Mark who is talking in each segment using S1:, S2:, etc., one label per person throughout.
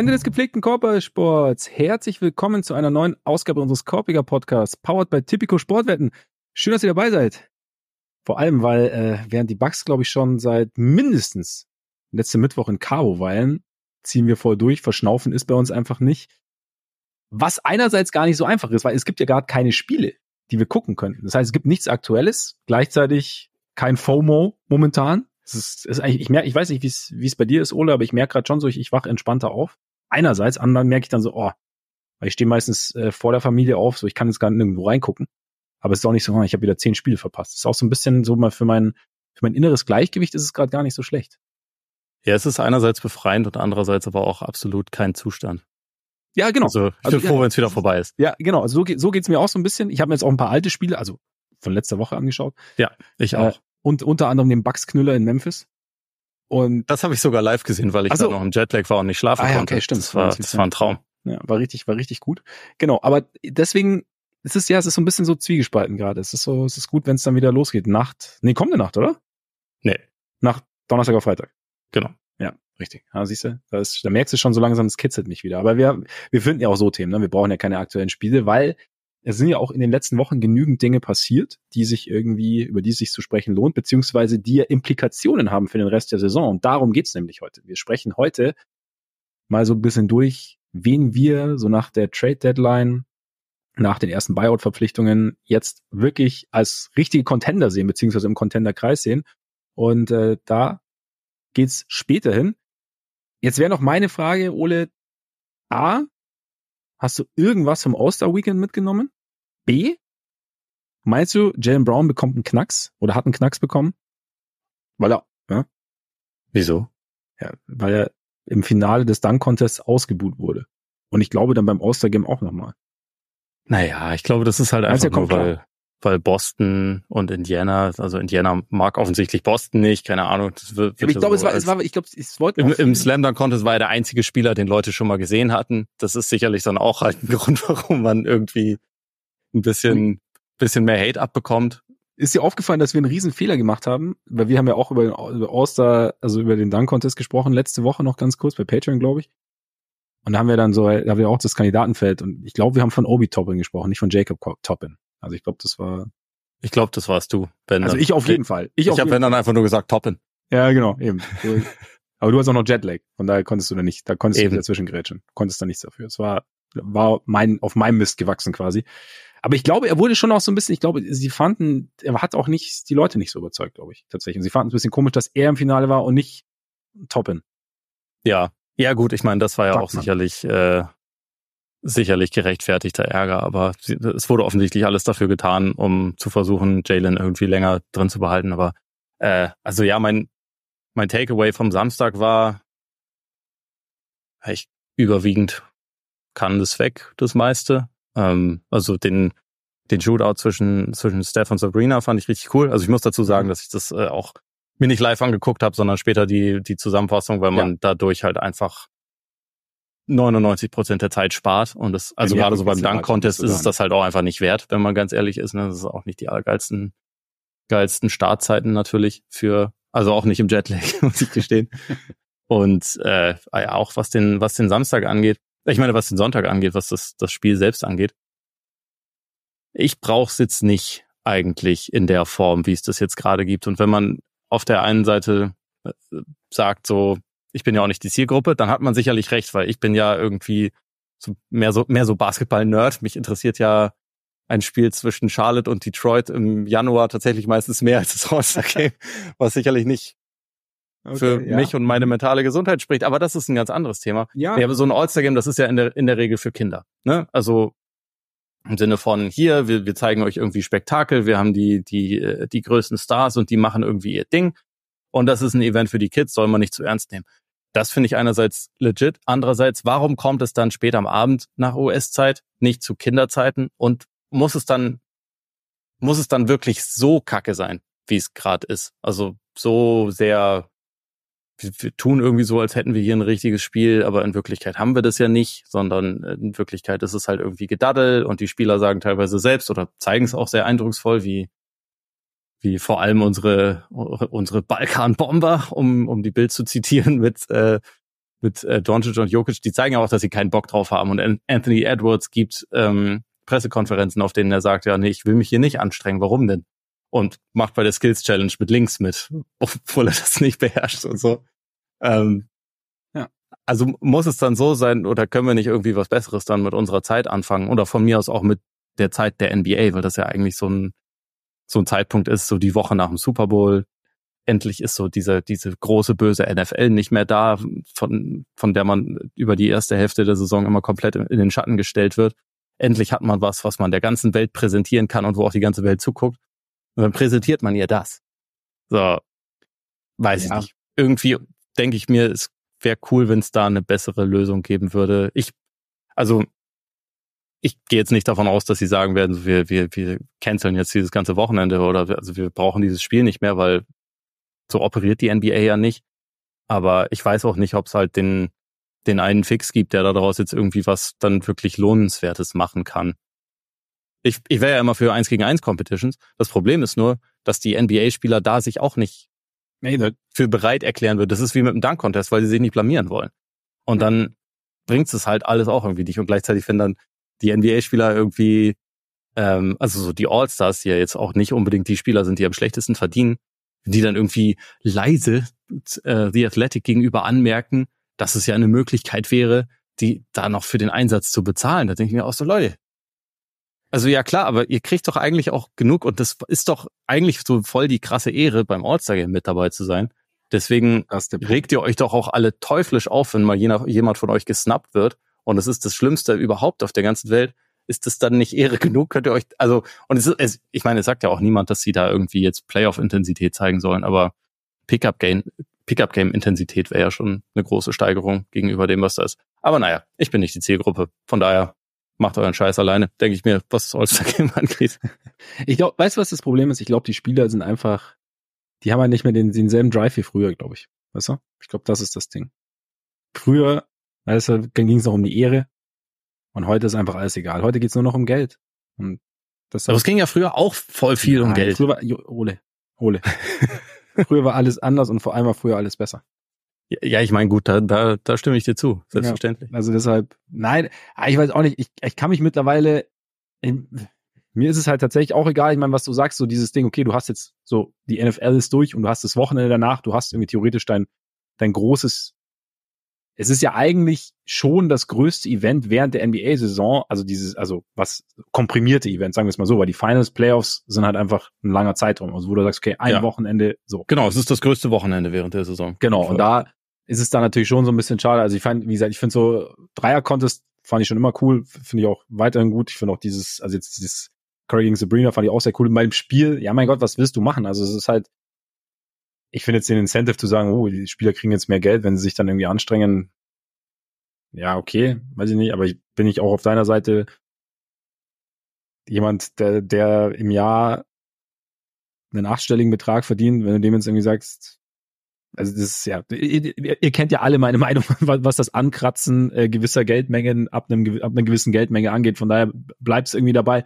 S1: Freunde des gepflegten Korbballsports, herzlich willkommen zu einer neuen Ausgabe unseres Korpiger Podcasts, powered by Typico Sportwetten. Schön, dass ihr dabei seid. Vor allem, weil äh, während die Bugs, glaube ich, schon seit mindestens letzte Mittwoch in Cabo weilen, ziehen wir voll durch, verschnaufen ist bei uns einfach nicht. Was einerseits gar nicht so einfach ist, weil es gibt ja gerade keine Spiele, die wir gucken könnten. Das heißt, es gibt nichts Aktuelles, gleichzeitig kein FOMO momentan. Es ist, ist eigentlich, ich merke, ich weiß nicht, wie es bei dir ist, Ole, aber ich merke gerade schon so, ich, ich wach entspannter auf. Einerseits, anderen merke ich dann so, oh, weil ich stehe meistens äh, vor der Familie auf, so ich kann jetzt gar nirgendwo reingucken. Aber es ist auch nicht so, oh, ich habe wieder zehn Spiele verpasst. Es ist auch so ein bisschen so mal für mein, für mein inneres Gleichgewicht ist es gerade gar nicht so schlecht.
S2: Ja, es ist einerseits befreiend und andererseits aber auch absolut kein Zustand.
S1: Ja, genau.
S2: Also ich bin also, froh, ja, wenn es wieder vorbei ist.
S1: Ja, genau. Also so, geht so geht's mir auch so ein bisschen. Ich habe mir jetzt auch ein paar alte Spiele, also von letzter Woche angeschaut.
S2: Ja, ich auch. Äh,
S1: und unter anderem den Bugs-Knüller in Memphis.
S2: Und das habe ich sogar live gesehen, weil ich so. da noch im Jetlag war und nicht schlafen ah, ja, konnte.
S1: Okay, stimmt.
S2: Das war, das war ein Traum.
S1: Ja, war richtig, war richtig gut. Genau, aber deswegen es ist ja, es ist so ein bisschen so zwiegespalten gerade. Es ist so, es ist gut, wenn es dann wieder losgeht. Nacht, nee, kommende Nacht, oder?
S2: Nee.
S1: Nach Donnerstag auf Freitag.
S2: Genau.
S1: Ja, richtig. Ja, siehst du, da, ist, da merkst du schon so langsam, es kitzelt mich wieder. Aber wir, wir finden ja auch so Themen, ne? Wir brauchen ja keine aktuellen Spiele, weil es sind ja auch in den letzten Wochen genügend Dinge passiert, die sich irgendwie, über die sich zu sprechen lohnt, beziehungsweise die ja Implikationen haben für den Rest der Saison. Und darum geht's nämlich heute. Wir sprechen heute mal so ein bisschen durch, wen wir so nach der Trade Deadline, nach den ersten Buyout-Verpflichtungen jetzt wirklich als richtige Contender sehen, beziehungsweise im Contender-Kreis sehen. Und äh, da geht's später hin. Jetzt wäre noch meine Frage, Ole, A, Hast du irgendwas vom All-Star-Weekend mitgenommen? B? Meinst du, Jalen Brown bekommt einen Knacks oder hat einen Knacks bekommen? Weil er, ja?
S2: Wieso?
S1: Ja, weil er im Finale des Dunk-Contests ausgebuht wurde. Und ich glaube dann beim All-Star-Game auch nochmal.
S2: Naja, ich glaube, das ist halt einfach nur, weil, weil Boston und Indiana, also Indiana mag offensichtlich Boston nicht, keine Ahnung. Das
S1: wird, wird ich glaube, so es war, es war, ich glaube, es wollte
S2: im, im Slam Dunk Contest war er der einzige Spieler, den Leute schon mal gesehen hatten. Das ist sicherlich dann auch halt ein Grund, warum man irgendwie ein bisschen, bisschen mehr Hate abbekommt.
S1: Ist dir aufgefallen, dass wir einen riesen Fehler gemacht haben? Weil wir haben ja auch über den über All-Star, also über den Dunk Contest gesprochen, letzte Woche noch ganz kurz bei Patreon, glaube ich. Und da haben wir dann so, da haben wir auch das Kandidatenfeld und ich glaube, wir haben von Obi Toppin gesprochen, nicht von Jacob Toppin. Also ich glaube, das war.
S2: Ich glaube, das warst du.
S1: Ben also ich auf jeden Fall.
S2: Ich, ich habe Ben dann einfach nur gesagt, toppen.
S1: Ja, genau, eben. Aber du hast auch noch Jetlag, von daher konntest du da nicht, da konntest eben. du dazwischen grätschen. Konntest da nichts dafür. Es war, war mein, auf meinem Mist gewachsen quasi. Aber ich glaube, er wurde schon auch so ein bisschen, ich glaube, sie fanden, er hat auch nicht, die Leute nicht so überzeugt, glaube ich, tatsächlich. Und sie fanden es ein bisschen komisch, dass er im Finale war und nicht Toppen.
S2: Ja, ja gut, ich meine, das war ja Sagt auch sicherlich äh, sicherlich gerechtfertigter Ärger, aber es wurde offensichtlich alles dafür getan, um zu versuchen, Jalen irgendwie länger drin zu behalten. Aber äh, also ja, mein mein Takeaway vom Samstag war echt überwiegend kann das weg, das meiste. Ähm, also den den Shootout zwischen zwischen Steph und Sabrina fand ich richtig cool. Also ich muss dazu sagen, mhm. dass ich das äh, auch mir nicht live angeguckt habe, sondern später die die Zusammenfassung, weil man ja. dadurch halt einfach 99 Prozent der Zeit spart. Und das, also ja, gerade so beim Dunk-Contest ist es das halt auch einfach nicht wert, wenn man ganz ehrlich ist. Ne? Das ist auch nicht die allergeilsten geilsten Startzeiten natürlich für, also auch nicht im Jetlag, muss ich gestehen. Und äh, auch was den, was den Samstag angeht, ich meine, was den Sonntag angeht, was das, das Spiel selbst angeht. Ich brauche es jetzt nicht eigentlich in der Form, wie es das jetzt gerade gibt. Und wenn man auf der einen Seite äh, sagt, so, ich bin ja auch nicht die Zielgruppe, dann hat man sicherlich recht, weil ich bin ja irgendwie so mehr so mehr so Basketball-Nerd. Mich interessiert ja ein Spiel zwischen Charlotte und Detroit im Januar tatsächlich meistens mehr als das All-Star-Game, was sicherlich nicht okay, für ja. mich und meine mentale Gesundheit spricht. Aber das ist ein ganz anderes Thema. Ja. ja so ein All-Star-Game, das ist ja in der, in der Regel für Kinder. Ne? Also im Sinne von hier, wir, wir zeigen euch irgendwie Spektakel, wir haben die, die, äh, die größten Stars und die machen irgendwie ihr Ding. Und das ist ein Event für die Kids, soll man nicht zu ernst nehmen. Das finde ich einerseits legit. Andererseits, warum kommt es dann später am Abend nach US-Zeit, nicht zu Kinderzeiten? Und muss es dann, muss es dann wirklich so kacke sein, wie es gerade ist? Also so sehr, wir, wir tun irgendwie so, als hätten wir hier ein richtiges Spiel, aber in Wirklichkeit haben wir das ja nicht, sondern in Wirklichkeit ist es halt irgendwie Gedaddel und die Spieler sagen teilweise selbst oder zeigen es auch sehr eindrucksvoll, wie wie vor allem unsere unsere Balkan-Bomber, um um die Bild zu zitieren, mit äh, mit äh, Doncic und Jokic, die zeigen ja auch, dass sie keinen Bock drauf haben. Und Anthony Edwards gibt ähm, Pressekonferenzen, auf denen er sagt, ja, nee, ich will mich hier nicht anstrengen. Warum denn? Und macht bei der Skills Challenge mit Links mit, obwohl er das nicht beherrscht und so. Ähm, ja. Also muss es dann so sein oder können wir nicht irgendwie was Besseres dann mit unserer Zeit anfangen oder von mir aus auch mit der Zeit der NBA, weil das ja eigentlich so ein so ein Zeitpunkt ist, so die Woche nach dem Super Bowl, endlich ist so diese, diese große böse NFL nicht mehr da, von, von der man über die erste Hälfte der Saison immer komplett in den Schatten gestellt wird. Endlich hat man was, was man der ganzen Welt präsentieren kann und wo auch die ganze Welt zuguckt. Und dann präsentiert man ihr das. So, weiß ja. ich nicht. Irgendwie denke ich mir, es wäre cool, wenn es da eine bessere Lösung geben würde. Ich, also, ich gehe jetzt nicht davon aus, dass sie sagen werden, wir, wir, wir canceln jetzt dieses ganze Wochenende oder wir, also wir brauchen dieses Spiel nicht mehr, weil so operiert die NBA ja nicht. Aber ich weiß auch nicht, ob es halt den, den einen Fix gibt, der daraus jetzt irgendwie was dann wirklich Lohnenswertes machen kann. Ich, ich wäre ja immer für eins gegen eins Competitions. Das Problem ist nur, dass die NBA-Spieler da sich auch nicht für bereit erklären wird. Das ist wie mit dem Dunk-Contest, weil sie sich nicht blamieren wollen. Und dann bringt es halt alles auch irgendwie nicht. Und gleichzeitig, wenn dann die NBA-Spieler irgendwie, ähm, also so die All-Stars, die ja jetzt auch nicht unbedingt die Spieler sind, die am schlechtesten verdienen, die dann irgendwie leise äh, The Athletic gegenüber anmerken, dass es ja eine Möglichkeit wäre, die da noch für den Einsatz zu bezahlen. Da denke ich mir auch so, Leute. Also ja klar, aber ihr kriegt doch eigentlich auch genug und das ist doch eigentlich so voll die krasse Ehre, beim All-Star-Game mit dabei zu sein. Deswegen regt ihr euch doch auch alle teuflisch auf, wenn mal jemand von euch gesnappt wird. Und es ist das Schlimmste überhaupt auf der ganzen Welt, ist das dann nicht Ehre genug? Könnt ihr euch, also, und es ist, es, ich meine, es sagt ja auch niemand, dass sie da irgendwie jetzt Playoff-Intensität zeigen sollen, aber Pickup-Game, Pickup-Game-Intensität wäre ja schon eine große Steigerung gegenüber dem, was da ist. Aber naja, ich bin nicht die Zielgruppe. Von daher macht euren Scheiß alleine, denke ich mir, was das All-Star-Game angeht.
S1: Ich glaube, weißt du, was das Problem ist? Ich glaube, die Spieler sind einfach, die haben halt nicht mehr den, denselben Drive wie früher, glaube ich. Weißt du? Ich glaube, das ist das Ding. Früher, weißt du, dann ging es noch um die Ehre. Und heute ist einfach alles egal. Heute geht's nur noch um Geld. Und
S2: das Aber es ging ja früher auch voll viel Nein, um Geld.
S1: Früher war, Ole, Ole. früher war alles anders und vor allem war früher alles besser.
S2: Ja, ich meine, gut, da, da, da stimme ich dir zu, selbstverständlich.
S1: Ja, also deshalb, nein, ah, ich weiß auch nicht, ich, ich kann mich mittlerweile, in, mir ist es halt tatsächlich auch egal, ich meine, was du sagst, so dieses Ding, okay, du hast jetzt so, die NFL ist durch und du hast das Wochenende danach, du hast irgendwie theoretisch dein, dein großes es ist ja eigentlich schon das größte Event während der NBA-Saison, also dieses, also was komprimierte Event, sagen wir es mal so, weil die Finals, Playoffs sind halt einfach ein langer Zeitraum, also wo du sagst, okay, ein ja. Wochenende, so.
S2: Genau, es ist das größte Wochenende während der Saison.
S1: Genau, und da ist es dann natürlich schon so ein bisschen schade. Also ich fand, wie gesagt, ich finde so Dreier-Contest fand ich schon immer cool, finde ich auch weiterhin gut. Ich finde auch dieses, also jetzt dieses Curry gegen Sabrina fand ich auch sehr cool. In meinem Spiel, ja mein Gott, was willst du machen? Also es ist halt, ich finde jetzt den Incentive zu sagen, oh, die Spieler kriegen jetzt mehr Geld, wenn sie sich dann irgendwie anstrengen. Ja, okay, weiß ich nicht, aber ich, bin ich auch auf deiner Seite jemand, der, der im Jahr einen achtstelligen Betrag verdient, wenn du dem jetzt irgendwie sagst, also das ist ja, ihr, ihr kennt ja alle meine Meinung, was das Ankratzen äh, gewisser Geldmengen ab einem ab einer gewissen Geldmenge angeht. Von daher bleibt es irgendwie dabei.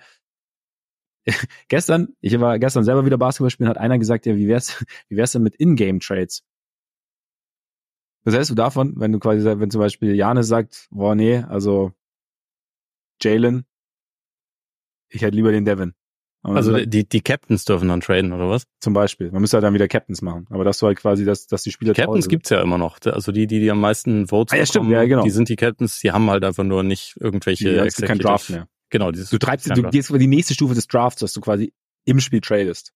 S1: gestern, ich war gestern selber wieder Basketball spielen, hat einer gesagt, ja, wie wär's, wie wär's denn mit Ingame Trades? Was hältst du davon, wenn du quasi, wenn zum Beispiel Janis sagt, boah, nee, also Jalen, ich hätte lieber den Devin.
S2: Also sagt, die, die Captains dürfen dann traden, oder was?
S1: Zum Beispiel. Man müsste halt dann wieder Captains machen. Aber das soll halt quasi, dass, dass die Spieler.
S2: Captains gibt's ja immer noch. Also die, die, die am meisten Votes
S1: ah, ja, bekommen, stimmt, ja, genau.
S2: die sind die Captains, die haben halt einfach nur nicht irgendwelche.
S1: Die, ist kein Draft mehr.
S2: Genau,
S1: dieses du treibst, du gehst über die nächste Stufe des Drafts, dass du quasi im Spiel tradest.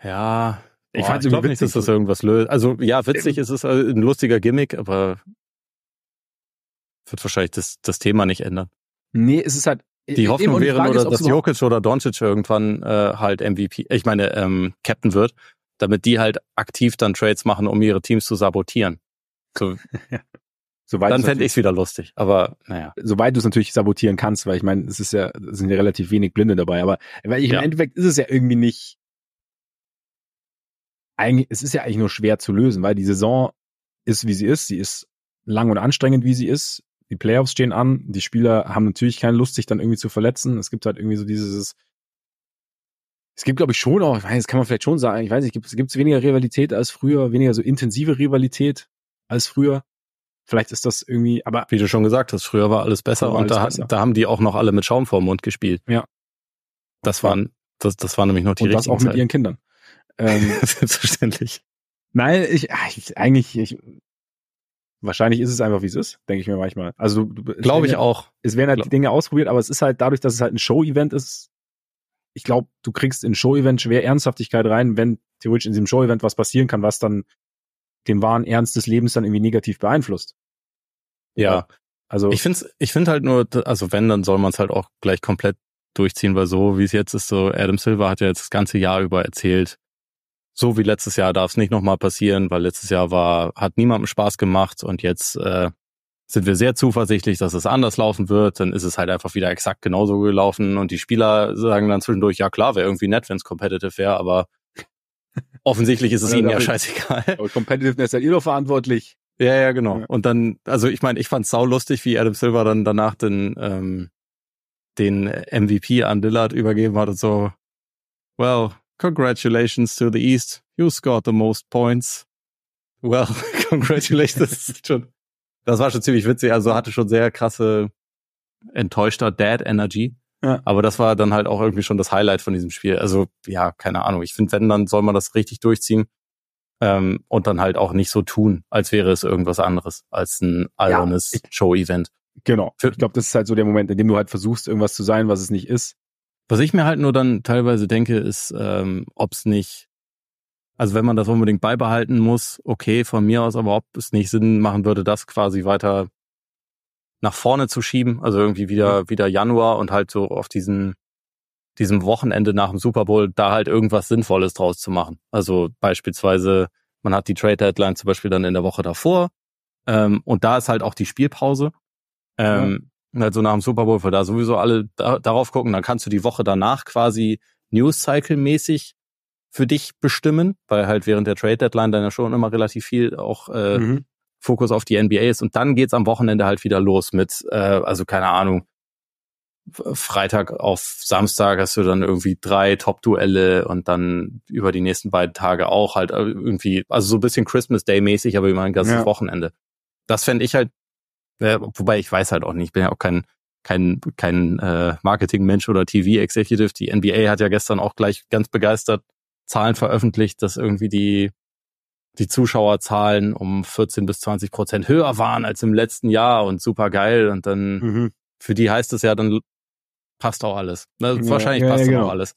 S2: Ja, ich, ich glaube nicht, dass das irgendwas löst. Also ja, witzig ist es ein lustiger Gimmick, aber wird wahrscheinlich das, das Thema nicht ändern.
S1: Nee, es ist halt.
S2: Die Hoffnung wäre nur, ist, dass Jokic oder Doncic irgendwann äh, halt MVP, ich meine ähm, Captain wird, damit die halt aktiv dann Trades machen, um ihre Teams zu sabotieren. So, Soweit dann fände ich es wieder lustig, aber naja.
S1: Soweit du es natürlich sabotieren kannst, weil ich meine, es ist ja, es sind ja relativ wenig Blinde dabei, aber weil ich, ja. im Endeffekt ist es ja irgendwie nicht, eigentlich, es ist ja eigentlich nur schwer zu lösen, weil die Saison ist, wie sie ist, sie ist lang und anstrengend, wie sie ist. Die Playoffs stehen an, die Spieler haben natürlich keine Lust, sich dann irgendwie zu verletzen. Es gibt halt irgendwie so dieses, es gibt, glaube ich, schon auch, ich weiß, das kann man vielleicht schon sagen, ich weiß nicht, gibt es weniger Rivalität als früher, weniger so intensive Rivalität als früher. Vielleicht ist das irgendwie, aber.
S2: Wie du schon gesagt hast, früher war alles besser war und alles da, besser. da haben die auch noch alle mit Schaum vorm Mund gespielt.
S1: Ja.
S2: Das waren, das, das waren nämlich noch die und richtigen.
S1: Das auch mit ihren Kindern.
S2: Ähm, Selbstverständlich.
S1: Nein, ich, ich eigentlich, ich, wahrscheinlich ist es einfach, wie es ist, denke ich mir manchmal. Also
S2: glaube ich auch.
S1: Es werden halt Glaub. Dinge ausprobiert, aber es ist halt dadurch, dass es halt ein Show-Event ist. Ich glaube, du kriegst in Show-Event schwer Ernsthaftigkeit rein, wenn theoretisch in diesem Show-Event was passieren kann, was dann den wahren Ernst des Lebens dann irgendwie negativ beeinflusst.
S2: Ja. Also ich finde ich finde halt nur, also wenn, dann soll man es halt auch gleich komplett durchziehen, weil so wie es jetzt ist, so Adam Silver hat ja jetzt das ganze Jahr über erzählt, so wie letztes Jahr darf es nicht nochmal passieren, weil letztes Jahr war, hat niemandem Spaß gemacht und jetzt äh, sind wir sehr zuversichtlich, dass es anders laufen wird. Dann ist es halt einfach wieder exakt genauso gelaufen und die Spieler sagen dann zwischendurch, ja klar, wäre irgendwie nett, wenn es competitive wäre, aber offensichtlich ist es ihnen ja scheißegal.
S1: Aber Competitiveness seid ihr doch verantwortlich.
S2: Ja, ja, genau. Ja. Und dann, also ich meine, ich fand's sau lustig, wie Adam Silver dann danach den, ähm, den MVP an Dillard übergeben hat und so, well, Congratulations to the East. You scored the most points. Well, congratulations. das, schon, das war schon ziemlich witzig. Also hatte schon sehr krasse enttäuschter Dad Energy. Ja. Aber das war dann halt auch irgendwie schon das Highlight von diesem Spiel. Also ja, keine Ahnung. Ich finde, wenn, dann soll man das richtig durchziehen ähm, und dann halt auch nicht so tun, als wäre es irgendwas anderes als ein albernes ja, Show-Event.
S1: Genau. Ich glaube, das ist halt so der Moment, in dem du halt versuchst, irgendwas zu sein, was es nicht ist.
S2: Was ich mir halt nur dann teilweise denke, ist, ähm, ob es nicht, also wenn man das unbedingt beibehalten muss, okay, von mir aus, aber ob es nicht Sinn machen würde, das quasi weiter nach vorne zu schieben, also irgendwie wieder, mhm. wieder Januar und halt so auf diesen, diesem Wochenende nach dem Super Bowl da halt irgendwas Sinnvolles draus zu machen. Also beispielsweise, man hat die Trade Deadline zum Beispiel dann in der Woche davor, ähm, und da ist halt auch die Spielpause. Ähm, also nach dem Super Bowl, weil da sowieso alle da, darauf gucken, dann kannst du die Woche danach quasi News Cycle mäßig für dich bestimmen, weil halt während der Trade Deadline dann ja schon immer relativ viel auch äh, mhm. Fokus auf die NBA ist und dann geht's am Wochenende halt wieder los mit, äh, also keine Ahnung, Freitag auf Samstag hast du dann irgendwie drei Top-Duelle und dann über die nächsten beiden Tage auch halt äh, irgendwie, also so ein bisschen Christmas Day mäßig, aber über ein ganzes ja. Wochenende. Das fände ich halt äh, wobei ich weiß halt auch nicht, ich bin ja auch kein, kein, kein äh, Marketingmensch oder TV-Executive. Die NBA hat ja gestern auch gleich ganz begeistert Zahlen veröffentlicht, dass irgendwie die, die Zuschauerzahlen um 14 bis 20 Prozent höher waren als im letzten Jahr und super geil. Und dann mhm. für die heißt es ja, dann passt auch alles. Ne? Ja, wahrscheinlich ja, passt ja, genau. auch alles.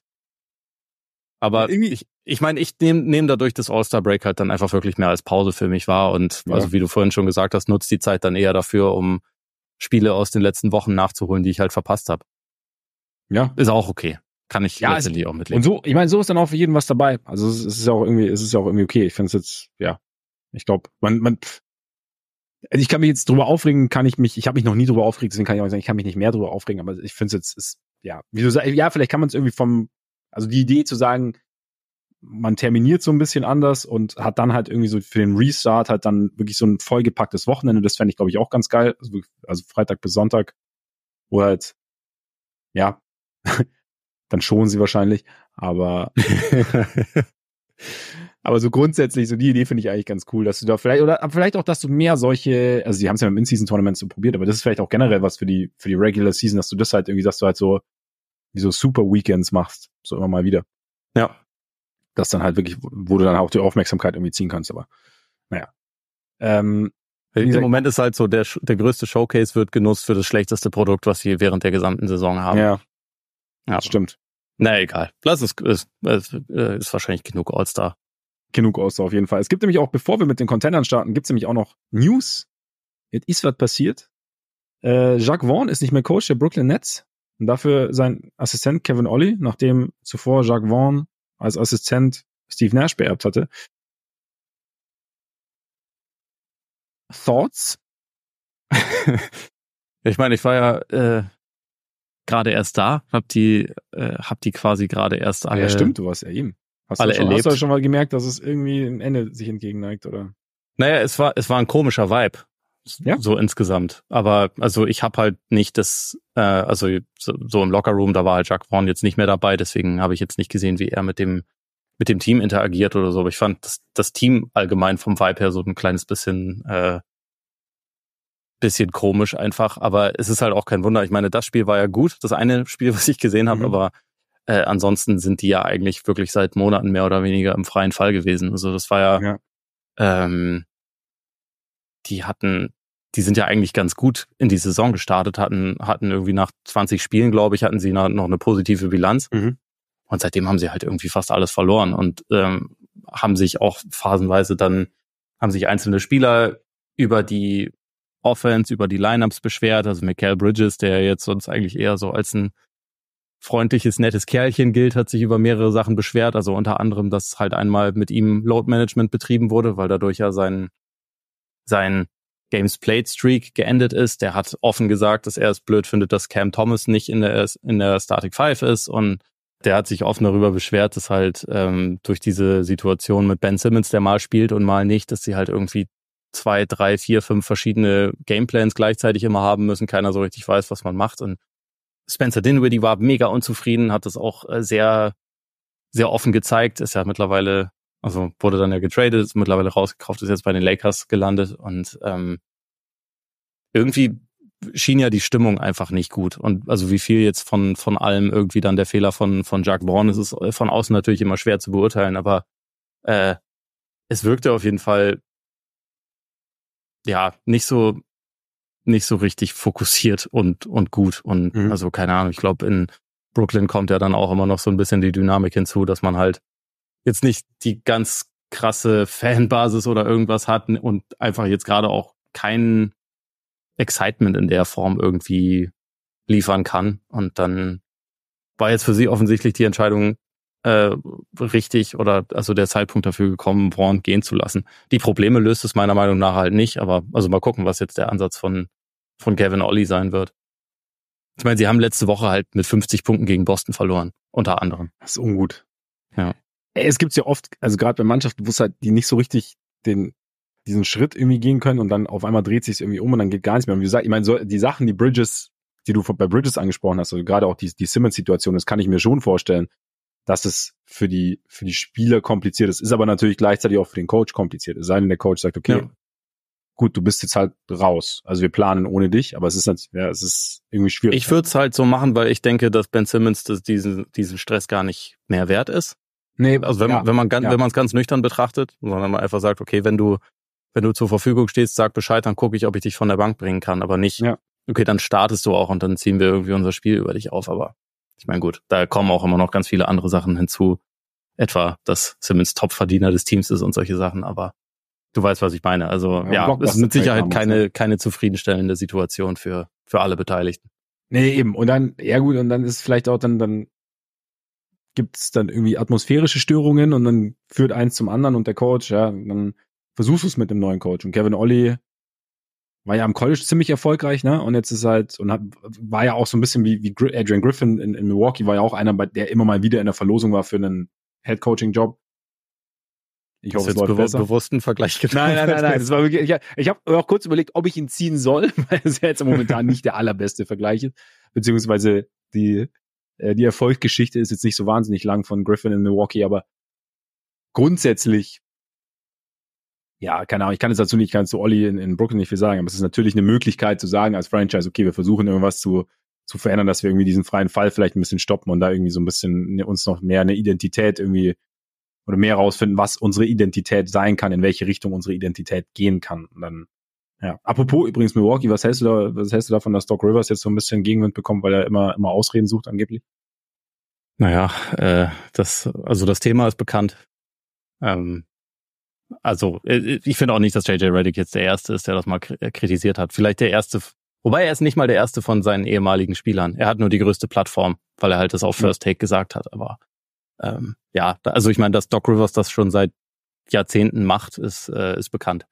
S2: Aber ja, ich, ich meine, ich nehme nehm dadurch das All-Star-Break halt dann einfach wirklich mehr als Pause für mich wahr. Und also wie du vorhin schon gesagt hast, nutzt die Zeit dann eher dafür, um Spiele aus den letzten Wochen nachzuholen, die ich halt verpasst habe. Ja. Ist auch okay. Kann ich ja, letztendlich auch mitleben.
S1: Und so, ich meine, so ist dann auch für jeden was dabei. Also es ist ja auch irgendwie, es ist ja auch irgendwie okay. Ich finde es jetzt, ja. Ich glaube, man, man, also ich kann mich jetzt drüber aufregen, kann ich mich, ich habe mich noch nie drüber aufgeregt, deswegen kann ich auch sagen, ich kann mich nicht mehr drüber aufregen, aber ich finde es jetzt, ist, ja, wie du sagst, ja, vielleicht kann man es irgendwie vom, also die Idee zu sagen, man terminiert so ein bisschen anders und hat dann halt irgendwie so für den Restart halt dann wirklich so ein vollgepacktes Wochenende. Das fände ich, glaube ich, auch ganz geil. Also, also Freitag bis Sonntag. Wo halt, ja, dann schonen sie wahrscheinlich. Aber, aber so grundsätzlich, so die Idee finde ich eigentlich ganz cool, dass du da vielleicht, oder vielleicht auch, dass du mehr solche, also sie haben es ja im In-Season-Tournament so probiert, aber das ist vielleicht auch generell was für die, für die Regular Season, dass du das halt irgendwie, dass du halt so, wie so Super Weekends machst. So immer mal wieder.
S2: Ja.
S1: Das dann halt wirklich, wo du dann auch die Aufmerksamkeit irgendwie ziehen kannst, aber naja. Ähm,
S2: Im Moment ist halt so, der, der größte Showcase wird genutzt für das schlechteste Produkt, was sie während der gesamten Saison haben.
S1: Ja. Ja, stimmt.
S2: Na egal. Lass es, ist, ist, ist wahrscheinlich genug All-Star.
S1: Genug All-Star auf jeden Fall. Es gibt nämlich auch, bevor wir mit den Contendern starten, gibt es nämlich auch noch News. Jetzt ist was passiert. Äh, Jacques Vaughn ist nicht mehr Coach der Brooklyn Nets. Und dafür sein Assistent Kevin Ollie, nachdem zuvor Jacques Vaughn als Assistent Steve Nash beerbt hatte. Thoughts?
S2: ich meine, ich war ja äh, gerade erst da, hab die, äh, hab die quasi gerade erst
S1: alle. Ja, stimmt, du warst ja ihm. Hast alle du schon, erlebt. Hast du schon mal gemerkt, dass es irgendwie ein Ende sich entgegenneigt, oder?
S2: Naja, es war, es war ein komischer Vibe ja? so insgesamt. Aber also ich habe halt nicht das, äh, also so, so im Lockerroom, da war halt Jacques Vaughn jetzt nicht mehr dabei, deswegen habe ich jetzt nicht gesehen, wie er mit dem mit dem Team interagiert oder so. Aber ich fand das, das Team allgemein vom Vibe her so ein kleines bisschen, äh, bisschen komisch einfach. Aber es ist halt auch kein Wunder. Ich meine, das Spiel war ja gut. Das eine Spiel, was ich gesehen habe, mhm. aber äh, ansonsten sind die ja eigentlich wirklich seit Monaten mehr oder weniger im freien Fall gewesen. Also das war ja, ja. Ähm, die hatten, die sind ja eigentlich ganz gut in die Saison gestartet, hatten, hatten irgendwie nach 20 Spielen, glaube ich, hatten sie noch, eine positive Bilanz. Mhm. Und seitdem haben sie halt irgendwie fast alles verloren und ähm, haben sich auch phasenweise dann, haben sich einzelne Spieler über die Offense, über die Lineups beschwert. Also Michael Bridges, der jetzt sonst eigentlich eher so als ein freundliches, nettes Kerlchen gilt, hat sich über mehrere Sachen beschwert. Also unter anderem, dass halt einmal mit ihm Load Management betrieben wurde, weil dadurch ja sein, sein Games Played Streak geendet ist. Der hat offen gesagt, dass er es blöd findet, dass Cam Thomas nicht in der, in der Static 5 ist und der hat sich offen darüber beschwert, dass halt ähm, durch diese Situation mit Ben Simmons, der mal spielt und mal nicht, dass sie halt irgendwie zwei, drei, vier, fünf verschiedene Gameplans gleichzeitig immer haben müssen. Keiner so richtig weiß, was man macht. Und Spencer Dinwiddie war mega unzufrieden, hat das auch äh, sehr, sehr offen gezeigt. Ist ja mittlerweile, also wurde dann ja getradet, ist mittlerweile rausgekauft, ist jetzt bei den Lakers gelandet und ähm, irgendwie schien ja die Stimmung einfach nicht gut. Und also wie viel jetzt von, von allem irgendwie dann der Fehler von, von Jacques Braun ist, ist von außen natürlich immer schwer zu beurteilen, aber äh, es wirkte auf jeden Fall ja nicht so nicht so richtig fokussiert und und gut und mhm. also keine Ahnung ich glaube in Brooklyn kommt ja dann auch immer noch so ein bisschen die Dynamik hinzu dass man halt jetzt nicht die ganz krasse Fanbasis oder irgendwas hat und einfach jetzt gerade auch kein Excitement in der Form irgendwie liefern kann und dann war jetzt für sie offensichtlich die Entscheidung äh, richtig oder also der Zeitpunkt dafür gekommen, Braun gehen zu lassen. Die Probleme löst es meiner Meinung nach halt nicht, aber also mal gucken, was jetzt der Ansatz von, von Kevin Ollie sein wird. Ich meine, sie haben letzte Woche halt mit 50 Punkten gegen Boston verloren, unter anderem.
S1: Das ist ungut. Ja. Es gibt ja oft, also gerade bei Mannschaften, wo es halt die nicht so richtig den diesen Schritt irgendwie gehen können und dann auf einmal dreht sich irgendwie um und dann geht gar nichts mehr. Und wie gesagt, ich meine, so, die Sachen, die Bridges, die du bei Bridges angesprochen hast, also gerade auch die, die Simmons-Situation, das kann ich mir schon vorstellen, dass es für die, für die Spieler kompliziert ist, ist aber natürlich gleichzeitig auch für den Coach kompliziert. Es sei denn, der Coach sagt, okay, ja. gut, du bist jetzt halt raus. Also wir planen ohne dich, aber es ist, halt, ja, es ist irgendwie schwierig.
S2: Ich würde es halt so machen, weil ich denke, dass Ben Simmons das diesen, diesen Stress gar nicht mehr wert ist. Nee, also wenn, ja, wenn man ganz, ja. wenn man es ganz nüchtern betrachtet, sondern man einfach sagt, okay, wenn du, wenn du zur Verfügung stehst, sag Bescheid, dann gucke ich, ob ich dich von der Bank bringen kann, aber nicht, ja. okay, dann startest du auch und dann ziehen wir irgendwie unser Spiel über dich auf, aber ich meine, gut, da kommen auch immer noch ganz viele andere Sachen hinzu. Etwa, dass Simmons Topverdiener des Teams ist und solche Sachen, aber du weißt, was ich meine. Also ja, ja ist mit Sicherheit keine, keine zufriedenstellende Situation für, für alle Beteiligten.
S1: Nee, eben. Und dann, ja gut, und dann ist vielleicht auch dann, dann gibt's dann irgendwie atmosphärische Störungen und dann führt eins zum anderen und der Coach, ja, dann versuchst du es mit dem neuen Coach. Und Kevin Olli war ja am College ziemlich erfolgreich, ne? Und jetzt ist halt, und hat, war ja auch so ein bisschen wie, wie Adrian Griffin in, in Milwaukee, war ja auch einer, der immer mal wieder in der Verlosung war für einen Head-Coaching-Job.
S2: Ich hoffe, es läuft besser. bewussten Vergleich
S1: getroffen. Nein, nein, nein, nein. Das war wirklich, ich, ich habe auch kurz überlegt, ob ich ihn ziehen soll, weil es ja jetzt momentan nicht der allerbeste Vergleich ist. Beziehungsweise die, äh, die Erfolgsgeschichte ist jetzt nicht so wahnsinnig lang von Griffin in Milwaukee, aber grundsätzlich ja, keine Ahnung, ich kann es dazu nicht ganz zu Olli in, in Brooklyn nicht viel sagen, aber es ist natürlich eine Möglichkeit zu sagen als Franchise, okay, wir versuchen irgendwas zu, zu verändern, dass wir irgendwie diesen freien Fall vielleicht ein bisschen stoppen und da irgendwie so ein bisschen uns noch mehr eine Identität irgendwie oder mehr rausfinden, was unsere Identität sein kann, in welche Richtung unsere Identität gehen kann. Und dann, ja. Apropos übrigens Milwaukee, was hältst du da, was hältst du davon, dass Doc Rivers jetzt so ein bisschen Gegenwind bekommt, weil er immer, immer Ausreden sucht angeblich?
S2: Naja, äh, das, also das Thema ist bekannt. Ähm, also, äh, ich finde auch nicht, dass JJ Reddick jetzt der Erste ist, der das mal äh, kritisiert hat. Vielleicht der Erste, wobei er ist nicht mal der Erste von seinen ehemaligen Spielern. Er hat nur die größte Plattform, weil er halt das auf First Take gesagt hat. Aber ähm, ja, also ich meine, dass Doc Rivers das schon seit Jahrzehnten macht, ist, äh, ist bekannt.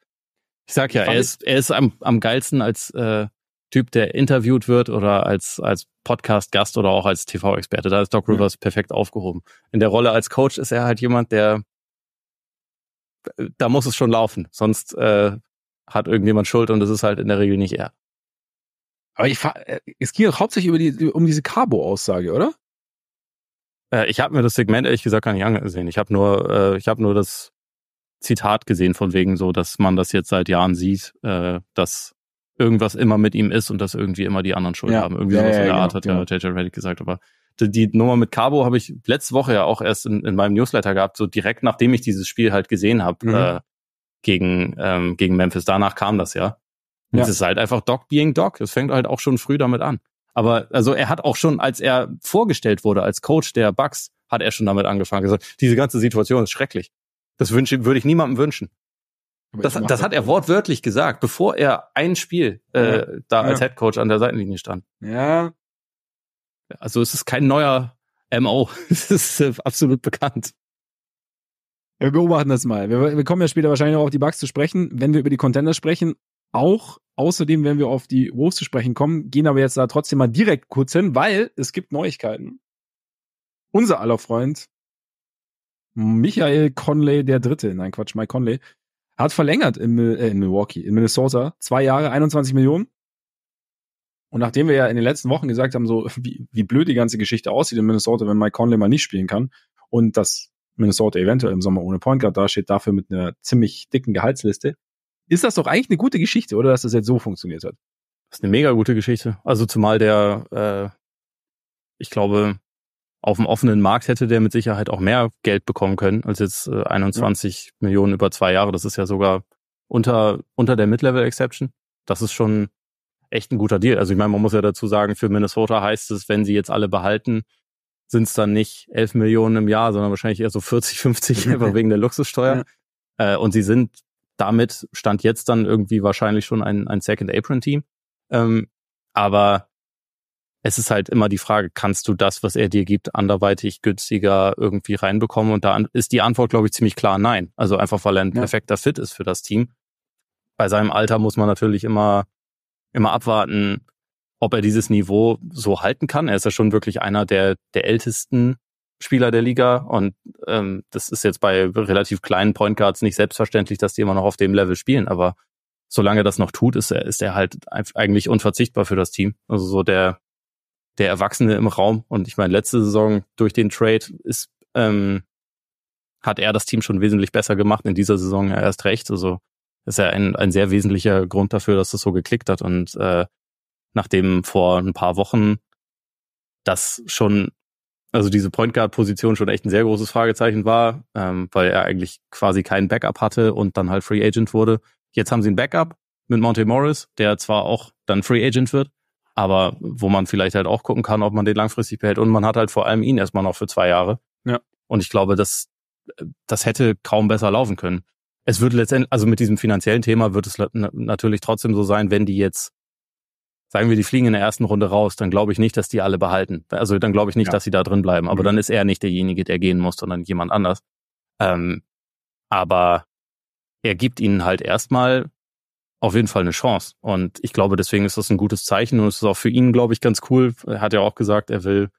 S2: Ich sag ja, er ist, er ist am, am geilsten als äh, Typ, der interviewt wird oder als, als Podcast-Gast oder auch als TV-Experte. Da ist Doc Rivers mhm. perfekt aufgehoben. In der Rolle als Coach ist er halt jemand, der da muss es schon laufen. Sonst äh, hat irgendjemand Schuld und das ist halt in der Regel nicht er.
S1: Aber ich, äh, es ging doch hauptsächlich über die, um diese Cabo-Aussage, oder?
S2: Äh, ich habe mir das Segment ehrlich gesagt gar nicht angesehen. Ich habe nur, äh, ich habe nur das Zitat gesehen von wegen so, dass man das jetzt seit Jahren sieht, äh, dass irgendwas immer mit ihm ist und dass irgendwie immer die anderen Schuld ja. haben. Irgendwie ja, sowas ja, in der genau, Art hat ja JJ genau. Reddick gesagt. Aber die, die, Nummer mit Cabo habe ich letzte Woche ja auch erst in, in meinem Newsletter gehabt, so direkt nachdem ich dieses Spiel halt gesehen habe mhm. äh, gegen, ähm, gegen Memphis. Danach kam das ja. Und ja. es ist halt einfach Doc being Doc. Es fängt halt auch schon früh damit an. Aber also er hat auch schon, als er vorgestellt wurde als Coach der Bucks, hat er schon damit angefangen gesagt, diese ganze Situation ist schrecklich. Das wünsche, würde ich niemandem wünschen. Das, das hat er wortwörtlich gesagt, bevor er ein Spiel äh, ja. da als ja. Head Coach an der Seitenlinie stand.
S1: Ja.
S2: Also es ist kein neuer MO. es ist äh, absolut bekannt.
S1: Wir beobachten das mal. Wir, wir kommen ja später wahrscheinlich auch auf die Bugs zu sprechen, wenn wir über die Contender sprechen. Auch außerdem, wenn wir auf die Wolves zu sprechen kommen, gehen aber jetzt da trotzdem mal direkt kurz hin, weil es gibt Neuigkeiten. Unser aller Freund Michael Conley der Dritte, nein Quatsch, Mike Conley, hat verlängert in, äh, in Milwaukee, in Minnesota, zwei Jahre, 21 Millionen. Und nachdem wir ja in den letzten Wochen gesagt haben, so wie, wie blöd die ganze Geschichte aussieht in Minnesota, wenn Mike Conley mal nicht spielen kann und dass Minnesota eventuell im Sommer ohne Point Guard dasteht, dafür mit einer ziemlich dicken Gehaltsliste, ist das doch eigentlich eine gute Geschichte, oder dass das jetzt so funktioniert hat?
S2: Das ist eine mega gute Geschichte. Also zumal der, äh, ich glaube, auf dem offenen Markt hätte der mit Sicherheit auch mehr Geld bekommen können als jetzt äh, 21 ja. Millionen über zwei Jahre. Das ist ja sogar unter, unter der Mid-Level-Exception. Das ist schon echt ein guter Deal. Also ich meine, man muss ja dazu sagen, für Minnesota heißt es, wenn sie jetzt alle behalten, sind es dann nicht 11 Millionen im Jahr, sondern wahrscheinlich eher so 40, 50 einfach wegen der Luxussteuer. Ja. Äh, und sie sind damit, stand jetzt dann irgendwie wahrscheinlich schon ein, ein Second-Apron-Team. Ähm, aber es ist halt immer die Frage, kannst du das, was er dir gibt, anderweitig günstiger irgendwie reinbekommen? Und da ist die Antwort, glaube ich, ziemlich klar nein. Also einfach, weil er ein ja. perfekter Fit ist für das Team. Bei seinem Alter muss man natürlich immer, immer abwarten, ob er dieses Niveau so halten kann. Er ist ja schon wirklich einer der, der ältesten Spieler der Liga und ähm, das ist jetzt bei relativ kleinen Point Guards nicht selbstverständlich, dass die immer noch auf dem Level spielen, aber solange das noch tut, ist er, ist er halt eigentlich unverzichtbar für das Team. Also so der, der Erwachsene im Raum. Und ich meine, letzte Saison durch den Trade ist, ähm, hat er das Team schon wesentlich besser gemacht. In dieser Saison erst recht. Also ist ja ein, ein sehr wesentlicher Grund dafür, dass das so geklickt hat. Und äh, nachdem vor ein paar Wochen das schon, also diese Point Guard Position schon echt ein sehr großes Fragezeichen war, ähm, weil er eigentlich quasi keinen Backup hatte und dann halt Free Agent wurde. Jetzt haben sie ein Backup mit Monte Morris, der zwar auch dann Free Agent wird, aber wo man vielleicht halt auch gucken kann, ob man den langfristig behält. Und man hat halt vor allem ihn erstmal noch für zwei Jahre.
S1: Ja.
S2: Und ich glaube, das, das hätte kaum besser laufen können. Es wird letztendlich, also mit diesem finanziellen Thema wird es natürlich trotzdem so sein, wenn die jetzt, sagen wir, die fliegen in der ersten Runde raus, dann glaube ich nicht, dass die alle behalten. Also dann glaube ich nicht, ja. dass sie da drin bleiben. Aber mhm. dann ist er nicht derjenige, der gehen muss, sondern jemand anders. Ähm, aber er gibt ihnen halt erstmal auf jeden Fall eine Chance. Und ich glaube, deswegen ist das ein gutes Zeichen und es ist auch für ihn, glaube ich, ganz cool. Er hat ja auch gesagt, er will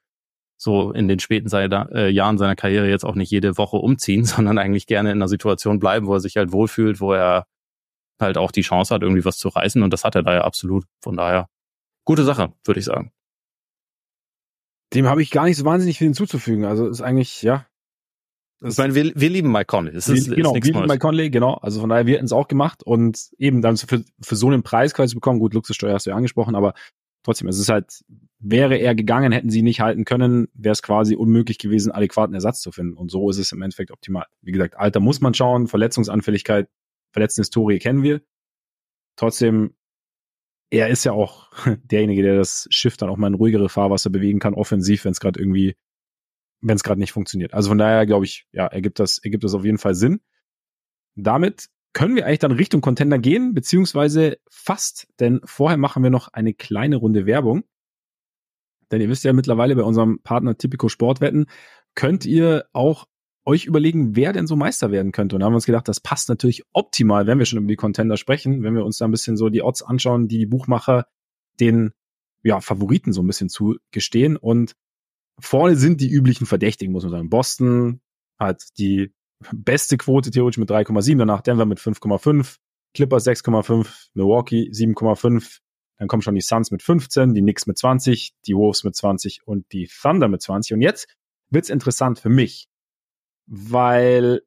S2: so in den späten seiner, äh, Jahren seiner Karriere jetzt auch nicht jede Woche umziehen, sondern eigentlich gerne in einer Situation bleiben, wo er sich halt wohlfühlt, wo er halt auch die Chance hat, irgendwie was zu reißen. Und das hat er da ja absolut. Von daher, gute Sache, würde ich sagen.
S1: Dem habe ich gar nicht so wahnsinnig viel hinzuzufügen. Also ist eigentlich, ja,
S2: ich meine, wir, wir lieben Mike Conley.
S1: Das ist, genau, ist wir lieben Mike Conley, genau. Also von daher, wir hätten es auch gemacht und eben dann für, für so einen Preis quasi bekommen, gut, Luxussteuer hast du ja angesprochen, aber trotzdem, es ist halt, wäre er gegangen, hätten sie nicht halten können, wäre es quasi unmöglich gewesen, adäquaten Ersatz zu finden. Und so ist es im Endeffekt optimal. Wie gesagt, Alter muss man schauen, Verletzungsanfälligkeit, Verletztenhistorie kennen wir. Trotzdem, er ist ja auch derjenige, der das Schiff dann auch mal in ruhigere Fahrwasser bewegen kann, offensiv, wenn es gerade irgendwie wenn es gerade nicht funktioniert. Also von daher glaube ich, ja, ergibt das, ergibt das auf jeden Fall Sinn. Damit können wir eigentlich dann Richtung Contender gehen, beziehungsweise fast, denn vorher machen wir noch eine kleine Runde Werbung. Denn ihr wisst ja mittlerweile bei unserem Partner Typico Sportwetten, könnt ihr auch euch überlegen, wer denn so Meister werden könnte. Und da haben wir uns gedacht, das passt natürlich optimal, wenn wir schon über die Contender sprechen, wenn wir uns da ein bisschen so die Odds anschauen, die die Buchmacher den ja, Favoriten so ein bisschen zugestehen. Und Vorne sind die üblichen Verdächtigen, muss man sagen. Boston hat die beste Quote theoretisch mit 3,7, danach Denver mit 5,5, Clippers 6,5, Milwaukee 7,5, dann kommen schon die Suns mit 15, die Knicks mit 20, die Wolves mit 20 und die Thunder mit 20. Und jetzt wird's interessant für mich, weil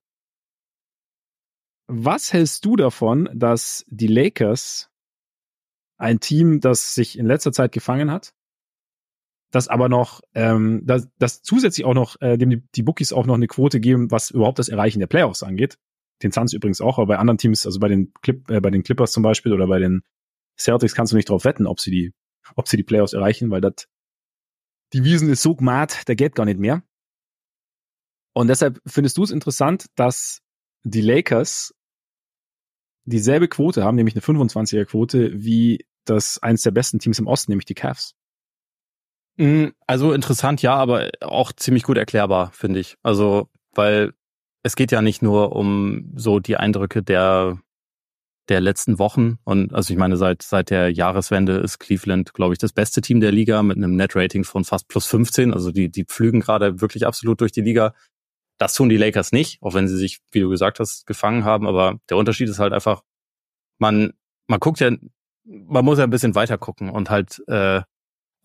S1: was hältst du davon, dass die Lakers ein Team, das sich in letzter Zeit gefangen hat, das aber noch, ähm, das, das zusätzlich auch noch, äh, dem die, die Bookies auch noch eine Quote geben, was überhaupt das Erreichen der Playoffs angeht. Den Suns übrigens auch, aber bei anderen Teams, also bei den Clip, äh, bei den Clippers zum Beispiel oder bei den Celtics kannst du nicht drauf wetten, ob sie die, ob sie die Playoffs erreichen, weil das die Wiesen ist so gmat, der geht gar nicht mehr. Und deshalb findest du es interessant, dass die Lakers dieselbe Quote haben, nämlich eine 25er Quote, wie das eines der besten Teams im Osten, nämlich die Cavs.
S2: Mm, also interessant, ja, aber auch ziemlich gut erklärbar, finde ich. Also, weil es geht ja nicht nur um so die Eindrücke der der letzten Wochen und also ich meine seit seit der Jahreswende ist Cleveland glaube ich das beste Team der Liga mit einem Net Rating von fast plus 15 also die die pflügen gerade wirklich absolut durch die Liga. Das tun die Lakers nicht auch wenn sie sich wie du gesagt hast gefangen haben. Aber der Unterschied ist halt einfach man man guckt ja man muss ja ein bisschen weiter gucken und halt äh,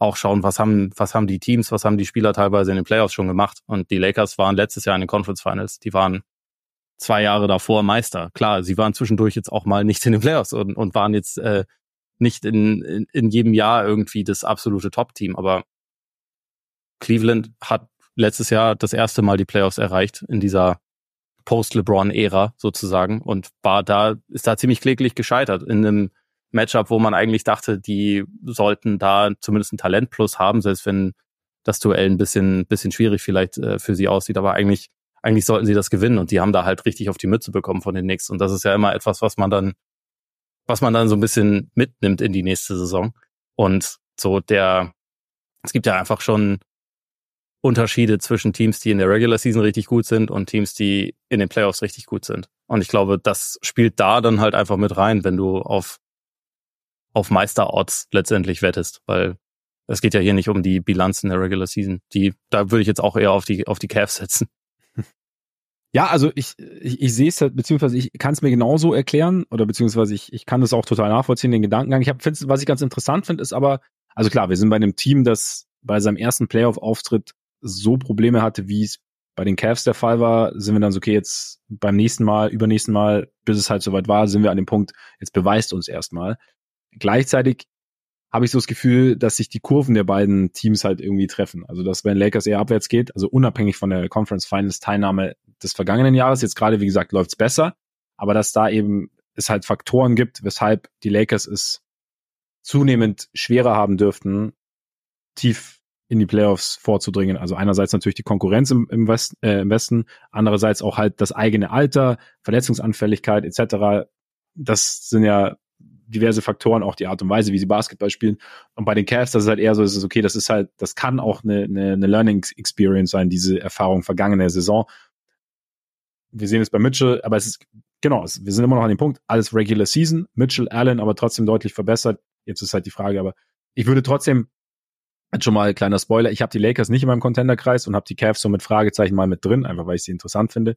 S2: auch schauen, was haben, was haben die Teams, was haben die Spieler teilweise in den Playoffs schon gemacht. Und die Lakers waren letztes Jahr in den Conference Finals. Die waren zwei Jahre davor Meister. Klar, sie waren zwischendurch jetzt auch mal nicht in den Playoffs und, und waren jetzt äh, nicht in, in, in jedem Jahr irgendwie das absolute Top-Team. Aber Cleveland hat letztes Jahr das erste Mal die Playoffs erreicht in dieser Post-LeBron-Ära sozusagen und war da, ist da ziemlich kläglich gescheitert in einem Matchup, wo man eigentlich dachte, die sollten da zumindest ein Talent plus haben, selbst wenn das Duell ein bisschen, bisschen schwierig vielleicht äh, für sie aussieht. Aber eigentlich, eigentlich sollten sie das gewinnen und die haben da halt richtig auf die Mütze bekommen von den Knicks. Und das ist ja immer etwas, was man dann, was man dann so ein bisschen mitnimmt in die nächste Saison. Und so der, es gibt ja einfach schon Unterschiede zwischen Teams, die in der Regular Season richtig gut sind und Teams, die in den Playoffs richtig gut sind. Und ich glaube, das spielt da dann halt einfach mit rein, wenn du auf auf Meisterorts letztendlich wettest, weil es geht ja hier nicht um die Bilanz in der Regular Season. Die, da würde ich jetzt auch eher auf die, auf die Cavs setzen.
S1: Ja, also ich, ich, ich sehe es halt, beziehungsweise ich kann es mir genauso erklären, oder beziehungsweise ich, ich kann das auch total nachvollziehen, den Gedankengang. Ich habe, was ich ganz interessant finde, ist aber, also klar, wir sind bei einem Team, das bei seinem ersten Playoff-Auftritt so Probleme hatte, wie es bei den Cavs der Fall war, sind wir dann so, okay, jetzt beim nächsten Mal, übernächsten Mal, bis es halt soweit war, sind wir an dem Punkt, jetzt beweist uns erstmal. Gleichzeitig habe ich so das Gefühl, dass sich die Kurven der beiden Teams halt irgendwie treffen. Also dass wenn Lakers eher abwärts geht, also unabhängig von der Conference Finals Teilnahme des vergangenen Jahres, jetzt gerade wie gesagt läuft's besser, aber dass da eben es halt Faktoren gibt, weshalb die Lakers es zunehmend schwerer haben dürften, tief in die Playoffs vorzudringen. Also einerseits natürlich die Konkurrenz im, im, Westen, äh, im Westen, andererseits auch halt das eigene Alter, Verletzungsanfälligkeit etc. Das sind ja diverse Faktoren, auch die Art und Weise, wie sie Basketball spielen. Und bei den Cavs, das ist halt eher so, es ist okay, das ist halt, das kann auch eine, eine, eine Learning Experience sein, diese Erfahrung vergangener Saison. Wir sehen es bei Mitchell, aber es ist, genau, es, wir sind immer noch an dem Punkt, alles Regular Season, Mitchell, Allen, aber trotzdem deutlich verbessert. Jetzt ist halt die Frage, aber ich würde trotzdem, schon mal kleiner Spoiler, ich habe die Lakers nicht in meinem Contenderkreis und habe die Cavs so mit Fragezeichen mal mit drin, einfach weil ich sie interessant finde.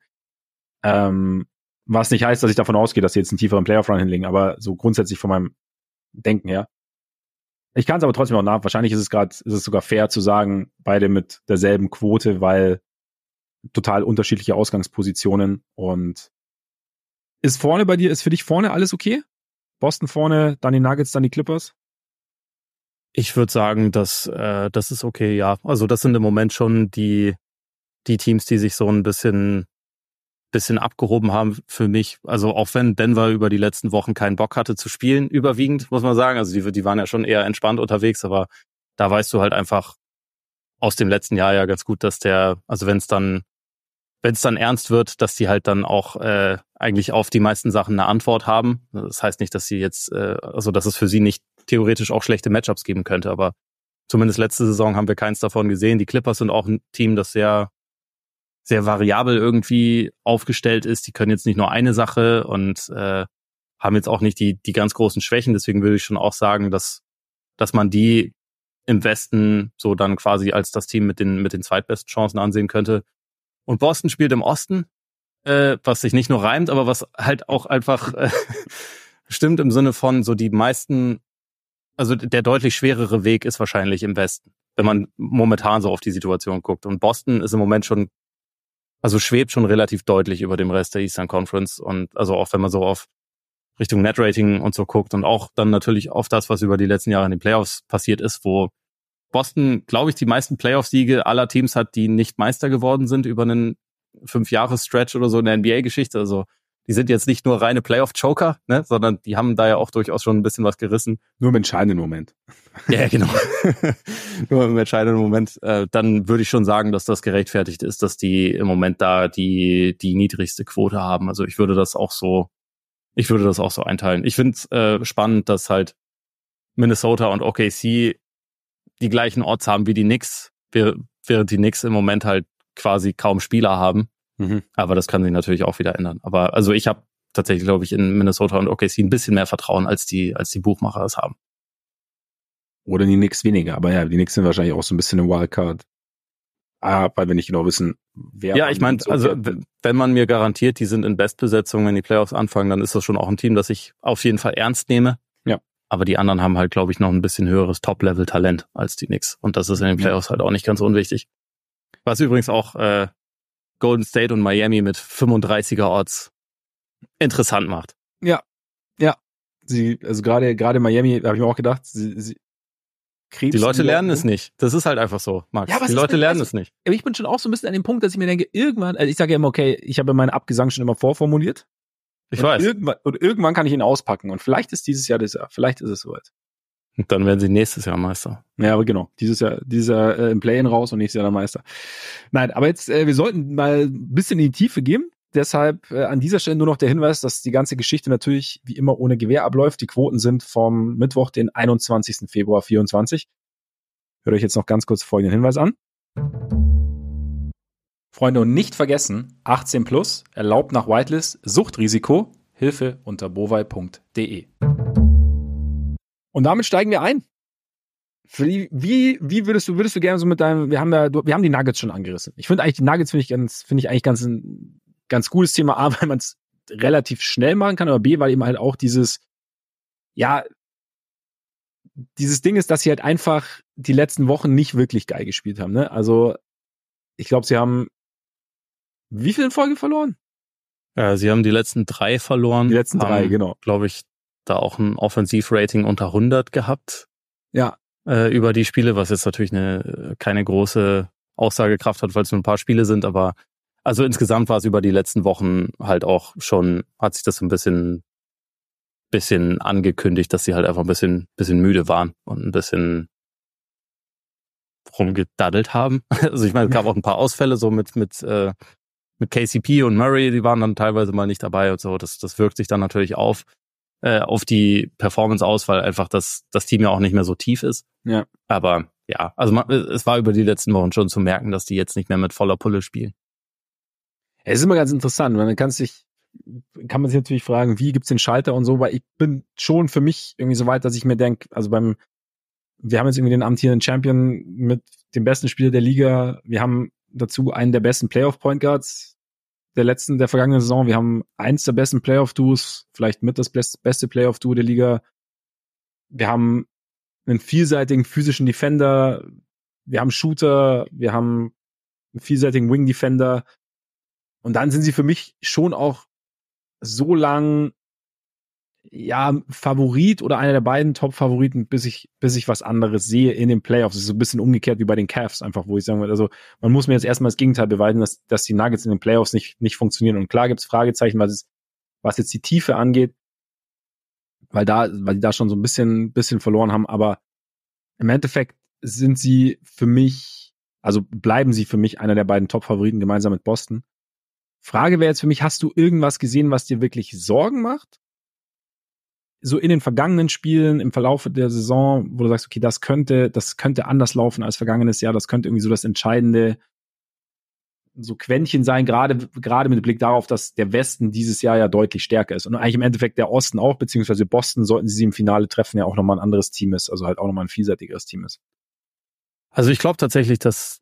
S1: Ähm, was nicht heißt, dass ich davon ausgehe, dass sie jetzt einen tieferen Playoff-Run hinlegen, aber so grundsätzlich von meinem Denken her. Ich kann es aber trotzdem auch nach. Wahrscheinlich ist es gerade, ist es sogar fair zu sagen, beide mit derselben Quote, weil total unterschiedliche Ausgangspositionen und ist vorne bei dir, ist für dich vorne alles okay? Boston vorne, dann die Nuggets, dann die Clippers?
S2: Ich würde sagen, dass äh, das ist okay, ja. Also das sind im Moment schon die die Teams, die sich so ein bisschen bisschen abgehoben haben für mich. Also auch wenn Denver über die letzten Wochen keinen Bock hatte zu spielen, überwiegend, muss man sagen. Also die, die waren ja schon eher entspannt unterwegs, aber da weißt du halt einfach aus dem letzten Jahr ja ganz gut, dass der, also wenn es dann, wenn es dann ernst wird, dass die halt dann auch äh, eigentlich auf die meisten Sachen eine Antwort haben. Das heißt nicht, dass sie jetzt, äh, also dass es für sie nicht theoretisch auch schlechte Matchups geben könnte, aber zumindest letzte Saison haben wir keins davon gesehen. Die Clippers sind auch ein Team, das sehr sehr variabel irgendwie aufgestellt ist. Die können jetzt nicht nur eine Sache und äh, haben jetzt auch nicht die, die ganz großen Schwächen. Deswegen würde ich schon auch sagen, dass, dass man die im Westen so dann quasi als das Team mit den, mit den zweitbesten Chancen ansehen könnte. Und Boston spielt im Osten, äh, was sich nicht nur reimt, aber was halt auch einfach äh, stimmt im Sinne von so die meisten, also der deutlich schwerere Weg ist wahrscheinlich im Westen. wenn man momentan so auf die Situation guckt. Und Boston ist im Moment schon, also schwebt schon relativ deutlich über dem Rest der Eastern Conference. Und also auch wenn man so auf Richtung Net-Rating und so guckt und auch dann natürlich auf das, was über die letzten Jahre in den Playoffs passiert ist, wo Boston, glaube ich, die meisten Playoff-Siege aller Teams hat, die nicht Meister geworden sind über einen Fünf-Jahres-Stretch oder so in der NBA-Geschichte. Also die sind jetzt nicht nur reine Playoff-Joker, ne, sondern die haben da ja auch durchaus schon ein bisschen was gerissen.
S1: Nur im entscheidenden Moment.
S2: Ja, genau. nur im entscheidenden Moment. Äh, dann würde ich schon sagen, dass das gerechtfertigt ist, dass die im Moment da die, die niedrigste Quote haben. Also ich würde das auch so, ich würde das auch so einteilen. Ich finde es äh, spannend, dass halt Minnesota und OKC die gleichen Orts haben wie die Knicks, während die Knicks im Moment halt quasi kaum Spieler haben. Mhm. Aber das kann sich natürlich auch wieder ändern. Aber also ich habe tatsächlich, glaube ich, in Minnesota und OKC ein bisschen mehr Vertrauen, als die, als die Buchmacher es haben.
S1: Oder die Knicks weniger. Aber ja, die Knicks sind wahrscheinlich auch so ein bisschen eine Wildcard. Ah, weil wir nicht genau wissen, wer.
S2: Ja, ich meine, also wenn man mir garantiert, die sind in Bestbesetzung, wenn die Playoffs anfangen, dann ist das schon auch ein Team, das ich auf jeden Fall ernst nehme.
S1: Ja.
S2: Aber die anderen haben halt, glaube ich, noch ein bisschen höheres Top-Level-Talent als die Knicks. Und das ist in den Playoffs halt auch nicht ganz unwichtig. Was übrigens auch äh, Golden State und Miami mit 35er Orts interessant macht.
S1: Ja, ja. Sie, also gerade gerade Miami, da habe ich mir auch gedacht, sie, sie
S2: Krebs Die Leute lernen es nicht. Das ist halt einfach so, Max. Ja, die Leute mit, lernen also, es nicht.
S1: Aber ich bin schon auch so ein bisschen an dem Punkt, dass ich mir denke, irgendwann, also ich sage ja immer, okay, ich habe meinen Abgesang schon immer vorformuliert.
S2: Ich und weiß.
S1: Irgendwann, und irgendwann kann ich ihn auspacken. Und vielleicht ist dieses Jahr das Jahr. Vielleicht ist es soweit.
S2: Und dann werden sie nächstes Jahr Meister.
S1: Ja, aber genau. Dieses Jahr, dieses Jahr äh, im Play-In raus und nächstes Jahr der Meister. Nein, aber jetzt, äh, wir sollten mal ein bisschen in die Tiefe gehen. Deshalb äh, an dieser Stelle nur noch der Hinweis, dass die ganze Geschichte natürlich wie immer ohne Gewehr abläuft. Die Quoten sind vom Mittwoch, den 21. Februar 24. Hört euch jetzt noch ganz kurz folgenden Hinweis an. Freunde, und nicht vergessen, 18 plus, erlaubt nach Whitelist, Suchtrisiko, Hilfe unter bovai.de. Und damit steigen wir ein. Wie, wie würdest du, würdest du gerne so mit deinem, wir haben ja, wir haben die Nuggets schon angerissen. Ich finde eigentlich, die Nuggets finde ich ganz, finde ich eigentlich ganz ein ganz cooles Thema, A, weil man es relativ schnell machen kann, aber B, weil eben halt auch dieses, ja, dieses Ding ist, dass sie halt einfach die letzten Wochen nicht wirklich geil gespielt haben, ne? Also, ich glaube, sie haben wie viel in Folge verloren?
S2: Ja, sie haben die letzten drei verloren.
S1: Die letzten drei, genau.
S2: Glaube ich, da auch ein Offensivrating unter 100 gehabt.
S1: Ja.
S2: Äh, über die Spiele, was jetzt natürlich eine, keine große Aussagekraft hat, weil es nur ein paar Spiele sind, aber also insgesamt war es über die letzten Wochen halt auch schon, hat sich das so ein bisschen, bisschen angekündigt, dass sie halt einfach ein bisschen, bisschen müde waren und ein bisschen rumgedaddelt haben. Also ich meine, es gab auch ein paar Ausfälle so mit, mit, äh, mit KCP und Murray, die waren dann teilweise mal nicht dabei und so. Das, das wirkt sich dann natürlich auf äh, auf die Performance aus, weil einfach das, das Team ja auch nicht mehr so tief ist.
S1: Ja.
S2: Aber ja, also man, es war über die letzten Wochen schon zu merken, dass die jetzt nicht mehr mit voller Pulle spielen.
S1: Es ist immer ganz interessant, weil man kann sich, kann man sich natürlich fragen, wie gibt's den Schalter und so, weil ich bin schon für mich irgendwie so weit, dass ich mir denke, also beim, wir haben jetzt irgendwie den amtierenden Champion mit dem besten Spieler der Liga, wir haben dazu einen der besten Playoff Point Guards, der letzten, der vergangenen Saison. Wir haben eins der besten Playoff-Duos, vielleicht mit das beste Playoff-Duo der Liga. Wir haben einen vielseitigen physischen Defender. Wir haben Shooter. Wir haben einen vielseitigen Wing-Defender. Und dann sind sie für mich schon auch so lang ja, Favorit oder einer der beiden Top-Favoriten, bis ich, bis ich was anderes sehe in den Playoffs. Das ist so ein bisschen umgekehrt wie bei den Cavs, einfach, wo ich sagen würde, also man muss mir jetzt erstmal das Gegenteil beweisen, dass, dass die Nuggets in den Playoffs nicht, nicht funktionieren. Und klar gibt's Fragezeichen, was, es, was jetzt die Tiefe angeht, weil da, weil die da schon so ein bisschen, bisschen verloren haben, aber im Endeffekt sind sie für mich, also bleiben sie für mich einer der beiden Top-Favoriten gemeinsam mit Boston. Frage wäre jetzt für mich, hast du irgendwas gesehen, was dir wirklich Sorgen macht? So in den vergangenen Spielen im Verlauf der Saison, wo du sagst, okay, das könnte, das könnte anders laufen als vergangenes Jahr, das könnte irgendwie so das entscheidende so Quäntchen sein, gerade gerade mit Blick darauf, dass der Westen dieses Jahr ja deutlich stärker ist und eigentlich im Endeffekt der Osten auch, beziehungsweise Boston sollten sie im Finale treffen, ja auch nochmal ein anderes Team ist, also halt auch nochmal ein vielseitigeres Team ist.
S2: Also ich glaube tatsächlich, dass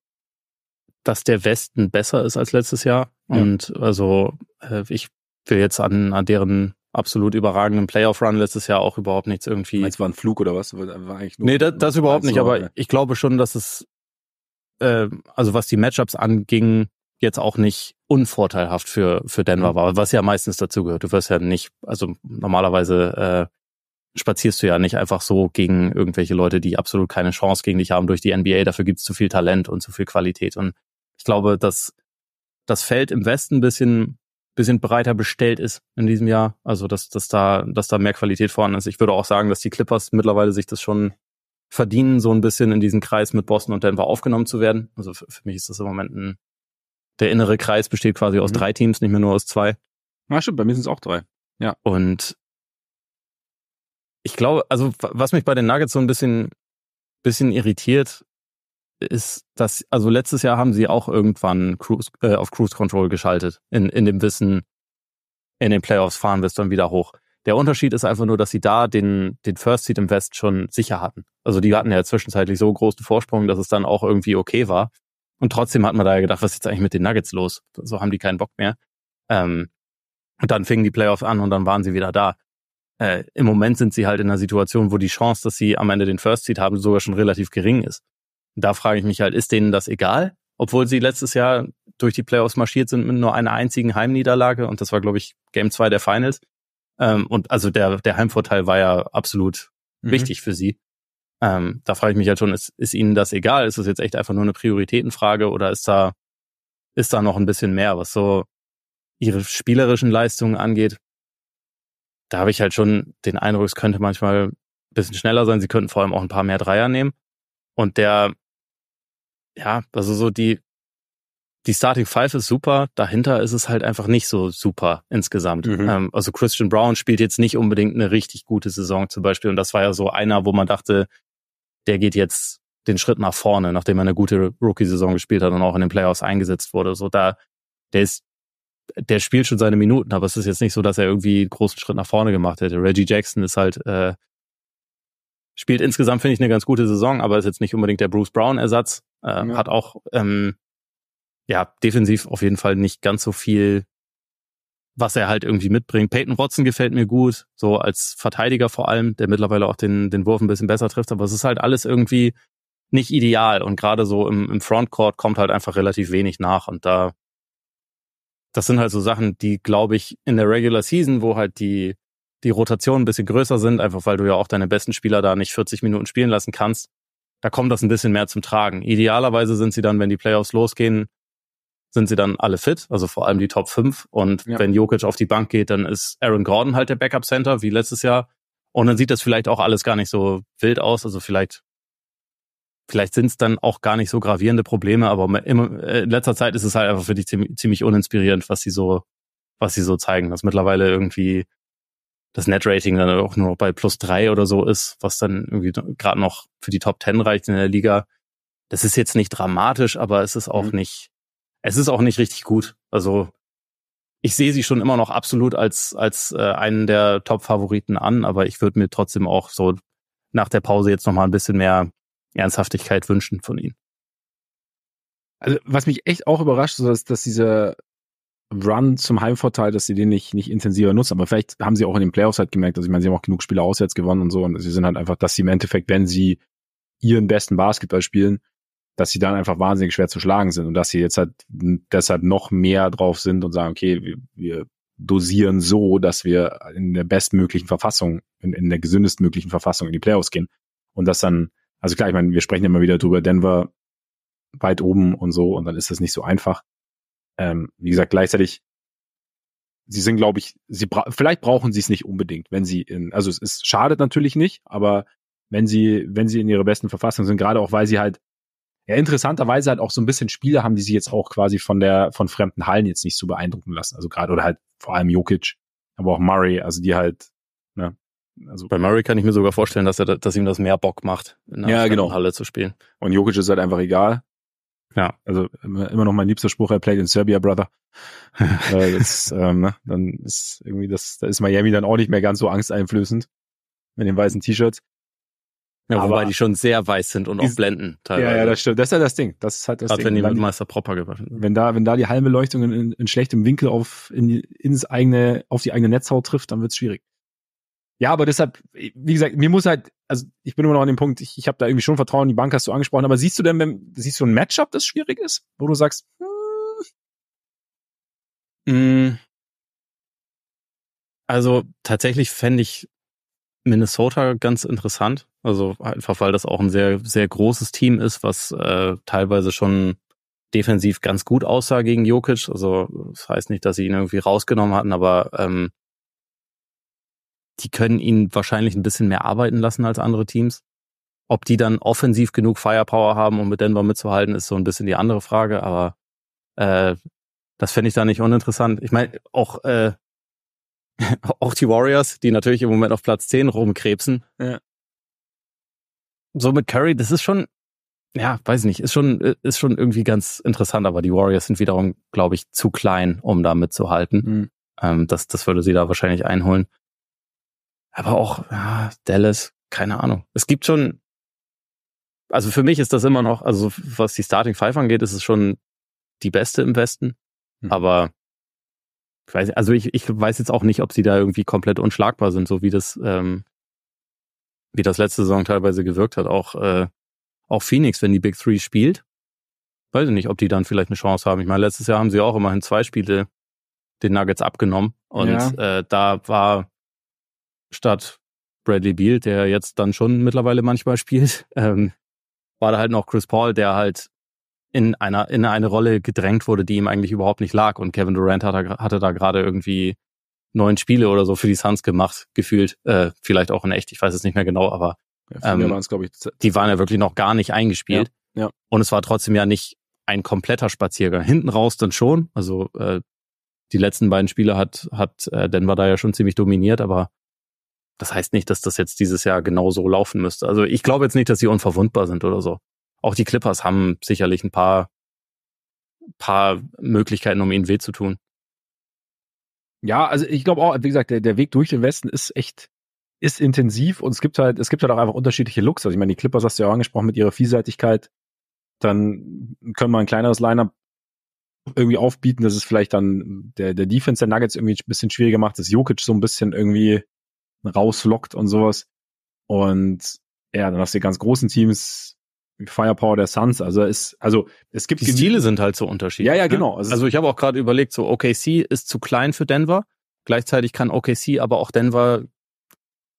S2: dass der Westen besser ist als letztes Jahr ja. und also äh, ich will jetzt an, an deren absolut überragenden Playoff-Run letztes Jahr auch überhaupt nichts irgendwie.
S1: Meinst, war ein Flug oder was? War
S2: eigentlich nur nee, das, das überhaupt nicht, aber ich glaube schon, dass es, äh, also was die Matchups anging, jetzt auch nicht unvorteilhaft für, für Denver mhm. war, was ja meistens dazu gehört. Du wirst ja nicht, also normalerweise äh, spazierst du ja nicht einfach so gegen irgendwelche Leute, die absolut keine Chance gegen dich haben durch die NBA. Dafür gibt's zu viel Talent und zu viel Qualität. Und ich glaube, dass das Feld im Westen ein bisschen, bisschen breiter bestellt ist in diesem Jahr. Also dass, dass da, dass da mehr Qualität vorhanden ist. Ich würde auch sagen, dass die Clippers mittlerweile sich das schon verdienen, so ein bisschen in diesen Kreis mit Boston und Denver aufgenommen zu werden. Also für, für mich ist das im Moment ein, der innere Kreis besteht quasi aus mhm. drei Teams, nicht mehr nur aus zwei.
S1: Ja, stimmt, bei mir sind es auch drei. Ja.
S2: Und ich glaube, also was mich bei den Nuggets so ein bisschen, bisschen irritiert, ist, dass, also letztes Jahr haben sie auch irgendwann Cruise, äh, auf Cruise Control geschaltet, in, in dem Wissen, in den Playoffs fahren wir es dann wieder hoch. Der Unterschied ist einfach nur, dass sie da den, den First Seed im West schon sicher hatten. Also die hatten ja zwischenzeitlich so großen Vorsprung, dass es dann auch irgendwie okay war. Und trotzdem hat man da ja gedacht, was ist jetzt eigentlich mit den Nuggets los? So haben die keinen Bock mehr. Ähm, und dann fingen die Playoffs an und dann waren sie wieder da. Äh, Im Moment sind sie halt in einer Situation, wo die Chance, dass sie am Ende den First Seed haben, sogar schon relativ gering ist. Da frage ich mich halt, ist denen das egal? Obwohl sie letztes Jahr durch die Playoffs marschiert sind mit nur einer einzigen Heimniederlage und das war, glaube ich, Game 2 der Finals. Ähm, und also der, der Heimvorteil war ja absolut mhm. wichtig für sie. Ähm, da frage ich mich halt schon, ist, ist Ihnen das egal? Ist das jetzt echt einfach nur eine Prioritätenfrage oder ist da, ist da noch ein bisschen mehr, was so Ihre spielerischen Leistungen angeht? Da habe ich halt schon den Eindruck, es könnte manchmal ein bisschen schneller sein. Sie könnten vor allem auch ein paar mehr Dreier nehmen. Und der, ja, also so die, die Starting Five ist super, dahinter ist es halt einfach nicht so super insgesamt. Mhm. Ähm, also Christian Brown spielt jetzt nicht unbedingt eine richtig gute Saison zum Beispiel und das war ja so einer, wo man dachte, der geht jetzt den Schritt nach vorne, nachdem er eine gute Rookie-Saison gespielt hat und auch in den Playoffs eingesetzt wurde. So da, der ist, der spielt schon seine Minuten, aber es ist jetzt nicht so, dass er irgendwie einen großen Schritt nach vorne gemacht hätte. Reggie Jackson ist halt, äh, spielt insgesamt, finde ich, eine ganz gute Saison, aber ist jetzt nicht unbedingt der Bruce Brown-Ersatz. Äh, ja. Hat auch, ähm, ja, defensiv auf jeden Fall nicht ganz so viel was er halt irgendwie mitbringt. Peyton Watson gefällt mir gut, so als Verteidiger vor allem, der mittlerweile auch den, den Wurf ein bisschen besser trifft, aber es ist halt alles irgendwie nicht ideal und gerade so im, im Frontcourt kommt halt einfach relativ wenig nach und da, das sind halt so Sachen, die glaube ich in der Regular Season, wo halt die, die Rotationen ein bisschen größer sind, einfach weil du ja auch deine besten Spieler da nicht 40 Minuten spielen lassen kannst, da kommt das ein bisschen mehr zum Tragen. Idealerweise sind sie dann, wenn die Playoffs losgehen, sind sie dann alle fit, also vor allem die Top 5. Und ja. wenn Jokic auf die Bank geht, dann ist Aaron Gordon halt der Backup Center, wie letztes Jahr. Und dann sieht das vielleicht auch alles gar nicht so wild aus. Also vielleicht, vielleicht sind es dann auch gar nicht so gravierende Probleme, aber in letzter Zeit ist es halt einfach für die ziemlich, ziemlich uninspirierend, was sie so, was sie so zeigen. Dass mittlerweile irgendwie das Net-Rating dann auch nur bei plus drei oder so ist, was dann irgendwie gerade noch für die Top 10 reicht in der Liga. Das ist jetzt nicht dramatisch, aber es ist auch mhm. nicht, es ist auch nicht richtig gut. Also ich sehe sie schon immer noch absolut als, als äh, einen der Top-Favoriten an, aber ich würde mir trotzdem auch so nach der Pause jetzt nochmal ein bisschen mehr Ernsthaftigkeit wünschen von ihnen.
S1: Also was mich echt auch überrascht, ist, dass, dass dieser Run zum Heimvorteil, dass sie den nicht, nicht intensiver nutzen. Aber vielleicht haben sie auch in den Playoffs halt gemerkt, also ich meine, sie haben auch genug Spiele auswärts gewonnen und so. Und sie sind halt einfach, dass sie im Endeffekt, wenn sie ihren besten Basketball spielen, dass sie dann einfach wahnsinnig schwer zu schlagen sind und dass sie jetzt halt deshalb noch mehr drauf sind und sagen, okay, wir, wir dosieren so, dass wir in der bestmöglichen Verfassung, in, in der gesündestmöglichen Verfassung in die Playoffs gehen. Und das dann, also klar, ich meine, wir sprechen immer wieder drüber, Denver weit oben und so, und dann ist das nicht so einfach. Ähm, wie gesagt, gleichzeitig, sie sind, glaube ich, sie bra vielleicht brauchen sie es nicht unbedingt, wenn sie in, also es ist schadet natürlich nicht, aber wenn sie, wenn sie in ihrer besten Verfassung sind, gerade auch weil sie halt ja interessanterweise halt auch so ein bisschen Spiele haben, die sie jetzt auch quasi von der von fremden Hallen jetzt nicht so beeindrucken lassen. Also gerade oder halt vor allem Jokic, aber auch Murray, also die halt, ne,
S2: also bei Murray kann ich mir sogar vorstellen, dass er, dass ihm das mehr Bock macht,
S1: in einer ja, genau.
S2: Halle zu spielen.
S1: Und Jokic ist halt einfach egal. Ja. Also immer, noch mein liebster Spruch, er played in Serbia, Brother. das, ähm, ne, dann ist irgendwie das, da ist Miami dann auch nicht mehr ganz so angsteinflößend mit den weißen T-Shirts.
S2: Ja, aber wobei die schon sehr weiß sind und auch blenden
S1: teilweise. Ja, ja, das stimmt. Das ist ja das Ding. Das ist halt das
S2: Gerade
S1: Ding.
S2: wenn die mit Meister Propper gewaffen
S1: Wenn da, wenn da die Hallenbeleuchtung in, in schlechtem Winkel auf, in, ins eigene, auf die eigene Netzhaut trifft, dann wird's schwierig. Ja, aber deshalb, wie gesagt, mir muss halt, also ich bin immer noch an dem Punkt, ich, ich habe da irgendwie schon Vertrauen, die Bank hast du angesprochen, aber siehst du denn, wenn, siehst du ein Matchup, das schwierig ist, wo du sagst,
S2: hm, mm. also tatsächlich fände ich Minnesota ganz interessant. Also einfach, weil das auch ein sehr, sehr großes Team ist, was äh, teilweise schon defensiv ganz gut aussah gegen Jokic. Also das heißt nicht, dass sie ihn irgendwie rausgenommen hatten, aber ähm, die können ihn wahrscheinlich ein bisschen mehr arbeiten lassen als andere Teams. Ob die dann offensiv genug Firepower haben, um mit Denver mitzuhalten, ist so ein bisschen die andere Frage, aber äh, das fände ich da nicht uninteressant. Ich meine, auch äh, auch die Warriors, die natürlich im Moment auf Platz 10 rumkrebsen. Ja. So mit Curry, das ist schon, ja, weiß nicht, ist schon, ist schon irgendwie ganz interessant, aber die Warriors sind wiederum, glaube ich, zu klein, um da mitzuhalten. Mhm. Ähm, das, das würde sie da wahrscheinlich einholen. Aber auch, ja, Dallas, keine Ahnung. Es gibt schon, also für mich ist das immer noch, also was die Starting Five angeht, ist es schon die beste im Westen. Mhm. Aber ich weiß, also ich, ich weiß jetzt auch nicht, ob sie da irgendwie komplett unschlagbar sind, so wie das, ähm, wie das letzte Saison teilweise gewirkt hat. Auch, äh, auch Phoenix, wenn die Big Three spielt, weiß ich nicht, ob die dann vielleicht eine Chance haben. Ich meine, letztes Jahr haben sie auch immerhin zwei Spiele den Nuggets abgenommen. Und ja. äh, da war statt Bradley Beal, der jetzt dann schon mittlerweile manchmal spielt, ähm, war da halt noch Chris Paul, der halt in einer in eine Rolle gedrängt wurde, die ihm eigentlich überhaupt nicht lag. Und Kevin Durant hatte, hatte da gerade irgendwie neun Spiele oder so für die Suns gemacht, gefühlt. Äh, vielleicht auch in echt, ich weiß es nicht mehr genau, aber ja, ähm, ich, die waren ja wirklich noch gar nicht eingespielt. Ja, ja. Und es war trotzdem ja nicht ein kompletter Spaziergang. Hinten raus dann schon. Also äh, die letzten beiden Spiele hat, hat äh, Denver da ja schon ziemlich dominiert, aber das heißt nicht, dass das jetzt dieses Jahr genau so laufen müsste. Also ich glaube jetzt nicht, dass sie unverwundbar sind oder so auch die Clippers haben sicherlich ein paar, paar Möglichkeiten, um ihnen weh zu tun.
S1: Ja, also ich glaube auch, wie gesagt, der, der Weg durch den Westen ist echt, ist intensiv und es gibt halt, es gibt halt auch einfach unterschiedliche Looks. Also ich meine, die Clippers hast du ja auch angesprochen mit ihrer Vielseitigkeit. Dann können wir ein kleineres Lineup irgendwie aufbieten, dass es vielleicht dann der, der Defense der Nuggets irgendwie ein bisschen schwieriger macht, dass Jokic so ein bisschen irgendwie rauslockt und sowas. Und ja, dann hast du die ganz großen Teams, Firepower der Suns. Also es, also es gibt
S2: die Stile sind halt so unterschiedlich.
S1: Ja, ja, ne? genau.
S2: Also, also ich habe auch gerade überlegt, so OKC ist zu klein für Denver. Gleichzeitig kann OKC aber auch Denver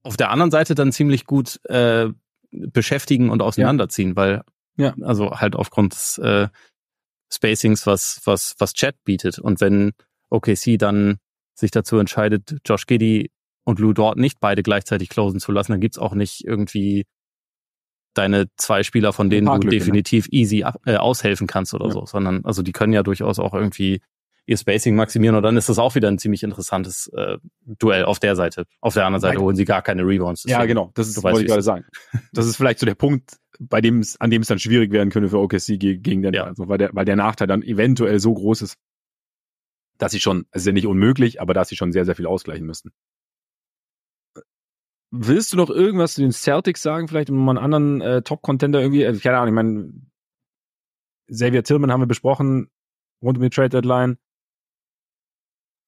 S2: auf der anderen Seite dann ziemlich gut äh, beschäftigen und auseinanderziehen, ja. weil ja. also halt aufgrund des äh, Spacings, was was was Chat bietet. Und wenn OKC dann sich dazu entscheidet, Josh Giddy und Lou Dort nicht beide gleichzeitig closen zu lassen, dann gibt's auch nicht irgendwie deine zwei Spieler, von denen du ne? definitiv ne? easy äh, aushelfen kannst oder ja. so, sondern also die können ja durchaus auch irgendwie ihr Spacing maximieren und dann ist das auch wieder ein ziemlich interessantes äh, Duell auf der Seite. Auf der anderen Seite holen sie gar keine Rebounds.
S1: Deswegen, ja, genau, das ist, wollte ich gerade sagen. Das ist vielleicht so der Punkt, bei dem es, an dem es dann schwierig werden könnte für OKC gegen den, ja. also weil der, weil der Nachteil dann eventuell so groß ist, dass sie schon, es ist ja nicht unmöglich, aber dass sie schon sehr, sehr viel ausgleichen müssten. Willst du noch irgendwas zu den Celtics sagen, vielleicht um einen anderen äh, Top-Contender irgendwie? Also, keine Ahnung, ich meine, Xavier Tillman haben wir besprochen, rund um die Trade Deadline.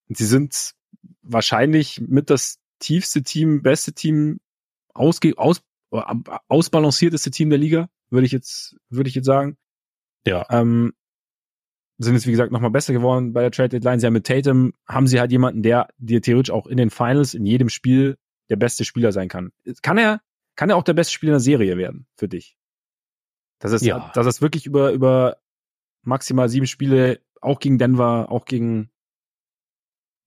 S1: Sie sind wahrscheinlich mit das tiefste Team, beste Team, ausge aus, ausbalancierteste Team der Liga, würde ich jetzt, würde ich jetzt sagen.
S2: Ja.
S1: Ähm, sind jetzt, wie gesagt, nochmal besser geworden bei der Trade Deadline. Sie haben mit Tatum, haben sie halt jemanden, der dir theoretisch auch in den Finals in jedem Spiel der beste Spieler sein kann. Kann er, kann er auch der beste Spieler in der Serie werden für dich? Das ist, ja. dass es wirklich über, über maximal sieben Spiele, auch gegen Denver, auch gegen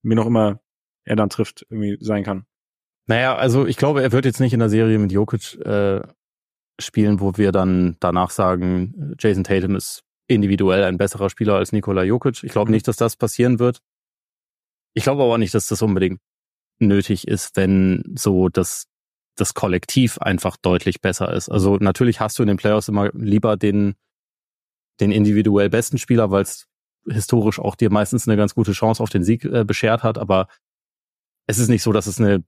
S1: mir noch immer er dann trifft, irgendwie sein kann.
S2: Naja, also ich glaube, er wird jetzt nicht in der Serie mit Jokic äh, spielen, wo wir dann danach sagen, Jason Tatum ist individuell ein besserer Spieler als Nikola Jokic. Ich glaube mhm. nicht, dass das passieren wird. Ich glaube aber nicht, dass das unbedingt nötig ist, wenn so das, das Kollektiv einfach deutlich besser ist. Also natürlich hast du in den Playoffs immer lieber den, den individuell besten Spieler, weil es historisch auch dir meistens eine ganz gute Chance auf den Sieg äh, beschert hat, aber es ist nicht so, dass es eine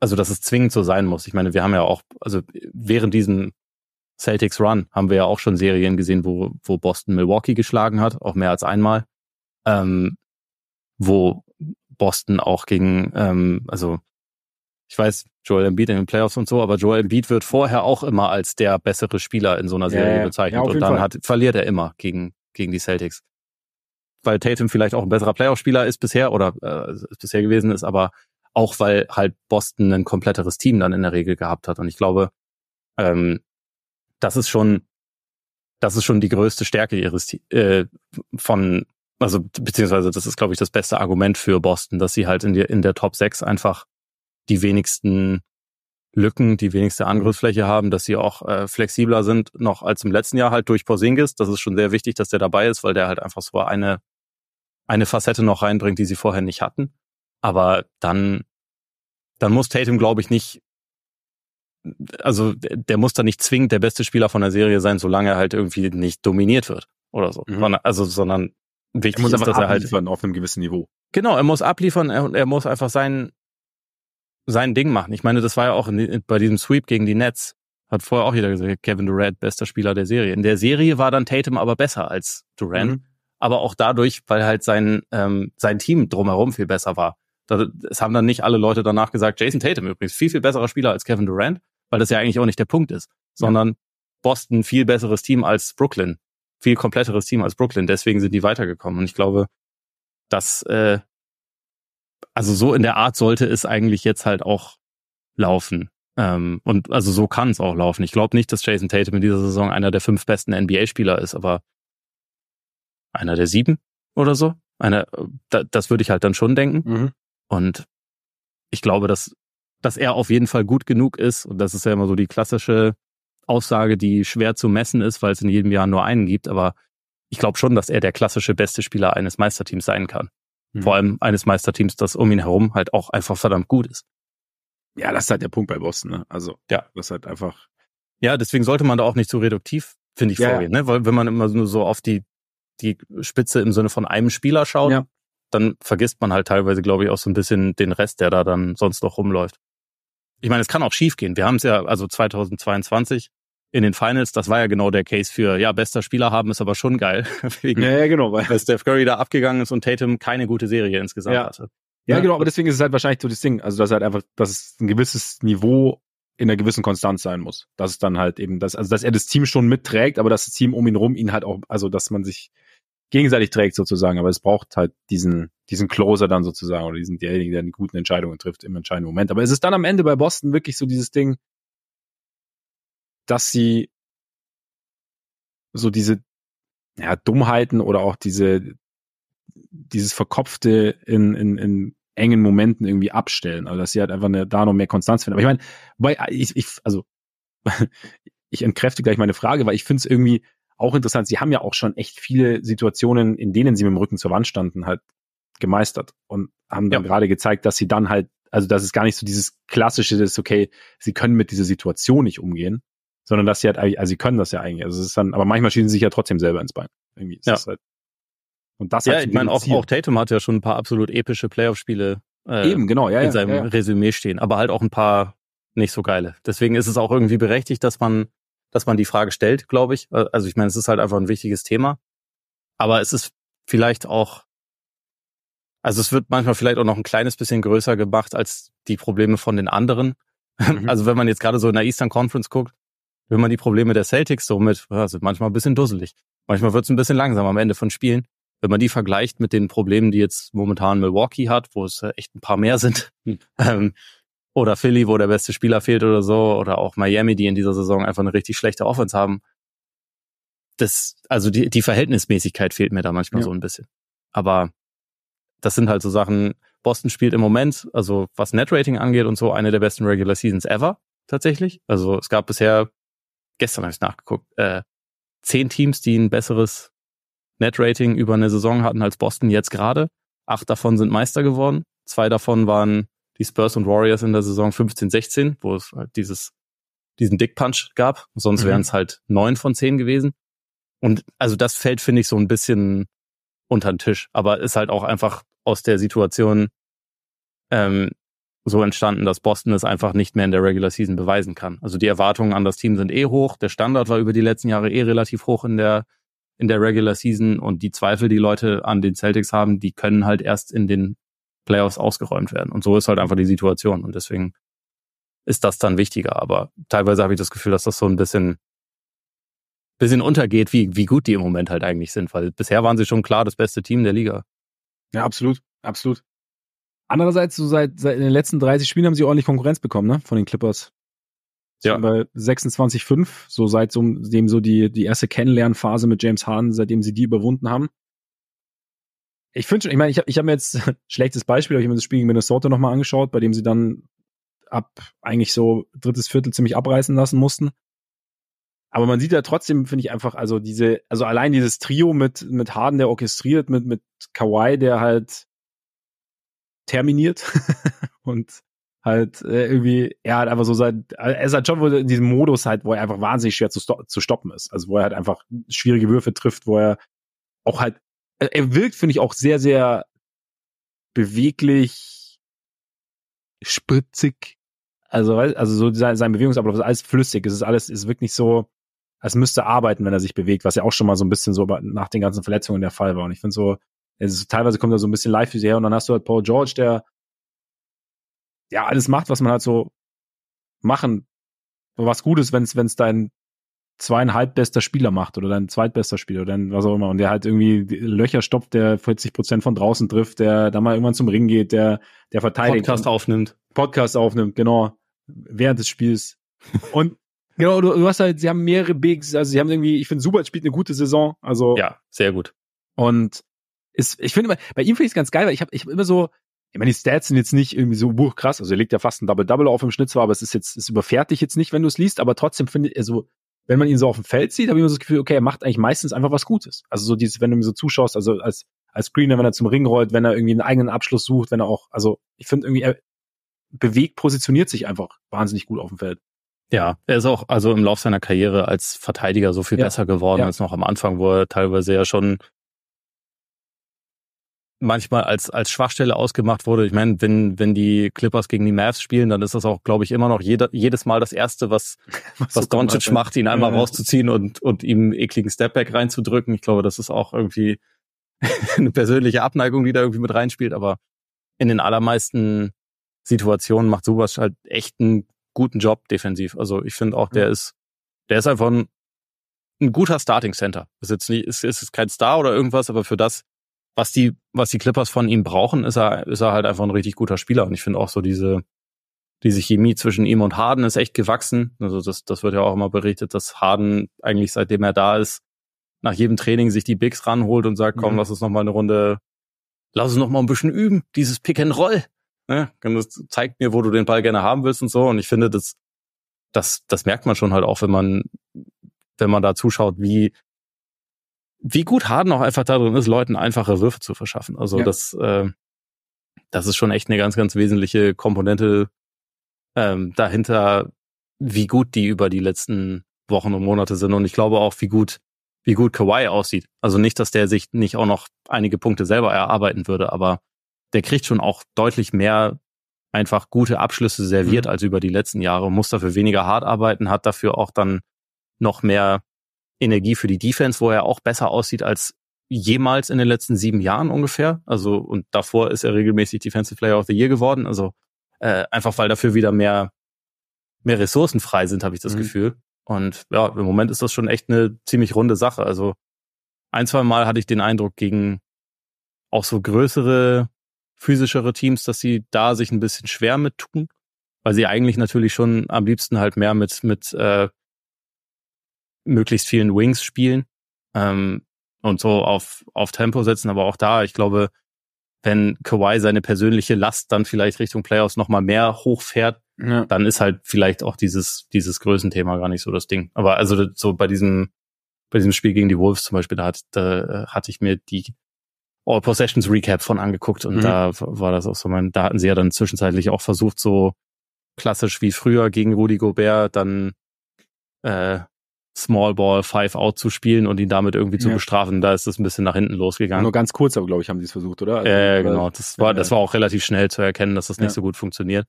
S2: also dass es zwingend so sein muss. Ich meine, wir haben ja auch, also während diesem Celtics Run haben wir ja auch schon Serien gesehen, wo, wo Boston Milwaukee geschlagen hat, auch mehr als einmal. Ähm, wo Boston auch gegen, ähm, also ich weiß, Joel Embiid in den Playoffs und so, aber Joel Embiid wird vorher auch immer als der bessere Spieler in so einer Serie ja, bezeichnet ja, und dann hat, verliert er immer gegen, gegen die Celtics. Weil Tatum vielleicht auch ein besserer Playoff-Spieler ist bisher oder äh, ist bisher gewesen ist, aber auch weil halt Boston ein kompletteres Team dann in der Regel gehabt hat. Und ich glaube, ähm, das ist schon, das ist schon die größte Stärke ihres äh, von, also beziehungsweise das ist, glaube ich, das beste Argument für Boston, dass sie halt in, die, in der Top 6 einfach die wenigsten Lücken, die wenigste Angriffsfläche haben, dass sie auch äh, flexibler sind, noch als im letzten Jahr halt durch Porzingis. Das ist schon sehr wichtig, dass der dabei ist, weil der halt einfach so eine, eine Facette noch reinbringt, die sie vorher nicht hatten. Aber dann, dann muss Tatum, glaube ich, nicht also der muss da nicht zwingend der beste Spieler von der Serie sein, solange er halt irgendwie nicht dominiert wird oder so. Mhm. Also, sondern wichtig er muss ist, dass er halt
S1: auf einem gewissen Niveau.
S2: Genau, er muss abliefern und er, er, muss einfach sein sein Ding machen. Ich meine, das war ja auch in, bei diesem Sweep gegen die Nets. Hat vorher auch jeder gesagt, Kevin Durant, bester Spieler der Serie. In der Serie war dann Tatum aber besser als Durant. Mhm. Aber auch dadurch, weil halt sein, ähm, sein Team drumherum viel besser war. Es haben dann nicht alle Leute danach gesagt, Jason Tatum übrigens viel, viel besserer Spieler als Kevin Durant weil das ja eigentlich auch nicht der Punkt ist, sondern ja. Boston viel besseres Team als Brooklyn, viel kompletteres Team als Brooklyn. Deswegen sind die weitergekommen. Und ich glaube, dass äh, also so in der Art sollte es eigentlich jetzt halt auch laufen. Ähm, und also so kann es auch laufen. Ich glaube nicht, dass Jason Tatum in dieser Saison einer der fünf besten NBA-Spieler ist, aber einer der sieben oder so. Einer, da, das würde ich halt dann schon denken. Mhm. Und ich glaube, dass dass er auf jeden Fall gut genug ist. Und das ist ja immer so die klassische Aussage, die schwer zu messen ist, weil es in jedem Jahr nur einen gibt. Aber ich glaube schon, dass er der klassische beste Spieler eines Meisterteams sein kann. Mhm. Vor allem eines Meisterteams, das um ihn herum halt auch einfach verdammt gut ist.
S1: Ja, das ist halt der Punkt bei Boston. Ne? Also, ja, das ist halt einfach.
S2: Ja, deswegen sollte man da auch nicht zu reduktiv, finde ich, ja, vorgehen. Ne? Weil wenn man immer nur so auf die, die Spitze im Sinne von einem Spieler schaut, ja. dann vergisst man halt teilweise, glaube ich, auch so ein bisschen den Rest, der da dann sonst noch rumläuft ich meine, es kann auch schief gehen. Wir haben es ja, also 2022 in den Finals, das war ja genau der Case für, ja, bester Spieler haben ist aber schon geil.
S1: Wegen, ja, ja, genau.
S2: Weil Steph Curry da abgegangen ist und Tatum keine gute Serie insgesamt
S1: ja.
S2: hatte.
S1: Ja, ja, genau, aber deswegen ist es halt wahrscheinlich so das Ding, also dass halt einfach, dass es ein gewisses Niveau in einer gewissen Konstanz sein muss. Dass es dann halt eben, dass, also dass er das Team schon mitträgt, aber dass das Team um ihn rum ihn halt auch, also dass man sich gegenseitig trägt sozusagen, aber es braucht halt diesen, diesen Closer dann sozusagen oder diesen derjenige, der die guten Entscheidungen trifft im entscheidenden Moment. Aber es ist dann am Ende bei Boston wirklich so dieses Ding, dass sie so diese ja, Dummheiten oder auch diese dieses Verkopfte in, in, in engen Momenten irgendwie abstellen. Also dass sie halt einfach eine, da noch mehr Konstanz finden. Aber ich meine, weil ich, ich, also ich entkräfte gleich meine Frage, weil ich finde es irgendwie auch interessant, sie haben ja auch schon echt viele Situationen, in denen sie mit dem Rücken zur Wand standen, halt gemeistert und haben dann ja. gerade gezeigt, dass sie dann halt, also dass es gar nicht so dieses klassische ist, okay, sie können mit dieser Situation nicht umgehen, sondern dass sie halt eigentlich, also sie können das ja eigentlich. Also es ist dann, aber manchmal schießen sie sich ja trotzdem selber ins Bein. Irgendwie
S2: ja.
S1: das halt.
S2: Und das ja, halt ich meine, auch, auch Tatum hat ja schon ein paar absolut epische Playoff-Spiele
S1: äh, Eben, genau, ja,
S2: in seinem ja, ja. Resümee stehen, aber halt auch ein paar nicht so geile. Deswegen ist es auch irgendwie berechtigt, dass man dass man die Frage stellt, glaube ich. Äh, also ich meine, es ist halt einfach ein wichtiges Thema. Aber es ist vielleicht auch, also es wird manchmal vielleicht auch noch ein kleines bisschen größer gemacht als die Probleme von den anderen. Mhm. Also wenn man jetzt gerade so in der Eastern Conference guckt, wenn man die Probleme der Celtics so mit, sind manchmal ein bisschen dusselig. Manchmal wird es ein bisschen langsam am Ende von Spielen. Wenn man die vergleicht mit den Problemen, die jetzt momentan Milwaukee hat, wo es echt ein paar mehr sind, mhm. ähm, oder Philly, wo der beste Spieler fehlt oder so, oder auch Miami, die in dieser Saison einfach eine richtig schlechte Offense haben. Das, also die, die Verhältnismäßigkeit fehlt mir da manchmal ja. so ein bisschen. Aber das sind halt so Sachen, Boston spielt im Moment, also was Net-Rating angeht und so, eine der besten Regular Seasons ever, tatsächlich. Also es gab bisher, gestern habe ich nachgeguckt, äh, zehn Teams, die ein besseres Net-Rating über eine Saison hatten als Boston jetzt gerade. Acht davon sind Meister geworden. Zwei davon waren die Spurs und Warriors in der Saison 15, 16, wo es halt dieses, diesen Dick Punch gab. Sonst mhm. wären es halt neun von zehn gewesen. Und also das fällt, finde ich, so ein bisschen unter den Tisch. Aber ist halt auch einfach aus der Situation, ähm, so entstanden, dass Boston es einfach nicht mehr in der Regular Season beweisen kann. Also die Erwartungen an das Team sind eh hoch. Der Standard war über die letzten Jahre eh relativ hoch in der, in der Regular Season und die Zweifel, die Leute an den Celtics haben, die können halt erst in den Playoffs ausgeräumt werden. Und so ist halt einfach die Situation. Und deswegen ist das dann wichtiger. Aber teilweise habe ich das Gefühl, dass das so ein bisschen, bisschen untergeht, wie, wie gut die im Moment halt eigentlich sind, weil bisher waren sie schon klar das beste Team der Liga.
S1: Ja, absolut, absolut. Andererseits, so seit, seit in den letzten 30 Spielen haben sie ordentlich Konkurrenz bekommen, ne, von den Clippers. Ja. Bei 26,5, so seit so, dem so die, die erste Kennenlernphase mit James Harden, seitdem sie die überwunden haben. Ich finde schon, ich meine, ich habe ich hab mir jetzt schlechtes Beispiel, ich habe mir das Spiel gegen Minnesota nochmal angeschaut, bei dem sie dann ab eigentlich so drittes Viertel ziemlich abreißen lassen mussten. Aber man sieht ja trotzdem, finde ich einfach, also diese, also allein dieses Trio mit, mit Harden, der orchestriert, mit, mit Kawhi, der halt terminiert und halt äh, irgendwie, er hat einfach so sein, er ist halt schon wohl in diesem Modus halt, wo er einfach wahnsinnig schwer zu, sto zu stoppen ist. Also wo er halt einfach schwierige Würfe trifft, wo er auch halt, er wirkt, finde ich, auch sehr, sehr beweglich, spritzig. Also, also so sein, sein Bewegungsablauf ist alles flüssig. Es ist alles, ist wirklich so, als müsste arbeiten, wenn er sich bewegt, was ja auch schon mal so ein bisschen so nach den ganzen Verletzungen der Fall war. Und ich finde so, ist, teilweise kommt da so ein bisschen live her und dann hast du halt Paul George, der ja alles macht, was man halt so machen, was gut ist, wenn es dein zweieinhalb bester Spieler macht oder dein zweitbester Spieler oder dein, was auch immer. Und der halt irgendwie Löcher stopft, der 40 Prozent von draußen trifft, der da mal irgendwann zum Ring geht, der der verteidigt
S2: Podcast aufnimmt,
S1: Podcast aufnimmt, genau während des Spiels. Und genau du, du hast halt, sie haben mehrere Bigs, also sie haben irgendwie, ich finde Super spielt eine gute Saison, also
S2: ja sehr gut.
S1: Und ist, ich finde, bei ihm finde ich es ganz geil, weil ich habe ich hab immer so, ich meine, die Stats sind jetzt nicht irgendwie so buch krass, also er legt ja fast ein Double-Double auf im Schnitt zwar, aber es ist jetzt, es überfertigt jetzt nicht, wenn du es liest, aber trotzdem finde ich, also, wenn man ihn so auf dem Feld sieht, habe ich immer so das Gefühl, okay, er macht eigentlich meistens einfach was Gutes. Also so dieses, wenn du ihm so zuschaust, also als, als Screener, wenn er zum Ring rollt, wenn er irgendwie einen eigenen Abschluss sucht, wenn er auch, also ich finde irgendwie, er bewegt, positioniert sich einfach wahnsinnig gut auf dem Feld.
S2: Ja, er ist auch also im Lauf seiner Karriere als Verteidiger so viel ja. besser geworden ja. als noch am Anfang, wo er teilweise ja schon manchmal als, als Schwachstelle ausgemacht wurde. Ich meine, wenn, wenn die Clippers gegen die Mavs spielen, dann ist das auch, glaube ich, immer noch jeder, jedes Mal das Erste, was, was, was Doncic macht, ihn einmal ja. rauszuziehen und, und ihm ekligen Stepback reinzudrücken. Ich glaube, das ist auch irgendwie eine persönliche Abneigung, die da irgendwie mit reinspielt. Aber in den allermeisten Situationen macht sowas halt echt einen guten Job defensiv. Also ich finde auch, der ist, der ist einfach ein, ein guter Starting Center. Ist jetzt nicht, ist, ist kein Star oder irgendwas, aber für das, was die, was die Clippers von ihm brauchen, ist er, ist er halt einfach ein richtig guter Spieler. Und ich finde auch so diese, diese Chemie zwischen ihm und Harden ist echt gewachsen. Also das, das wird ja auch immer berichtet, dass Harden eigentlich seitdem er da ist, nach jedem Training sich die Bigs ranholt und sagt, komm, mhm. lass uns noch mal eine Runde, lass uns noch mal ein bisschen üben, dieses Pick and Roll. Ne? Das zeigt mir, wo du den Ball gerne haben willst und so. Und ich finde, das, das, das merkt man schon halt auch, wenn man, wenn man da zuschaut, wie, wie gut Harden auch einfach darin ist, Leuten einfache Würfe zu verschaffen. Also ja. das, äh, das ist schon echt eine ganz, ganz wesentliche Komponente ähm, dahinter, wie gut die über die letzten Wochen und Monate sind. Und ich glaube auch, wie gut, wie gut Kawhi aussieht. Also nicht, dass der sich nicht auch noch einige Punkte selber erarbeiten würde, aber der kriegt schon auch deutlich mehr einfach gute Abschlüsse serviert mhm. als über die letzten Jahre, muss dafür weniger hart arbeiten, hat dafür auch dann noch mehr Energie für die Defense, wo er auch besser aussieht als jemals in den letzten sieben Jahren ungefähr. Also und davor ist er regelmäßig Defensive Player of the Year geworden. Also äh, einfach weil dafür wieder mehr mehr Ressourcen frei sind, habe ich das mhm. Gefühl. Und ja, im Moment ist das schon echt eine ziemlich runde Sache. Also ein, zwei Mal hatte ich den Eindruck gegen auch so größere, physischere Teams, dass sie da sich ein bisschen schwer mit tun, weil sie eigentlich natürlich schon am liebsten halt mehr mit mit äh, möglichst vielen Wings spielen ähm, und so auf, auf Tempo setzen. Aber auch da, ich glaube, wenn Kawhi seine persönliche Last dann vielleicht Richtung Playoffs nochmal mehr hochfährt, ja. dann ist halt vielleicht auch dieses, dieses Größenthema gar nicht so das Ding. Aber also so bei diesem, bei diesem Spiel gegen die Wolves zum Beispiel, da, hat, da äh, hatte ich mir die All Possessions Recap von angeguckt und mhm. da war das auch so mein, da hatten sie ja dann zwischenzeitlich auch versucht, so klassisch wie früher gegen Rudy Gobert dann äh, Small Ball Five Out zu spielen und ihn damit irgendwie zu ja. bestrafen. Da ist es ein bisschen nach hinten losgegangen.
S1: Nur ganz kurz, aber glaube ich, haben sie es versucht, oder?
S2: Also, äh, genau. Das war, das war auch relativ schnell zu erkennen, dass das nicht ja. so gut funktioniert.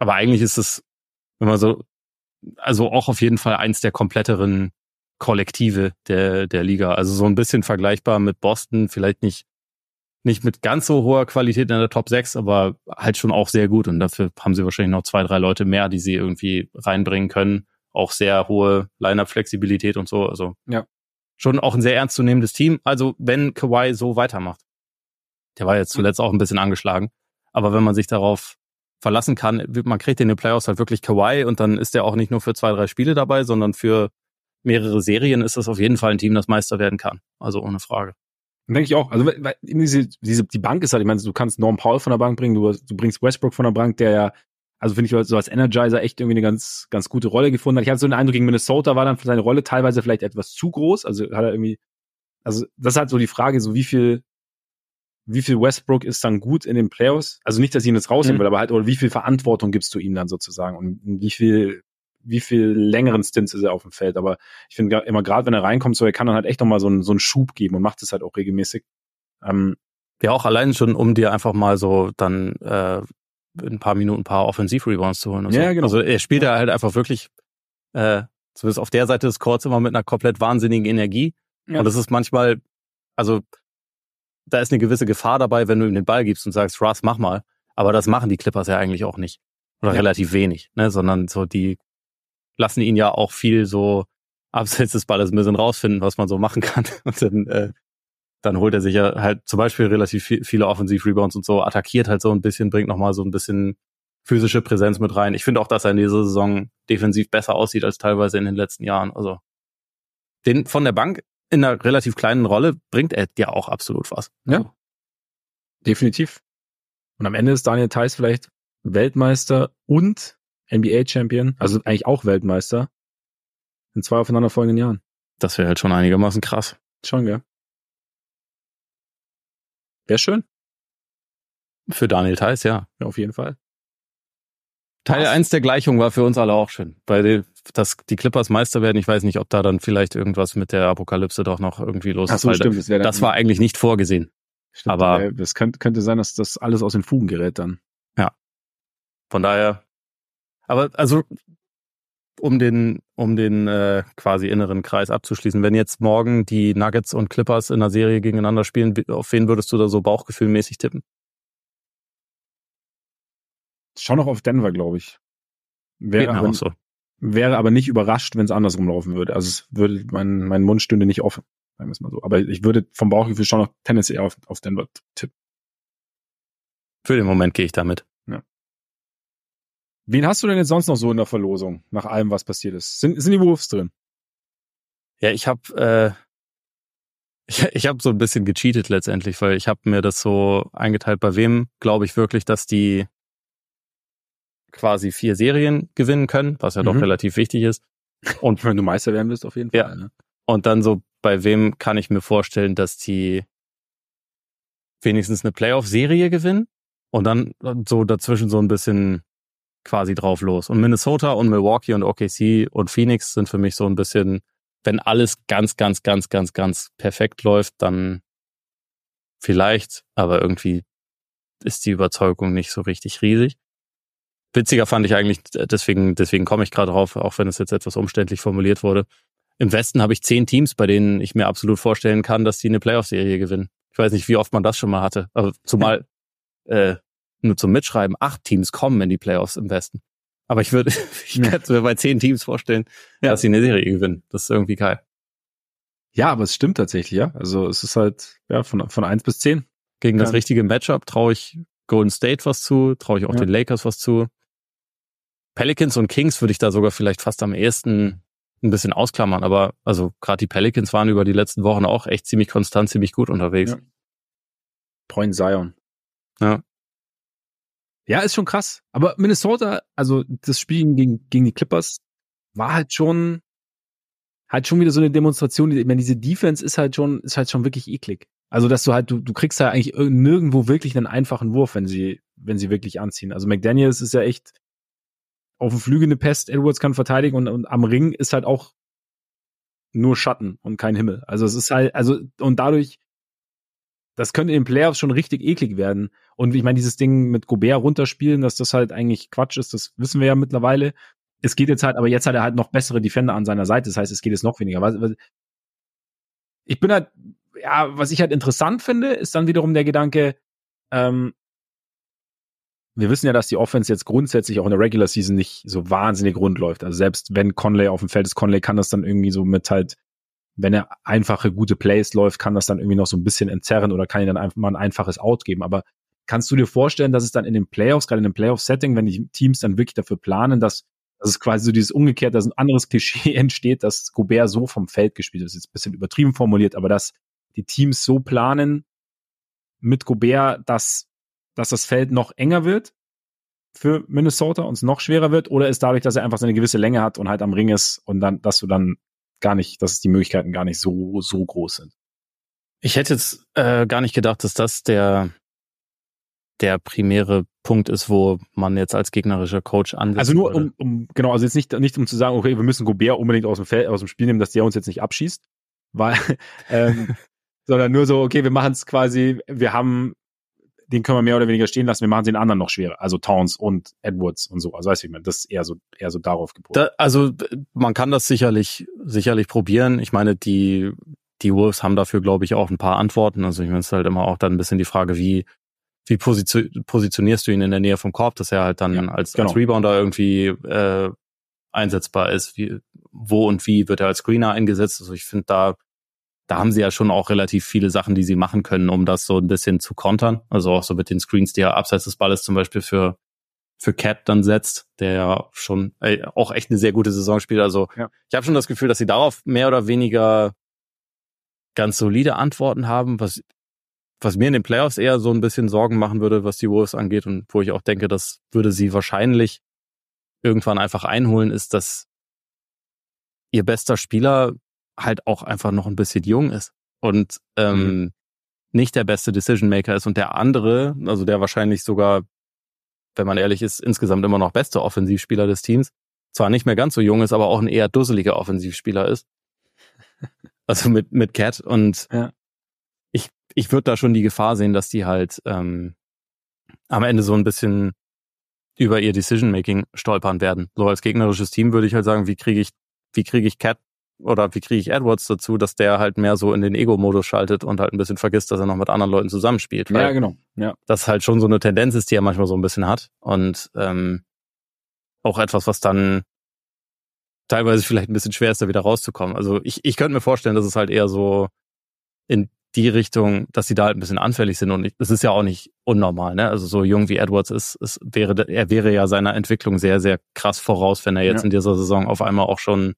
S2: aber eigentlich ist es, wenn man so, also auch auf jeden Fall eins der kompletteren Kollektive der, der Liga. Also so ein bisschen vergleichbar mit Boston, vielleicht nicht, nicht mit ganz so hoher Qualität in der Top 6, aber halt schon auch sehr gut. Und dafür haben sie wahrscheinlich noch zwei, drei Leute mehr, die sie irgendwie reinbringen können. Auch sehr hohe Line-Up-Flexibilität und so. Also
S1: ja.
S2: schon auch ein sehr ernstzunehmendes Team. Also wenn Kawhi so weitermacht. Der war jetzt zuletzt auch ein bisschen angeschlagen. Aber wenn man sich darauf verlassen kann, man kriegt in den Playoffs halt wirklich Kawhi und dann ist er auch nicht nur für zwei, drei Spiele dabei, sondern für mehrere Serien ist das auf jeden Fall ein Team, das Meister werden kann. Also ohne Frage.
S1: Denke ich auch. Also weil diese, diese, die Bank ist halt, ich meine, du kannst Norm Paul von der Bank bringen, du, du bringst Westbrook von der Bank, der ja, also finde ich so als Energizer echt irgendwie eine ganz, ganz gute Rolle gefunden hat. Ich hatte so den Eindruck, gegen Minnesota war dann für seine Rolle teilweise vielleicht etwas zu groß. Also hat er irgendwie, also das ist halt so die Frage, so wie viel, wie viel Westbrook ist dann gut in den Playoffs? Also nicht, dass ich ihn jetzt rausnehmen mhm. will, aber halt, oder wie viel Verantwortung gibst du ihm dann sozusagen und wie viel wie viel längeren Stints ist er auf dem Feld. Aber ich finde immer gerade, wenn er reinkommt, so er kann dann halt echt nochmal so einen, so einen Schub geben und macht es halt auch regelmäßig.
S2: Ähm, ja, auch allein schon, um dir einfach mal so dann äh, ein paar Minuten ein paar Offensiv-Rebounds zu holen. Und
S1: ja, so. genau.
S2: Also er spielt ja halt einfach wirklich, äh, zumindest auf der Seite des Courts immer mit einer komplett wahnsinnigen Energie. Ja. Und das ist manchmal, also da ist eine gewisse Gefahr dabei, wenn du ihm den Ball gibst und sagst, Russ, mach mal. Aber das machen die Clippers ja eigentlich auch nicht. Oder ja. relativ wenig, ne? Sondern so die lassen ihn ja auch viel so abseits des Balles ein bisschen rausfinden, was man so machen kann. Und dann, äh, dann holt er sich ja halt zum Beispiel relativ viel, viele Offensiv-Rebounds und so, attackiert halt so ein bisschen, bringt nochmal so ein bisschen physische Präsenz mit rein. Ich finde auch, dass er in dieser Saison defensiv besser aussieht als teilweise in den letzten Jahren. Also den von der Bank in einer relativ kleinen Rolle bringt er dir auch absolut was.
S1: Ja. Also. Definitiv. Und am Ende ist Daniel Theiss vielleicht Weltmeister und NBA-Champion, also eigentlich auch Weltmeister, in zwei aufeinanderfolgenden Jahren.
S2: Das wäre halt schon einigermaßen krass.
S1: Schon, gell? Wäre schön.
S2: Für Daniel Theiss, ja.
S1: Ja, auf jeden Fall.
S2: Teil 1 der Gleichung war für uns alle auch schön. Weil dass die Clippers Meister werden, ich weiß nicht, ob da dann vielleicht irgendwas mit der Apokalypse doch noch irgendwie los
S1: Ach so, ist. Stimmt, das,
S2: das war eigentlich nicht vorgesehen.
S1: Stimmt, aber es könnte, könnte sein, dass das alles aus den Fugen gerät dann.
S2: Ja. Von daher aber also um den, um den äh, quasi inneren Kreis abzuschließen, wenn jetzt morgen die Nuggets und Clippers in einer Serie gegeneinander spielen, auf wen würdest du da so bauchgefühlmäßig tippen?
S1: Schon noch auf Denver, glaube ich. Wäre aber, so. wäre aber nicht überrascht, wenn es andersrum laufen würde. Also es würde, mein, mein Mund stünde nicht offen, sagen wir es mal so. Aber ich würde vom Bauchgefühl schon noch Tennessee auf, auf Denver tippen.
S2: Für den Moment gehe ich damit.
S1: Wen hast du denn jetzt sonst noch so in der Verlosung, nach allem, was passiert ist? Sind, sind die Wolves drin?
S2: Ja, ich habe äh, ich, ich hab so ein bisschen gecheatet letztendlich, weil ich habe mir das so eingeteilt, bei wem glaube ich wirklich, dass die quasi vier Serien gewinnen können, was ja mhm. doch relativ wichtig ist.
S1: Und wenn du Meister werden willst, auf jeden Fall.
S2: Ja. Ne? Und dann so, bei wem kann ich mir vorstellen, dass die wenigstens eine Playoff-Serie gewinnen und dann so dazwischen so ein bisschen quasi drauf los. Und Minnesota und Milwaukee und OKC und Phoenix sind für mich so ein bisschen, wenn alles ganz, ganz, ganz, ganz, ganz perfekt läuft, dann vielleicht, aber irgendwie ist die Überzeugung nicht so richtig riesig. Witziger fand ich eigentlich, deswegen, deswegen komme ich gerade drauf, auch wenn es jetzt etwas umständlich formuliert wurde. Im Westen habe ich zehn Teams, bei denen ich mir absolut vorstellen kann, dass die eine Playoff-Serie gewinnen. Ich weiß nicht, wie oft man das schon mal hatte. Aber zumal äh, nur zum Mitschreiben, acht Teams kommen in die Playoffs im Westen. Aber ich würde, ich ja. könnte mir bei zehn Teams vorstellen, ja. dass sie eine Serie gewinnen. Das ist irgendwie geil.
S1: Ja, aber es stimmt tatsächlich, ja. Also es ist halt, ja, von, von eins bis zehn.
S2: Gegen das richtige Matchup traue ich Golden State was zu, traue ich auch ja. den Lakers was zu. Pelicans und Kings würde ich da sogar vielleicht fast am ehesten ein bisschen ausklammern, aber also gerade die Pelicans waren über die letzten Wochen auch echt ziemlich konstant, ziemlich gut unterwegs. Ja.
S1: Point Zion.
S2: Ja.
S1: Ja, ist schon krass. Aber Minnesota, also das Spiel gegen, gegen die Clippers, war halt schon, halt schon wieder so eine Demonstration. Ich meine, diese Defense ist halt schon, ist halt schon wirklich eklig. Also, dass du halt, du, du kriegst halt eigentlich nirgendwo wirklich einen einfachen Wurf, wenn sie, wenn sie wirklich anziehen. Also McDaniels ist ja echt auf dem Flügel eine Pest, Edwards kann verteidigen und, und am Ring ist halt auch nur Schatten und kein Himmel. Also es ist halt, also, und dadurch das könnte den Playoffs schon richtig eklig werden. Und ich meine, dieses Ding mit Gobert runterspielen, dass das halt eigentlich Quatsch ist, das wissen wir ja mittlerweile. Es geht jetzt halt, aber jetzt hat er halt noch bessere Defender an seiner Seite. Das heißt, es geht jetzt noch weniger. Ich bin halt, ja, was ich halt interessant finde, ist dann wiederum der Gedanke, ähm, wir wissen ja, dass die Offense jetzt grundsätzlich auch in der Regular Season nicht so wahnsinnig rund läuft. Also selbst wenn Conley auf dem Feld ist, Conley kann das dann irgendwie so mit halt, wenn er einfache, gute Plays läuft, kann das dann irgendwie noch so ein bisschen entzerren oder kann ihm dann einfach mal ein einfaches Out geben. Aber kannst du dir vorstellen, dass es dann in den Playoffs, gerade in dem Playoff-Setting, wenn die Teams dann wirklich dafür planen, dass, dass es quasi so dieses umgekehrt, dass ein anderes Klischee entsteht, dass Gobert so vom Feld gespielt ist. Jetzt ein bisschen übertrieben formuliert, aber dass die Teams so planen mit Gobert, dass dass das Feld noch enger wird für Minnesota und es noch schwerer wird? Oder ist dadurch, dass er einfach seine gewisse Länge hat und halt am Ring ist und dann, dass du dann gar nicht, dass die Möglichkeiten gar nicht so, so groß sind?
S2: Ich hätte jetzt äh, gar nicht gedacht, dass das der, der primäre Punkt ist, wo man jetzt als gegnerischer Coach ansetzt.
S1: Also nur um, um, genau, also jetzt nicht, nicht um zu sagen, okay, wir müssen Gobert unbedingt aus dem Feld, aus dem Spiel nehmen, dass der uns jetzt nicht abschießt, weil, ähm, sondern nur so, okay, wir machen es quasi, wir haben den können wir mehr oder weniger stehen lassen. Wir machen den anderen noch schwerer. Also Towns und Edwards und so. Also weißt du, ich meine, das ist eher so, eher so darauf gepolt.
S2: Da, also man kann das sicherlich, sicherlich probieren. Ich meine, die, die Wolves haben dafür, glaube ich, auch ein paar Antworten. Also ich meine, es ist halt immer auch dann ein bisschen die Frage, wie, wie positionierst du ihn in der Nähe vom Korb, dass er halt dann ja, als, genau. als Rebounder irgendwie äh, einsetzbar ist. Wie, wo und wie wird er als Screener eingesetzt? Also ich finde, da da haben sie ja schon auch relativ viele Sachen, die sie machen können, um das so ein bisschen zu kontern. Also auch so mit den Screens, die er abseits des Balles zum Beispiel für für Cat dann setzt, der ja schon ey, auch echt eine sehr gute Saison spielt. Also ja. ich habe schon das Gefühl, dass sie darauf mehr oder weniger ganz solide Antworten haben, was was mir in den Playoffs eher so ein bisschen Sorgen machen würde, was die Wolves angeht und wo ich auch denke, das würde sie wahrscheinlich irgendwann einfach einholen, ist, dass ihr bester Spieler halt auch einfach noch ein bisschen jung ist und ähm, mhm. nicht der beste Decision Maker ist und der andere, also der wahrscheinlich sogar, wenn man ehrlich ist, insgesamt immer noch beste Offensivspieler des Teams, zwar nicht mehr ganz so jung ist, aber auch ein eher dusseliger Offensivspieler ist. Also mit mit Cat und ja. Ich würde da schon die Gefahr sehen, dass die halt ähm, am Ende so ein bisschen über ihr Decision Making stolpern werden. So als gegnerisches Team würde ich halt sagen, wie kriege ich wie kriege ich Cat oder wie kriege ich Edwards dazu, dass der halt mehr so in den Ego-Modus schaltet und halt ein bisschen vergisst, dass er noch mit anderen Leuten zusammenspielt.
S1: Ja, genau. Ja.
S2: Das halt schon so eine Tendenz ist, die er manchmal so ein bisschen hat. Und ähm, auch etwas, was dann teilweise vielleicht ein bisschen schwer ist, da wieder rauszukommen. Also ich, ich könnte mir vorstellen, dass es halt eher so in die Richtung, dass sie da halt ein bisschen anfällig sind und das ist ja auch nicht unnormal, ne? Also so jung wie Edwards ist, ist wäre er wäre ja seiner Entwicklung sehr sehr krass voraus, wenn er jetzt ja. in dieser Saison auf einmal auch schon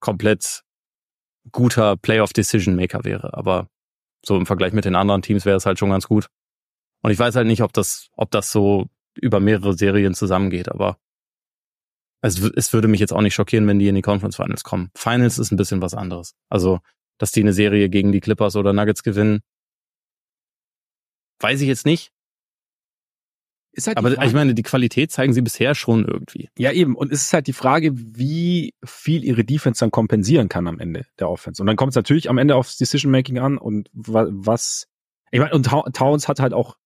S2: komplett guter Playoff-Decision-Maker wäre. Aber so im Vergleich mit den anderen Teams wäre es halt schon ganz gut. Und ich weiß halt nicht, ob das, ob das so über mehrere Serien zusammengeht, aber es, es würde mich jetzt auch nicht schockieren, wenn die in die Conference Finals kommen. Finals ist ein bisschen was anderes. Also, dass die eine Serie gegen die Clippers oder Nuggets gewinnen, weiß ich jetzt nicht. Ist halt Aber ich meine, die Qualität zeigen sie bisher schon irgendwie.
S1: Ja, eben. Und es ist halt die Frage, wie viel ihre Defense dann kompensieren kann am Ende der Offense. Und dann kommt es natürlich am Ende aufs Decision Making an und was. Ich meine, und Towns hat halt auch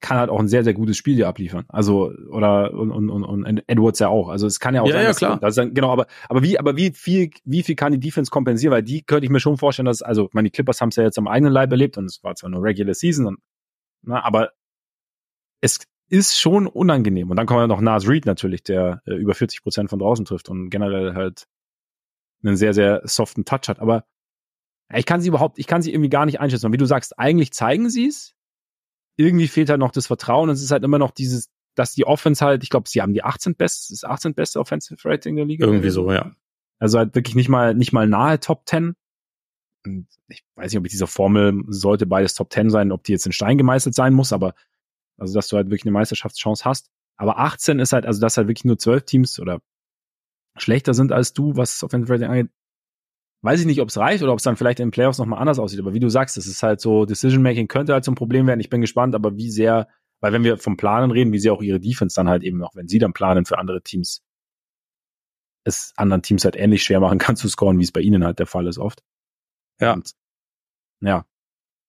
S1: kann halt auch ein sehr, sehr gutes Spiel hier abliefern. Also, oder, und, und, und, und Edwards ja auch. Also, es kann ja auch
S2: ja, sein, ja, klar.
S1: Das dann, genau, aber, aber wie, aber wie viel, wie viel kann die Defense kompensieren? Weil die könnte ich mir schon vorstellen, dass, also, ich meine, die Clippers haben es ja jetzt am eigenen Leib erlebt und es war zwar nur Regular Season und, na, aber es ist schon unangenehm. Und dann kommt ja noch Nas Reed natürlich, der äh, über 40 Prozent von draußen trifft und generell halt einen sehr, sehr soften Touch hat. Aber ich kann sie überhaupt, ich kann sie irgendwie gar nicht einschätzen. Und wie du sagst, eigentlich zeigen sie es. Irgendwie fehlt halt noch das Vertrauen. Und es ist halt immer noch dieses, dass die Offense halt, ich glaube, sie haben die 18 best, das 18 beste Offensive Rating der Liga.
S2: Irgendwie so, ja.
S1: Also halt wirklich nicht mal, nicht mal nahe Top 10. Und ich weiß nicht, ob ich dieser Formel sollte beides Top 10 sein, ob die jetzt in Stein gemeißelt sein muss, aber also, dass du halt wirklich eine Meisterschaftschance hast. Aber 18 ist halt, also dass halt wirklich nur 12 Teams oder schlechter sind als du, was Offensive Rating angeht. Weiß ich nicht, ob es reicht oder ob es dann vielleicht in den Playoffs nochmal anders aussieht. Aber wie du sagst, es ist halt so, Decision Making könnte halt so ein Problem werden. Ich bin gespannt, aber wie sehr, weil wenn wir vom Planen reden, wie sehr auch ihre Defense dann halt eben noch, wenn sie dann planen für andere Teams, es anderen Teams halt ähnlich schwer machen kann zu scoren, wie es bei ihnen halt der Fall ist oft. Ja. Und, ja.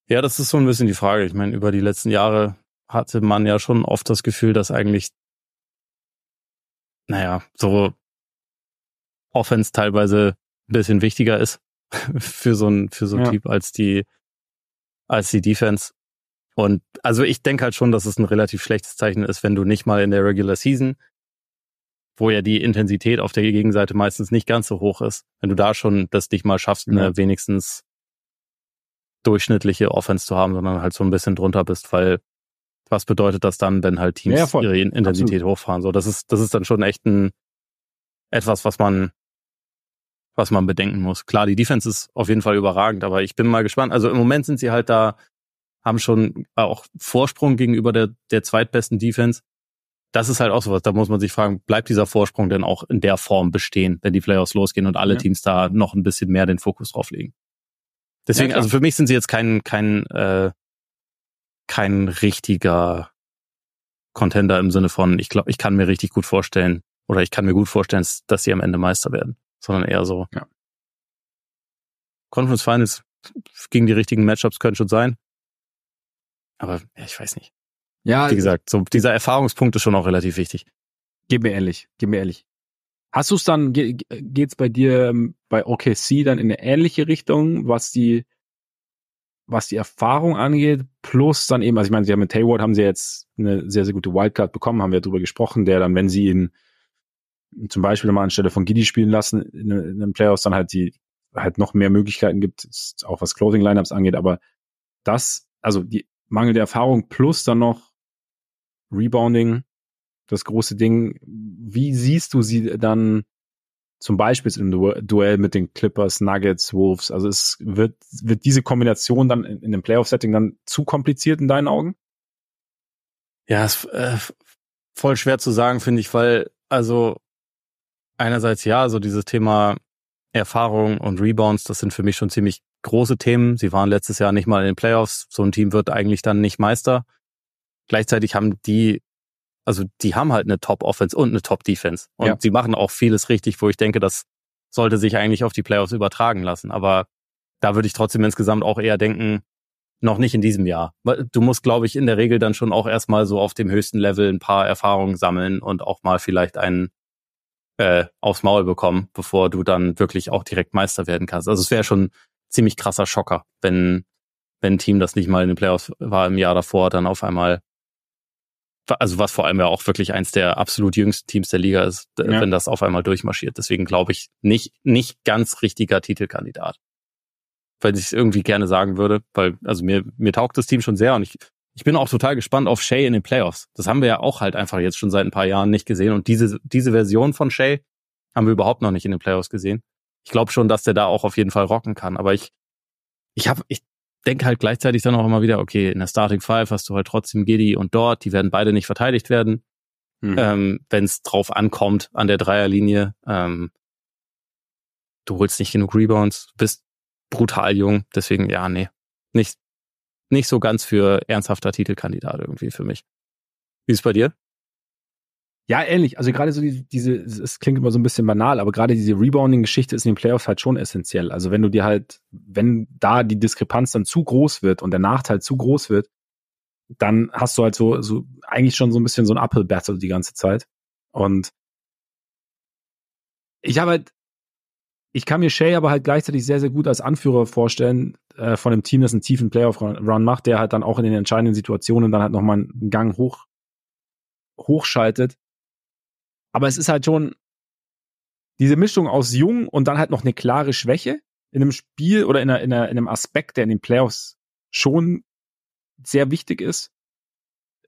S2: Ja, das ist so ein bisschen die Frage. Ich meine, über die letzten Jahre hatte man ja schon oft das Gefühl, dass eigentlich, naja, so Offense teilweise ein bisschen wichtiger ist für so ein, für so ein ja. Typ als die, als die Defense. Und also ich denke halt schon, dass es ein relativ schlechtes Zeichen ist, wenn du nicht mal in der Regular Season, wo ja die Intensität auf der Gegenseite meistens nicht ganz so hoch ist, wenn du da schon das nicht mal schaffst, eine ja. wenigstens durchschnittliche Offense zu haben, sondern halt so ein bisschen drunter bist, weil was bedeutet das dann, wenn halt Teams ja, ihre Intensität Absolut. hochfahren? So, das ist, das ist dann schon echt ein etwas, was man was man bedenken muss. Klar, die Defense ist auf jeden Fall überragend, aber ich bin mal gespannt. Also im Moment sind sie halt da, haben schon auch Vorsprung gegenüber der, der zweitbesten Defense. Das ist halt auch sowas, da muss man sich fragen, bleibt dieser Vorsprung denn auch in der Form bestehen, wenn die Playoffs losgehen und alle ja. Teams da noch ein bisschen mehr den Fokus drauf legen? Deswegen, ja, also für mich sind sie jetzt kein, kein, äh, kein richtiger Contender im Sinne von, ich glaube, ich kann mir richtig gut vorstellen, oder ich kann mir gut vorstellen, dass sie am Ende Meister werden sondern eher so. Ja. Conference Finals gegen die richtigen Matchups können schon sein. Aber ja, ich weiß nicht. Ja. Wie gesagt, so dieser Erfahrungspunkt ist schon auch relativ wichtig.
S1: Gib mir ehrlich, gib mir ehrlich. Hast du es dann, geht's bei dir ähm, bei OKC dann in eine ähnliche Richtung, was die, was die Erfahrung angeht, plus dann eben, also ich meine, sie haben mit Hayward haben sie jetzt eine sehr, sehr gute Wildcard bekommen, haben wir darüber gesprochen, der dann, wenn sie ihn zum Beispiel mal anstelle von Giddy spielen lassen in, in einem Playoffs dann halt die halt noch mehr Möglichkeiten gibt, auch was Closing Lineups angeht, aber das, also die mangelnde Erfahrung plus dann noch Rebounding, das große Ding. Wie siehst du sie dann zum Beispiel im Duell mit den Clippers, Nuggets, Wolves? Also es wird, wird diese Kombination dann in, in dem Playoff-Setting dann zu kompliziert in deinen Augen?
S2: Ja, ist äh, voll schwer zu sagen, finde ich, weil also einerseits ja, so dieses Thema Erfahrung und Rebounds, das sind für mich schon ziemlich große Themen. Sie waren letztes Jahr nicht mal in den Playoffs. So ein Team wird eigentlich dann nicht Meister. Gleichzeitig haben die, also die haben halt eine Top-Offense und eine Top-Defense. Und ja. sie machen auch vieles richtig, wo ich denke, das sollte sich eigentlich auf die Playoffs übertragen lassen. Aber da würde ich trotzdem insgesamt auch eher denken, noch nicht in diesem Jahr. Du musst, glaube ich, in der Regel dann schon auch erstmal so auf dem höchsten Level ein paar Erfahrungen sammeln und auch mal vielleicht einen äh, aufs Maul bekommen, bevor du dann wirklich auch direkt Meister werden kannst. Also es wäre schon ziemlich krasser Schocker, wenn wenn ein Team, das nicht mal in den Playoffs war im Jahr davor, dann auf einmal, also was vor allem ja auch wirklich eins der absolut jüngsten Teams der Liga ist, ja. wenn das auf einmal durchmarschiert. Deswegen glaube ich nicht nicht ganz richtiger Titelkandidat, weil ich es irgendwie gerne sagen würde, weil also mir mir taugt das Team schon sehr und ich ich bin auch total gespannt auf Shay in den Playoffs. Das haben wir ja auch halt einfach jetzt schon seit ein paar Jahren nicht gesehen. Und diese, diese Version von Shay haben wir überhaupt noch nicht in den Playoffs gesehen. Ich glaube schon, dass der da auch auf jeden Fall rocken kann. Aber ich, ich habe, ich denke halt gleichzeitig dann auch immer wieder, okay, in der Starting Five hast du halt trotzdem Giddy und dort, die werden beide nicht verteidigt werden. Hm. Ähm, Wenn es drauf ankommt an der Dreierlinie. Ähm, du holst nicht genug Rebounds, bist brutal jung, deswegen ja, nee, nicht, nicht so ganz für ernsthafter Titelkandidat irgendwie für mich. Wie ist es bei dir?
S1: Ja, ähnlich. Also gerade so die, diese, es klingt immer so ein bisschen banal, aber gerade diese Rebounding-Geschichte ist in den Playoffs halt schon essentiell. Also wenn du dir halt, wenn da die Diskrepanz dann zu groß wird und der Nachteil zu groß wird, dann hast du halt so, so eigentlich schon so ein bisschen so ein Uphill-Battle die ganze Zeit. Und ich habe halt ich kann mir Shay aber halt gleichzeitig sehr, sehr gut als Anführer vorstellen äh, von einem Team, das einen tiefen Playoff-Run macht, der halt dann auch in den entscheidenden Situationen dann halt nochmal einen Gang hoch hochschaltet. Aber es ist halt schon diese Mischung aus jung und dann halt noch eine klare Schwäche in einem Spiel oder in, einer, in, einer, in einem Aspekt, der in den Playoffs schon sehr wichtig ist,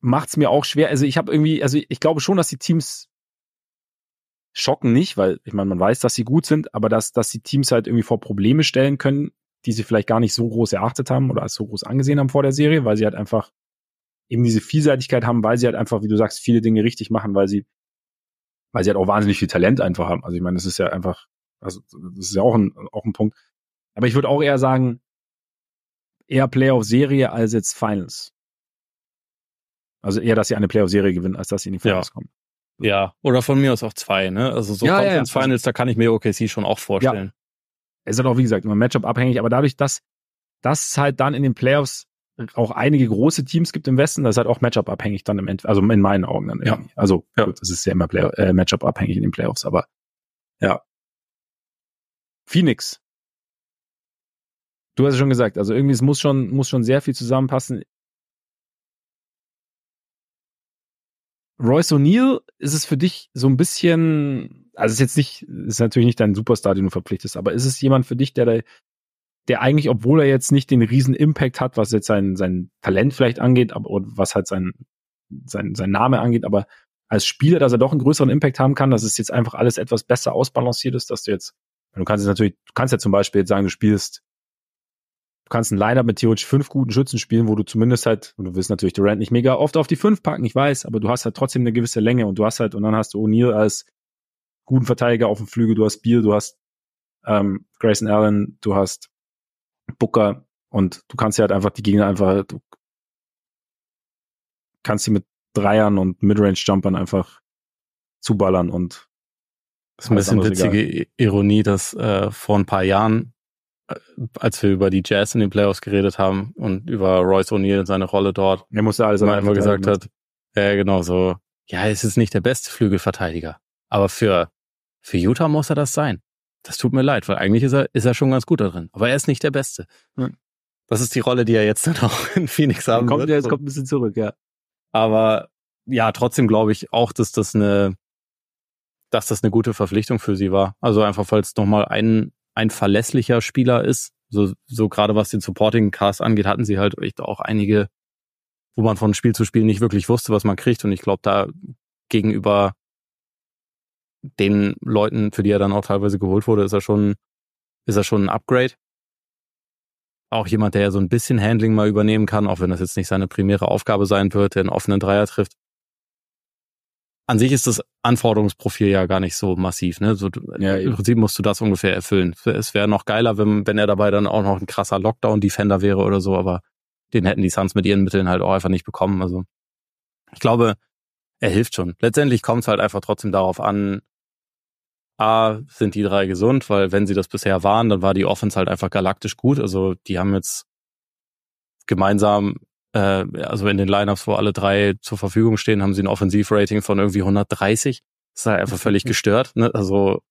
S1: macht es mir auch schwer. Also ich habe irgendwie, also ich glaube schon, dass die Teams schocken nicht, weil ich meine, man weiß, dass sie gut sind, aber dass, dass die Teams halt irgendwie vor Probleme stellen können, die sie vielleicht gar nicht so groß erachtet haben oder als so groß angesehen haben vor der Serie, weil sie halt einfach eben diese Vielseitigkeit haben, weil sie halt einfach, wie du sagst, viele Dinge richtig machen, weil sie, weil sie halt auch wahnsinnig viel Talent einfach haben. Also ich meine, das ist ja einfach, also das ist ja auch ein, auch ein Punkt. Aber ich würde auch eher sagen, eher Playoff-Serie als jetzt Finals. Also eher, dass sie eine Playoff-Serie gewinnen, als dass sie in die Finals
S2: ja.
S1: kommen.
S2: Ja, oder von mir aus auch zwei, ne? Also so ja, ja, ja. Finals, da kann ich mir OKC schon auch vorstellen. Ja.
S1: Es ist halt auch, wie gesagt, immer Matchup abhängig, aber dadurch, dass das halt dann in den Playoffs auch einige große Teams gibt im Westen, das ist halt auch Matchup-abhängig dann im End, also in meinen Augen dann irgendwie. Ja. Also ja. Gut, das ist ja immer Play äh, Matchup-abhängig in den Playoffs, aber ja. Phoenix. Du hast ja schon gesagt, also irgendwie es muss schon muss schon sehr viel zusammenpassen. Royce O'Neill ist es für dich so ein bisschen, also ist jetzt nicht, ist natürlich nicht dein Superstar, den du verpflichtest, aber ist es jemand für dich, der da der eigentlich, obwohl er jetzt nicht den riesen Impact hat, was jetzt sein, sein Talent vielleicht angeht, aber oder was halt sein, sein, sein Name angeht, aber als Spieler, dass er doch einen größeren Impact haben kann, dass es jetzt einfach alles etwas besser ausbalanciert ist, dass du jetzt, du kannst jetzt natürlich, du kannst ja zum Beispiel jetzt sagen, du spielst, du kannst ein Liner mit theoretisch fünf guten Schützen spielen, wo du zumindest halt, und du willst natürlich Durant nicht mega oft auf die fünf packen, ich weiß, aber du hast halt trotzdem eine gewisse Länge und du hast halt, und dann hast du O'Neal als guten Verteidiger auf dem Flügel, du hast Beal, du hast ähm, Grayson Allen, du hast Booker und du kannst ja halt einfach die Gegner einfach, du kannst sie mit Dreiern und Midrange-Jumpern einfach zuballern und
S2: das ist ein bisschen witzige egal. Ironie, dass äh, vor ein paar Jahren, als wir über die Jazz in den Playoffs geredet haben und über Royce O'Neill und seine Rolle dort,
S1: er musste alles
S2: immer gesagt hat, ja genau so, ja, es ist nicht der beste Flügelverteidiger, aber für für Utah muss er das sein. Das tut mir leid, weil eigentlich ist er, ist er schon ganz gut da drin. Aber er ist nicht der Beste. Hm. Das ist die Rolle, die er jetzt dann auch in Phoenix haben
S1: kommt,
S2: wird.
S1: Ja, jetzt kommt ein bisschen zurück, ja.
S2: Aber ja, trotzdem glaube ich auch, dass das eine, dass das eine gute Verpflichtung für sie war. Also einfach, es nochmal ein, ein verlässlicher Spieler ist. So, so gerade was den Supporting Cast angeht, hatten sie halt echt auch einige, wo man von Spiel zu Spiel nicht wirklich wusste, was man kriegt. Und ich glaube, da gegenüber den Leuten, für die er dann auch teilweise geholt wurde, ist er schon, ist er schon ein Upgrade. Auch jemand, der ja so ein bisschen Handling mal übernehmen kann, auch wenn das jetzt nicht seine primäre Aufgabe sein wird, der einen offenen Dreier trifft. An sich ist das Anforderungsprofil ja gar nicht so massiv, ne? So, ja, Im Prinzip musst du das ungefähr erfüllen. Es wäre noch geiler, wenn, wenn er dabei dann auch noch ein krasser Lockdown-Defender wäre oder so, aber den hätten die Suns mit ihren Mitteln halt auch einfach nicht bekommen. Also ich glaube, er hilft schon. Letztendlich kommt es halt einfach trotzdem darauf an, A, sind die drei gesund, weil wenn sie das bisher waren, dann war die Offense halt einfach galaktisch gut. Also die haben jetzt gemeinsam, äh, also in den Lineups, wo alle drei zur Verfügung stehen, haben sie ein Offensivrating von irgendwie 130. Das ist halt einfach völlig gestört. Ne? Also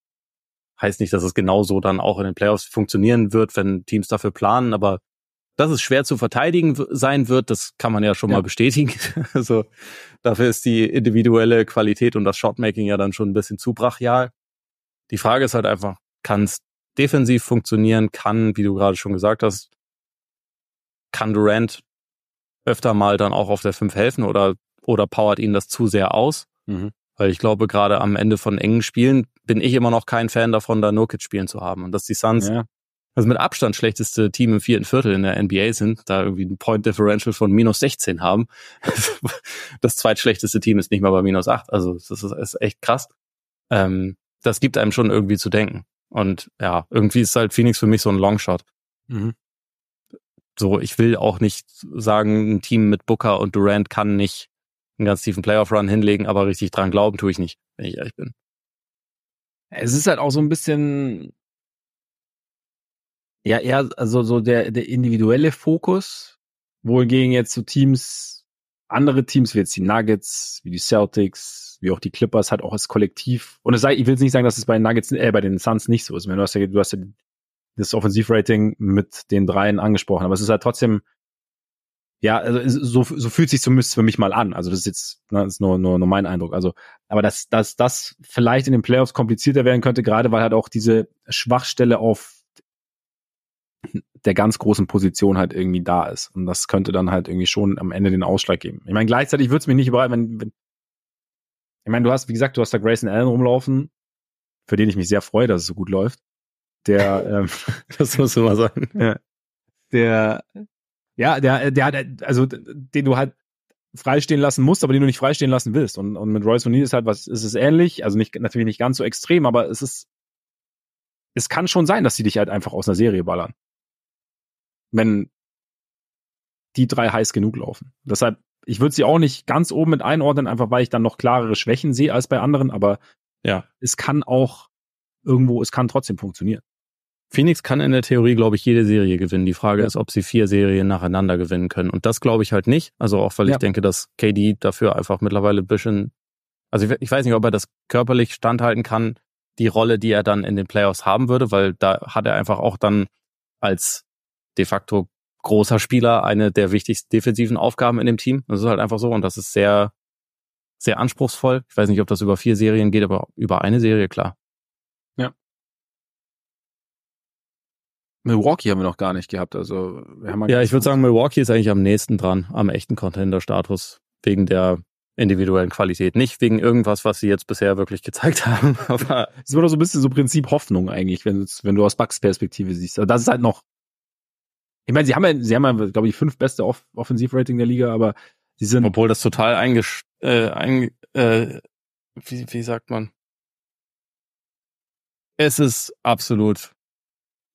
S2: heißt nicht, dass es genauso dann auch in den Playoffs funktionieren wird, wenn Teams dafür planen, aber dass es schwer zu verteidigen sein wird, das kann man ja schon ja. mal bestätigen. also dafür ist die individuelle Qualität und das Shotmaking ja dann schon ein bisschen zu brachial. Die Frage ist halt einfach, kann es defensiv funktionieren? Kann, wie du gerade schon gesagt hast, kann Durant öfter mal dann auch auf der 5 helfen oder, oder powert ihn das zu sehr aus? Mhm. Weil ich glaube, gerade am Ende von engen Spielen bin ich immer noch kein Fan davon, da Nurkic spielen zu haben. Und dass die Suns ja. also mit Abstand schlechteste Team im vierten Viertel in der NBA sind, da irgendwie ein Point Differential von minus 16 haben. das zweitschlechteste Team ist nicht mal bei minus 8. Also das ist, ist echt krass. Ähm, das gibt einem schon irgendwie zu denken. Und ja, irgendwie ist halt Phoenix für mich so ein Longshot. Mhm. So, ich will auch nicht sagen, ein Team mit Booker und Durant kann nicht einen ganz tiefen Playoff-Run hinlegen, aber richtig dran glauben tue ich nicht, wenn ich ehrlich bin.
S1: Es ist halt auch so ein bisschen, ja, eher, also so der, der individuelle Fokus, wohingegen jetzt so Teams, andere Teams wie jetzt die Nuggets, wie die Celtics, wie auch die Clippers halt auch als Kollektiv. Und es sei, ich will jetzt nicht sagen, dass es bei den Nuggets, äh, bei den Suns nicht so ist. Du hast ja, du hast ja das Offensivrating mit den dreien angesprochen, aber es ist halt trotzdem, ja, also so, so fühlt sich zumindest für mich mal an. Also das ist jetzt, ne, das ist nur, nur, nur mein Eindruck. Also, aber dass, dass das vielleicht in den Playoffs komplizierter werden könnte, gerade weil halt auch diese Schwachstelle auf der ganz großen Position halt irgendwie da ist. Und das könnte dann halt irgendwie schon am Ende den Ausschlag geben. Ich meine, gleichzeitig würde es mich nicht überraschen, wenn, wenn, ich meine, du hast, wie gesagt, du hast da Grayson Allen rumlaufen, für den ich mich sehr freue, dass es so gut läuft. Der, ähm,
S2: das muss immer sein.
S1: Ja, der, ja, der, der, also den du halt freistehen lassen musst, aber den du nicht freistehen lassen willst. Und, und mit Royce O'Neill ist halt was, ist es ähnlich, also nicht, natürlich nicht ganz so extrem, aber es ist, es kann schon sein, dass sie dich halt einfach aus einer Serie ballern. Wenn die drei heiß genug laufen. Deshalb ich würde sie auch nicht ganz oben mit einordnen, einfach weil ich dann noch klarere Schwächen sehe als bei anderen, aber ja, es kann auch irgendwo, es kann trotzdem funktionieren.
S2: Phoenix kann in der Theorie, glaube ich, jede Serie gewinnen. Die Frage ja. ist, ob sie vier Serien nacheinander gewinnen können. Und das glaube ich halt nicht. Also auch, weil ja. ich denke, dass KD dafür einfach mittlerweile ein bisschen, also ich, ich, weiß nicht, ob er das körperlich standhalten kann, die Rolle, die er dann in den Playoffs haben würde, weil da hat er einfach auch dann als de facto großer Spieler eine der wichtigsten defensiven Aufgaben in dem Team. Das ist halt einfach so und das ist sehr, sehr anspruchsvoll. Ich weiß nicht, ob das über vier Serien geht, aber über eine Serie, klar.
S1: Ja. Milwaukee haben wir noch gar nicht gehabt. Also wir haben
S2: ja, ich würde sagen, Milwaukee ist eigentlich am nächsten dran, am echten Contender-Status, wegen der individuellen Qualität. Nicht wegen irgendwas, was sie jetzt bisher wirklich gezeigt haben.
S1: Aber es ist immer so ein bisschen so Prinzip Hoffnung eigentlich, wenn, wenn du aus Bucks Perspektive siehst. Aber das ist halt noch. Ich meine, sie haben ja, sie haben ja, glaube ich, fünf beste Off Offensivrating der Liga, aber sie sind.
S2: Obwohl das total eingesch äh, ein, äh, wie, wie sagt man? Es ist absolut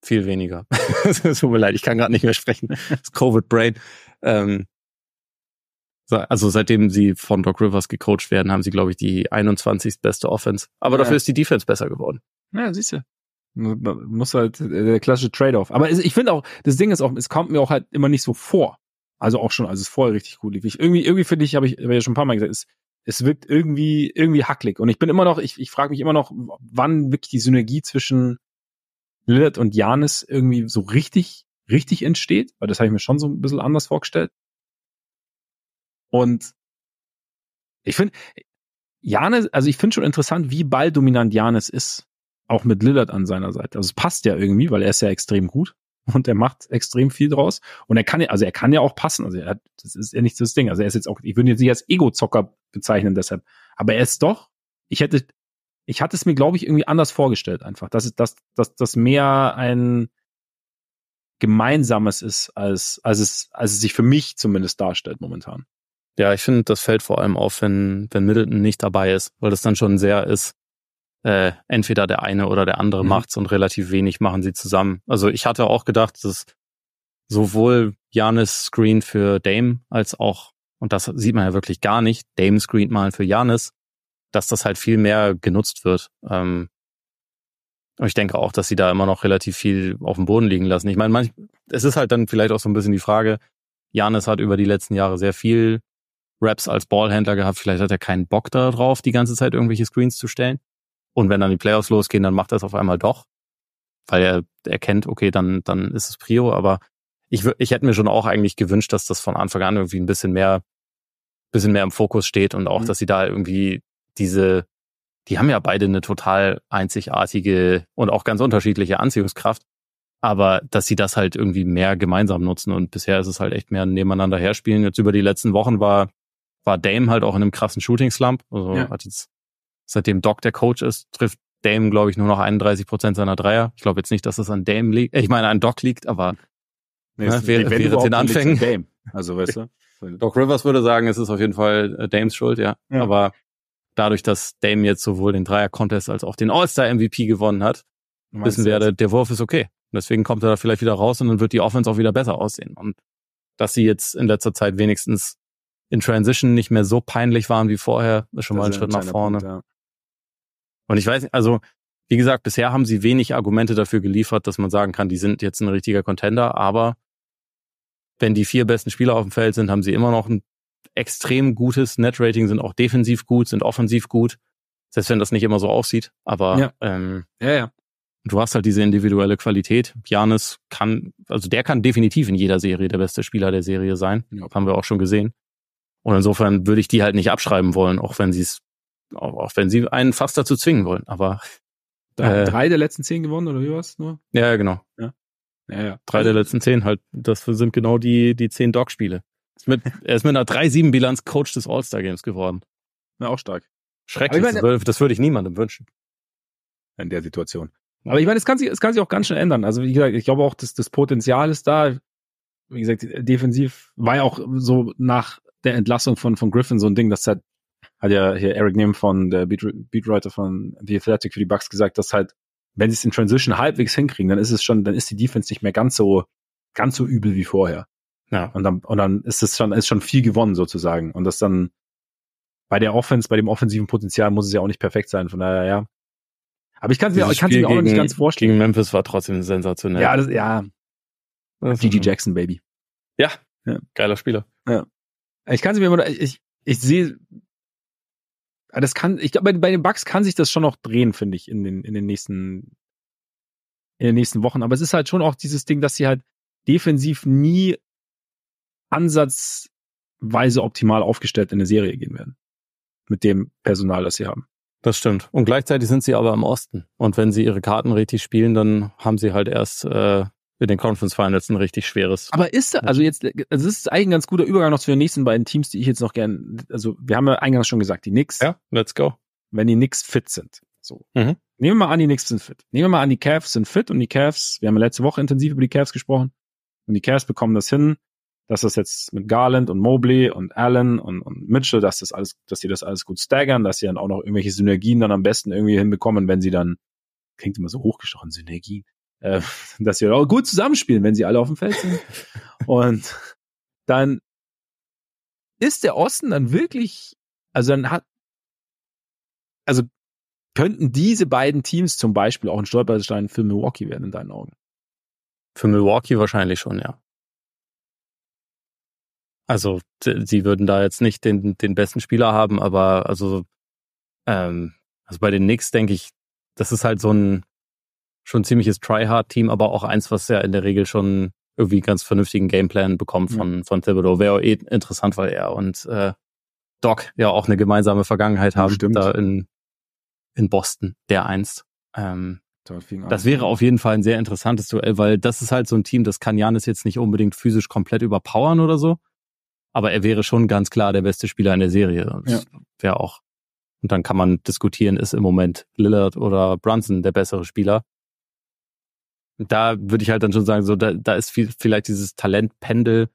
S2: viel weniger. Es tut mir leid, ich kann gerade nicht mehr sprechen. Das Covid Brain. Ähm, also seitdem sie von Doc Rivers gecoacht werden, haben sie, glaube ich, die 21. beste Offense. Aber ja. dafür ist die Defense besser geworden.
S1: Ja, siehst du. Muss halt äh, der klassische Trade-off. Aber ich finde auch, das Ding ist auch, es kommt mir auch halt immer nicht so vor. Also auch schon, als es vorher richtig gut lief. Ich, irgendwie, irgendwie finde ich, habe ich, hab ja schon ein paar Mal gesagt, es, es wirkt irgendwie, irgendwie hacklig. Und ich bin immer noch, ich, ich frage mich immer noch, wann wirklich die Synergie zwischen Lillard und Janis irgendwie so richtig, richtig entsteht. Weil das habe ich mir schon so ein bisschen anders vorgestellt. Und ich finde, Janis, also ich finde schon interessant, wie balldominant Janis ist. Auch mit Lillard an seiner Seite. Also es passt ja irgendwie, weil er ist ja extrem gut und er macht extrem viel draus. Und er kann ja, also er kann ja auch passen. Also er hat, das ist ja nicht das Ding. Also er ist jetzt auch, ich würde ihn jetzt nicht als Ego-Zocker bezeichnen deshalb. Aber er ist doch, ich hätte, ich hatte es mir, glaube ich, irgendwie anders vorgestellt einfach. Dass, dass, dass, dass mehr ein Gemeinsames ist, als, als es, als es sich für mich zumindest darstellt momentan.
S2: Ja, ich finde, das fällt vor allem auf, wenn, wenn Middleton nicht dabei ist, weil das dann schon sehr ist, äh, entweder der eine oder der andere mhm. macht's und relativ wenig machen sie zusammen. Also ich hatte auch gedacht, dass sowohl Janis Screen für Dame als auch, und das sieht man ja wirklich gar nicht, Dame Screen mal für Janis, dass das halt viel mehr genutzt wird. Ähm, und ich denke auch, dass sie da immer noch relativ viel auf dem Boden liegen lassen. Ich meine, manch, es ist halt dann vielleicht auch so ein bisschen die Frage, Janis hat über die letzten Jahre sehr viel Raps als Ballhändler gehabt. Vielleicht hat er keinen Bock darauf, die ganze Zeit irgendwelche Screens zu stellen. Und wenn dann die Playoffs losgehen, dann macht er es auf einmal doch, weil er erkennt, okay, dann, dann ist es Prio. Aber ich, ich hätte mir schon auch eigentlich gewünscht, dass das von Anfang an irgendwie ein bisschen mehr, bisschen mehr im Fokus steht und auch, mhm. dass sie da irgendwie diese, die haben ja beide eine total einzigartige und auch ganz unterschiedliche Anziehungskraft. Aber dass sie das halt irgendwie mehr gemeinsam nutzen und bisher ist es halt echt mehr nebeneinander herspielen. Jetzt über die letzten Wochen war war Dame halt auch in einem krassen Shooting-Slump. Also ja. hat jetzt, seitdem Doc der Coach ist, trifft Dame, glaube ich, nur noch 31 Prozent seiner Dreier. Ich glaube jetzt nicht, dass das an Dame liegt. Ich meine, an Doc liegt, aber
S1: nee, ne, wäre, wäre den Anfängen. Dame. Also, weißt du?
S2: Doc Rivers würde sagen, es ist auf jeden Fall äh, Dames Schuld, ja. ja. Aber dadurch, dass Dame jetzt sowohl den Dreier-Contest als auch den All-Star-MVP gewonnen hat, wissen wir, der, der Wurf ist okay. deswegen kommt er da vielleicht wieder raus und dann wird die Offense auch wieder besser aussehen. Und dass sie jetzt in letzter Zeit wenigstens in Transition nicht mehr so peinlich waren wie vorher, ist schon das mal ein Schritt nach vorne. Punkt, ja. Und ich weiß nicht, also wie gesagt, bisher haben sie wenig Argumente dafür geliefert, dass man sagen kann, die sind jetzt ein richtiger Contender, aber wenn die vier besten Spieler auf dem Feld sind, haben sie immer noch ein extrem gutes Net-Rating, sind auch defensiv gut, sind offensiv gut, selbst wenn das nicht immer so aussieht, aber
S1: ja. Ähm, ja, ja.
S2: du hast halt diese individuelle Qualität. Janis kann, also der kann definitiv in jeder Serie der beste Spieler der Serie sein, ja. haben wir auch schon gesehen. Und insofern würde ich die halt nicht abschreiben wollen, auch wenn sie es, auch, wenn sie einen fast dazu zwingen wollen. Aber
S1: äh, drei der letzten zehn gewonnen oder wie was nur?
S2: Ja, genau. Ja. Ja, ja. Drei der letzten zehn halt. Das sind genau die die zehn Dog-Spiele. Er ist mit einer 3-7-Bilanz Coach des All-Star-Games geworden.
S1: Ja, auch stark.
S2: Schrecklich. Meine, das, das würde ich niemandem wünschen.
S1: In der Situation. Aber ich meine, es kann sich, es kann sich auch ganz schnell ändern. Also wie gesagt, ich glaube auch, dass das Potenzial ist da. Wie gesagt, defensiv war ja auch so nach der Entlassung von, von Griffin so ein Ding, das hat, hat ja hier Eric Nehm von der Beat, Beatwriter von The Athletic für die Bucks gesagt, dass halt, wenn sie es in Transition halbwegs hinkriegen, dann ist es schon, dann ist die Defense nicht mehr ganz so, ganz so übel wie vorher. Ja. Und dann, und dann ist es schon, ist schon viel gewonnen sozusagen. Und das dann bei der Offense, bei dem offensiven Potenzial muss es ja auch nicht perfekt sein. Von daher, ja. Aber ich kann es mir, ich kann's mir auch noch nicht ganz vorstellen.
S2: Gegen Memphis war trotzdem sensationell.
S1: Ja, das, ja. Gigi Jackson, Baby.
S2: Ja, ja. geiler Spieler.
S1: Ja. Ich kann es mir immer, ich, ich sehe, das kann, ich glaube, bei, bei den Bucks kann sich das schon noch drehen, finde ich, in den, in den nächsten, in den nächsten Wochen. Aber es ist halt schon auch dieses Ding, dass sie halt defensiv nie ansatzweise optimal aufgestellt in eine Serie gehen werden. Mit dem Personal, das sie haben.
S2: Das stimmt. Und gleichzeitig sind sie aber im Osten. Und wenn sie ihre Karten richtig spielen, dann haben sie halt erst äh, in den Conference Finals ein richtig schweres.
S1: Aber ist da, also jetzt, also das ist eigentlich ein ganz guter Übergang noch zu den nächsten beiden Teams, die ich jetzt noch gern, also wir haben ja eingangs schon gesagt, die Knicks.
S2: Ja, let's go.
S1: Wenn die Knicks fit sind. So. Mhm. Nehmen wir mal an, die Knicks sind fit. Nehmen wir mal an, die Cavs sind fit und die Cavs, wir haben ja letzte Woche intensiv über die Cavs gesprochen und die Cavs bekommen das hin, dass das jetzt mit Garland und Mobley und Allen und, und Mitchell, dass das alles, dass sie das alles gut staggern, dass sie dann auch noch irgendwelche Synergien dann am besten irgendwie hinbekommen, wenn sie dann, klingt immer so hochgestochen, Synergien, äh, dass sie auch gut zusammenspielen, wenn sie alle auf dem Feld sind. und dann ist der Osten dann wirklich, also dann hat, also könnten diese beiden Teams zum Beispiel auch ein Stolperstein für Milwaukee werden in deinen Augen?
S2: Für Milwaukee wahrscheinlich schon, ja. Also sie würden da jetzt nicht den, den besten Spieler haben, aber also, ähm, also bei den Knicks denke ich, das ist halt so ein schon ziemliches Tryhard-Team, aber auch eins, was ja in der Regel schon irgendwie ganz vernünftigen Gameplan bekommt von, ja. von Thibodeau. Wäre auch eh interessant, weil er und äh, Doc ja auch eine gemeinsame Vergangenheit haben
S1: Stimmt.
S2: da in, in Boston, der einst. Ähm, das wäre auf jeden Fall ein sehr interessantes Duell, weil das ist halt so ein Team, das kann Janis jetzt nicht unbedingt physisch komplett überpowern oder so aber er wäre schon ganz klar der beste Spieler in der Serie. Das ja. wäre auch. Und dann kann man diskutieren, ist im Moment Lillard oder Brunson der bessere Spieler. Da würde ich halt dann schon sagen, so da, da ist viel, vielleicht dieses Talentpendel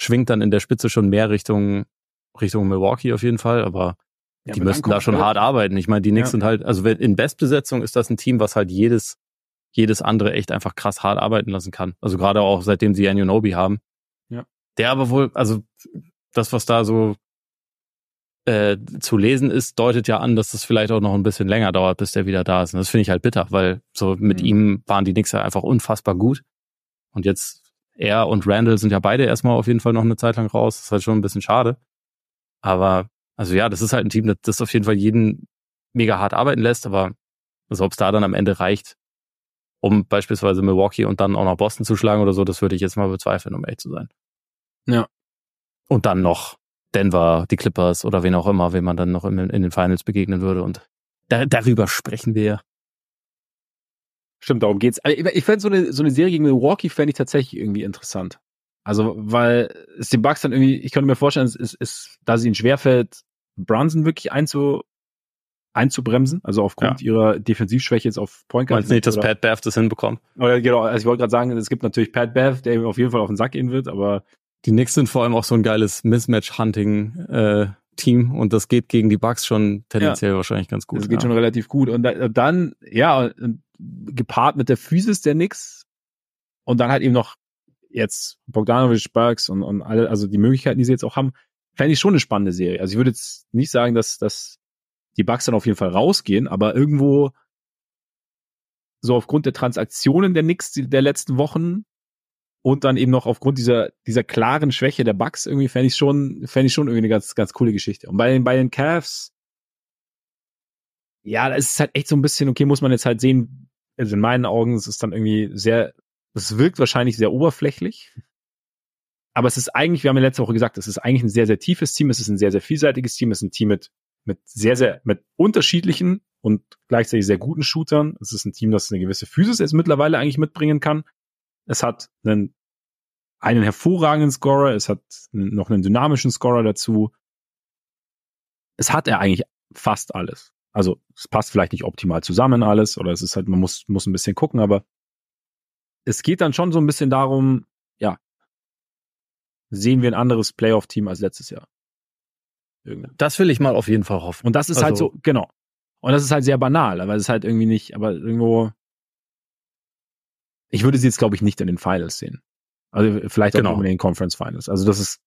S2: schwingt dann in der Spitze schon mehr Richtung Richtung Milwaukee auf jeden Fall, aber ja, die müssten da schon hart arbeiten. Ich meine, die Knicks ja. sind halt, also in Bestbesetzung ist das ein Team, was halt jedes jedes andere echt einfach krass hart arbeiten lassen kann. Also gerade auch seitdem sie Anunobi haben, der aber wohl, also das, was da so äh, zu lesen ist, deutet ja an, dass das vielleicht auch noch ein bisschen länger dauert, bis der wieder da ist. Und das finde ich halt bitter, weil so mit mhm. ihm waren die Knicks ja einfach unfassbar gut. Und jetzt er und Randall sind ja beide erstmal auf jeden Fall noch eine Zeit lang raus. Das ist halt schon ein bisschen schade. Aber, also ja, das ist halt ein Team, das, das auf jeden Fall jeden mega hart arbeiten lässt, aber also ob es da dann am Ende reicht, um beispielsweise Milwaukee und dann auch noch Boston zu schlagen oder so, das würde ich jetzt mal bezweifeln, um ehrlich zu sein.
S1: Ja.
S2: Und dann noch Denver, die Clippers oder wen auch immer, wen man dann noch in, in den Finals begegnen würde. Und da, darüber sprechen wir.
S1: Stimmt, darum geht's. Ich, ich fände so eine, so eine Serie gegen Milwaukee fände ich tatsächlich irgendwie interessant. Also, weil es den Bucks dann irgendwie, ich könnte mir vorstellen, es ist, ist da es ihnen schwerfällt, Brunson wirklich einzu, einzubremsen, also aufgrund ja. ihrer Defensivschwäche jetzt auf
S2: Point Guard. Meinst nicht, dass oder? Pat Bev das hinbekommt?
S1: Oder, genau, also ich wollte gerade sagen, es gibt natürlich Pat Bev, der auf jeden Fall auf den Sack gehen wird, aber
S2: die Knicks sind vor allem auch so ein geiles Mismatch-Hunting-Team äh, und das geht gegen die Bucks schon tendenziell ja. wahrscheinlich ganz gut.
S1: Das geht ja. schon relativ gut. Und dann, ja, gepaart mit der Physis der Knicks und dann halt eben noch jetzt Bogdanovic, Bucks und, und alle, also die Möglichkeiten, die sie jetzt auch haben, fände ich schon eine spannende Serie. Also ich würde jetzt nicht sagen, dass, dass die Bucks dann auf jeden Fall rausgehen, aber irgendwo so aufgrund der Transaktionen der Knicks der letzten Wochen und dann eben noch aufgrund dieser, dieser klaren Schwäche der Bugs irgendwie fände ich schon, fände ich schon irgendwie eine ganz, ganz coole Geschichte. Und bei den, bei den Cavs, ja, da ist halt echt so ein bisschen, okay, muss man jetzt halt sehen, also in meinen Augen ist es dann irgendwie sehr, es wirkt wahrscheinlich sehr oberflächlich. Aber es ist eigentlich, wir haben ja letzte Woche gesagt, es ist eigentlich ein sehr, sehr tiefes Team, es ist ein sehr, sehr vielseitiges Team, es ist ein Team mit, mit sehr, sehr, mit unterschiedlichen und gleichzeitig sehr guten Shootern. Es ist ein Team, das eine gewisse Physis jetzt mittlerweile eigentlich mitbringen kann. Es hat einen, einen hervorragenden Scorer, es hat noch einen dynamischen Scorer dazu. Es hat er eigentlich fast alles. Also es passt vielleicht nicht optimal zusammen alles oder es ist halt, man muss, muss ein bisschen gucken, aber es geht dann schon so ein bisschen darum, ja, sehen wir ein anderes Playoff-Team als letztes Jahr.
S2: Irgendwie. Das will ich mal auf jeden Fall hoffen.
S1: Und das ist halt also, halt so, genau. Und das ist halt sehr banal, aber es ist halt irgendwie nicht, aber irgendwo, ich würde sie jetzt, glaube ich, nicht in den Finals sehen. Also vielleicht genau. auch in den Conference Finals. Also das ist.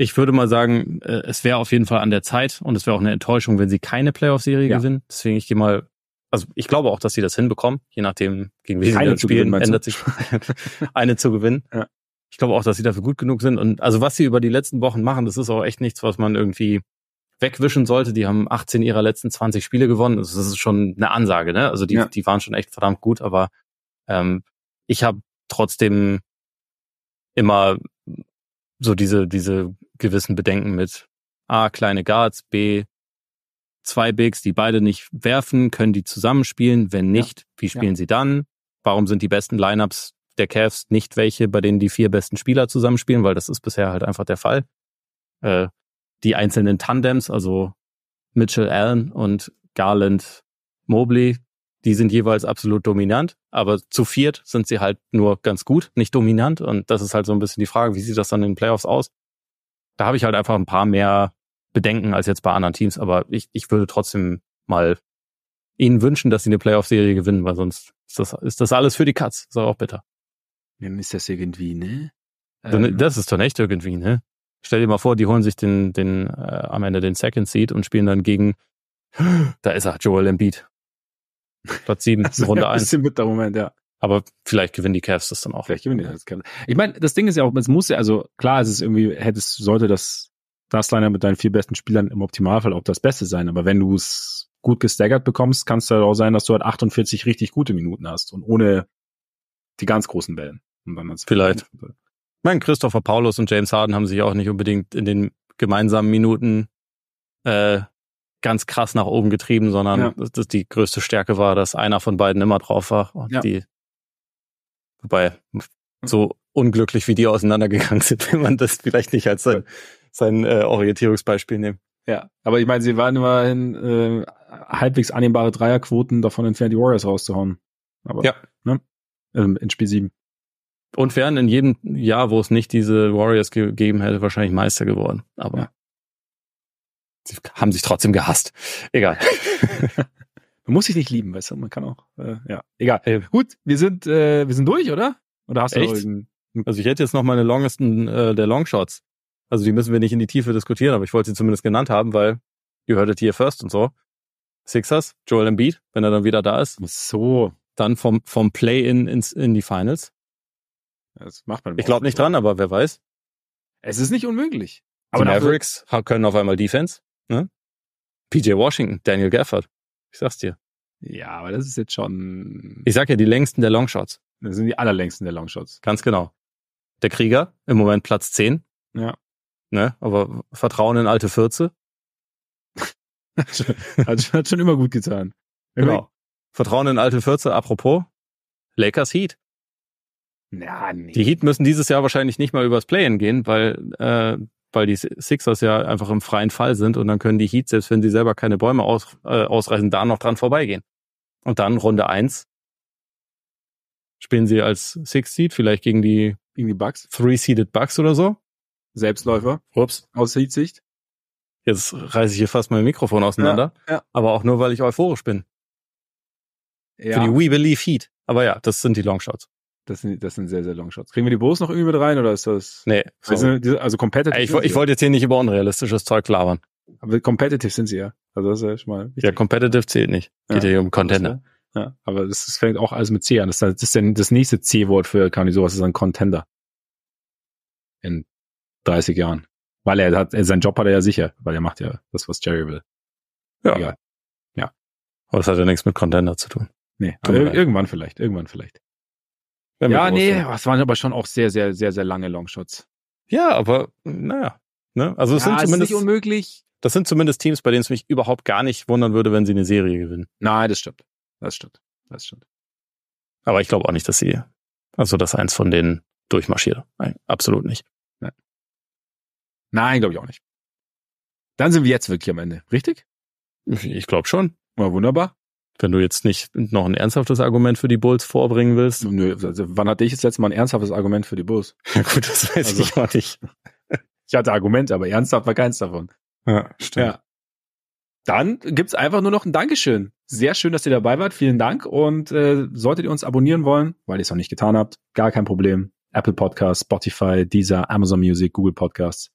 S2: Ich würde mal sagen, äh, es wäre auf jeden Fall an der Zeit und es wäre auch eine Enttäuschung, wenn sie keine Playoff-Serie ja. gewinnen. Deswegen, ich gehe mal also ich glaube auch, dass sie das hinbekommen, je nachdem, gegen wen sie spielen,
S1: gewinnen,
S2: ändert sich eine zu gewinnen.
S1: Ja.
S2: Ich glaube auch, dass sie dafür gut genug sind. Und also was sie über die letzten Wochen machen, das ist auch echt nichts, was man irgendwie wegwischen sollte. Die haben 18 ihrer letzten 20 Spiele gewonnen. Das ist schon eine Ansage, ne? Also die,
S1: Ja.
S2: die waren schon echt verdammt gut, aber ähm, ich habe trotzdem immer so diese, diese gewissen Bedenken mit A, kleine Guards, B, zwei Bigs, die beide nicht werfen, können die zusammenspielen? Wenn nicht, wie spielen sie dann? Warum sind die besten Lineups der Cavs nicht welche, bei denen die vier besten Spieler zusammenspielen? Weil das ist bisher halt einfach der Fall. Äh, die einzelnen Tandems, also Mitchell Allen und Garland Mobley, die sind jeweils absolut dominant, aber zu viert sind sie halt nur ganz gut, nicht dominant. Und das ist halt so ein bisschen die Frage, wie sieht das dann in den Playoffs aus? Da habe ich halt einfach ein paar mehr Bedenken als jetzt bei anderen Teams, aber ich, ich würde trotzdem mal ihnen wünschen, dass sie eine Playoff-Serie gewinnen, weil sonst ist das, ist das alles für die Katz. Ist auch bitter.
S1: Wem ist das irgendwie, ne? Ähm,
S2: Das ist doch echt irgendwie, ne? Stell dir mal vor, die holen sich den, den äh, am Ende den Second Seed und spielen dann gegen, da ist er, Joel Embiid. Platz 7,
S1: das ist
S2: Runde
S1: ein
S2: 1.
S1: bisschen mit der Moment, ja.
S2: Aber vielleicht gewinnen die Cavs das dann auch.
S1: Vielleicht gewinnen die das. Kann- Ich meine, das Ding ist ja auch, es muss ja, also klar, es ist irgendwie, hättest, sollte das, das Liner mit deinen vier besten Spielern im Optimalfall auch das Beste sein. Aber wenn du es gut gestaggert bekommst, kann es halt auch sein, dass du halt 48 richtig gute Minuten hast und ohne die ganz großen Wellen.
S2: Vielleicht. Ich meine, Christopher Paulus und James Harden haben sich auch nicht unbedingt in den gemeinsamen Minuten äh, ganz krass nach oben getrieben, sondern
S1: Ja.
S2: dass das die größte Stärke war, dass einer von beiden immer drauf war. Und
S1: Ja.
S2: die, wobei, so unglücklich wie die auseinandergegangen sind, will man das vielleicht nicht als sein, sein äh, Orientierungsbeispiel nehmen.
S1: Ja, aber ich meine, sie waren immerhin äh, halbwegs annehmbare Dreierquoten davon entfernt, die Warriors rauszuhauen. Aber,
S2: Ja.
S1: Ne? Ähm, in Spiel 7.
S2: Und wären in jedem Jahr, wo es nicht diese Warriors gegeben hätte, wahrscheinlich Meister geworden. Aber
S1: Ja.
S2: Sie haben sich trotzdem gehasst. Egal.
S1: Man muss sich nicht lieben, weißt du, man kann auch, äh, ja, egal. Gut, wir sind, äh, wir sind durch, oder? Oder hast du
S2: Echt? Also ich hätte jetzt noch meine longesten äh, der Longshots. Also die müssen wir nicht in die Tiefe diskutieren, aber ich wollte sie zumindest genannt haben, weil you heard it here first und so. Sixers, Joel Embiid, wenn er dann wieder da ist,
S1: So,
S2: dann vom vom Play-in ins in die Finals.
S1: das macht man.
S2: Ich glaube nicht dran, aber wer weiß.
S1: Es ist nicht unmöglich.
S2: Aber die Mavericks können auf einmal Defense. Ne? PJ Washington, Daniel Gafford. Ich sag's dir.
S1: Ja, aber das ist jetzt schon,
S2: Ich sag ja die längsten der Longshots.
S1: das sind die allerlängsten der Longshots.
S2: Ganz genau. Der Krieger, im Moment Platz 10.
S1: Ja.
S2: Ne? Aber Vertrauen in alte Fürze.
S1: hat, schon, hat, schon- hat schon immer gut getan.
S2: Genau. Vertrauen in alte Fürze. Apropos, Lakers Heat.
S1: Ja, nee.
S2: Die Heat müssen dieses Jahr wahrscheinlich nicht mal übers Play-In gehen, weil, äh, weil die Sixers ja einfach im freien Fall sind und dann können die Heat, selbst wenn sie selber keine Bäume aus, äh, ausreißen, da noch dran vorbeigehen. Und dann Runde eins spielen sie als Six Seed, vielleicht gegen die
S1: Gegen die Bugs.
S2: Three-Seeded Bucks oder so.
S1: Selbstläufer.
S2: Ups.
S1: Aus Sicht.
S2: Jetzt reiße ich hier fast mein Mikrofon auseinander.
S1: Ja, ja.
S2: Aber auch nur, weil ich euphorisch bin.
S1: Ja.
S2: Für die We Believe Heat. Aber ja, das sind die Longshots.
S1: Das sind, das sind sehr, sehr Longshots. Kriegen wir die Bulls noch irgendwie mit rein oder ist das?
S2: Nee,
S1: sind, also competitive.
S2: Ich, ich wollte jetzt hier nicht über unrealistisches Zeug labern.
S1: ja. Aber competitive sind sie ja. Also das ist ja schon mal wichtig.
S2: Ja, Competitive zählt nicht. Geht ja, hier um Contender.
S1: Ja, aber das, das fängt auch alles mit C an. Das, ist- das ist dann das nächste C-Wort für Kanye sowas ist ein Contender. In 30 Jahren. Weil er hat, sein Job hat er ja sicher, weil er macht ja das, was Jerry will.
S2: Ja.
S1: Egal.
S2: Aber das hat ja nichts mit Contender zu tun.
S1: Nee, aber
S2: mir
S1: ir
S2: leid.
S1: irgendwann vielleicht, irgendwann vielleicht. Ja, nee, es waren aber schon auch sehr, sehr, sehr, sehr lange Longshots.
S2: Ja, aber naja. Ne? Also es
S1: ja,
S2: sind
S1: ist
S2: zumindest,
S1: nicht unmöglich.
S2: das sind zumindest Teams, bei denen es mich überhaupt gar nicht wundern würde, wenn sie eine Serie gewinnen.
S1: Nein, das stimmt. Das stimmt. Das stimmt.
S2: Aber ich glaube auch nicht, dass sie, also dass eins von denen durchmarschiert. Nein, absolut nicht.
S1: Nein, glaube ich auch nicht. Dann sind wir jetzt wirklich am Ende. Richtig?
S2: Ich glaube schon.
S1: Ja, wunderbar.
S2: Wenn du jetzt nicht noch ein ernsthaftes Argument für die Bulls vorbringen willst.
S1: Nö, also, wann hatte ich das letzte Mal ein ernsthaftes Argument für die Bulls?
S2: Ja gut, das weiß
S1: Also-
S2: ich auch nicht.
S1: Ich hatte Argumente, aber ernsthaft war keins davon.
S2: Ja, stimmt.
S1: Ja. Dann gibt's einfach nur noch ein Dankeschön. Sehr schön, dass ihr dabei wart. Vielen Dank. Und äh, solltet ihr uns abonnieren wollen, weil ihr es noch nicht getan habt, gar kein Problem. Apple Podcasts, Spotify, Deezer, Amazon Music, Google Podcasts.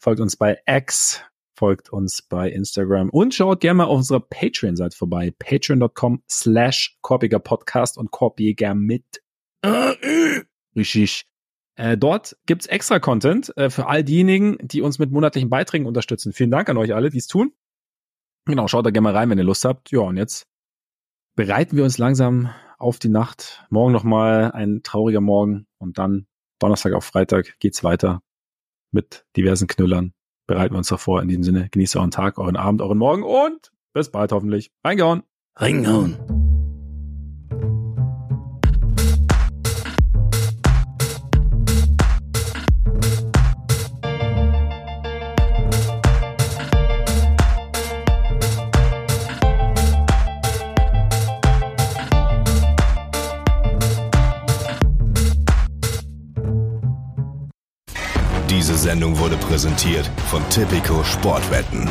S1: Folgt uns bei X, folgt uns bei Instagram und schaut gerne mal auf unserer Patreon-Seite vorbei. Patreon.com slash Korbiger Podcast und Korbiger mit. Richtig. Äh, dort gibt's extra Content äh, für all diejenigen, die uns mit monatlichen Beiträgen unterstützen. Vielen Dank an euch alle, die es tun. Genau, schaut da gerne mal rein, wenn ihr Lust habt. Ja, und jetzt bereiten wir uns langsam auf die Nacht. Morgen nochmal ein trauriger Morgen und dann Donnerstag auf Freitag geht's weiter mit diversen Knüllern. Bereiten wir uns davor. In diesem Sinne, genießt euren Tag, euren Abend, euren Morgen und bis bald hoffentlich. Reingehauen.
S2: Reingehauen.
S3: Sendung wurde präsentiert von Tipico Sportwetten.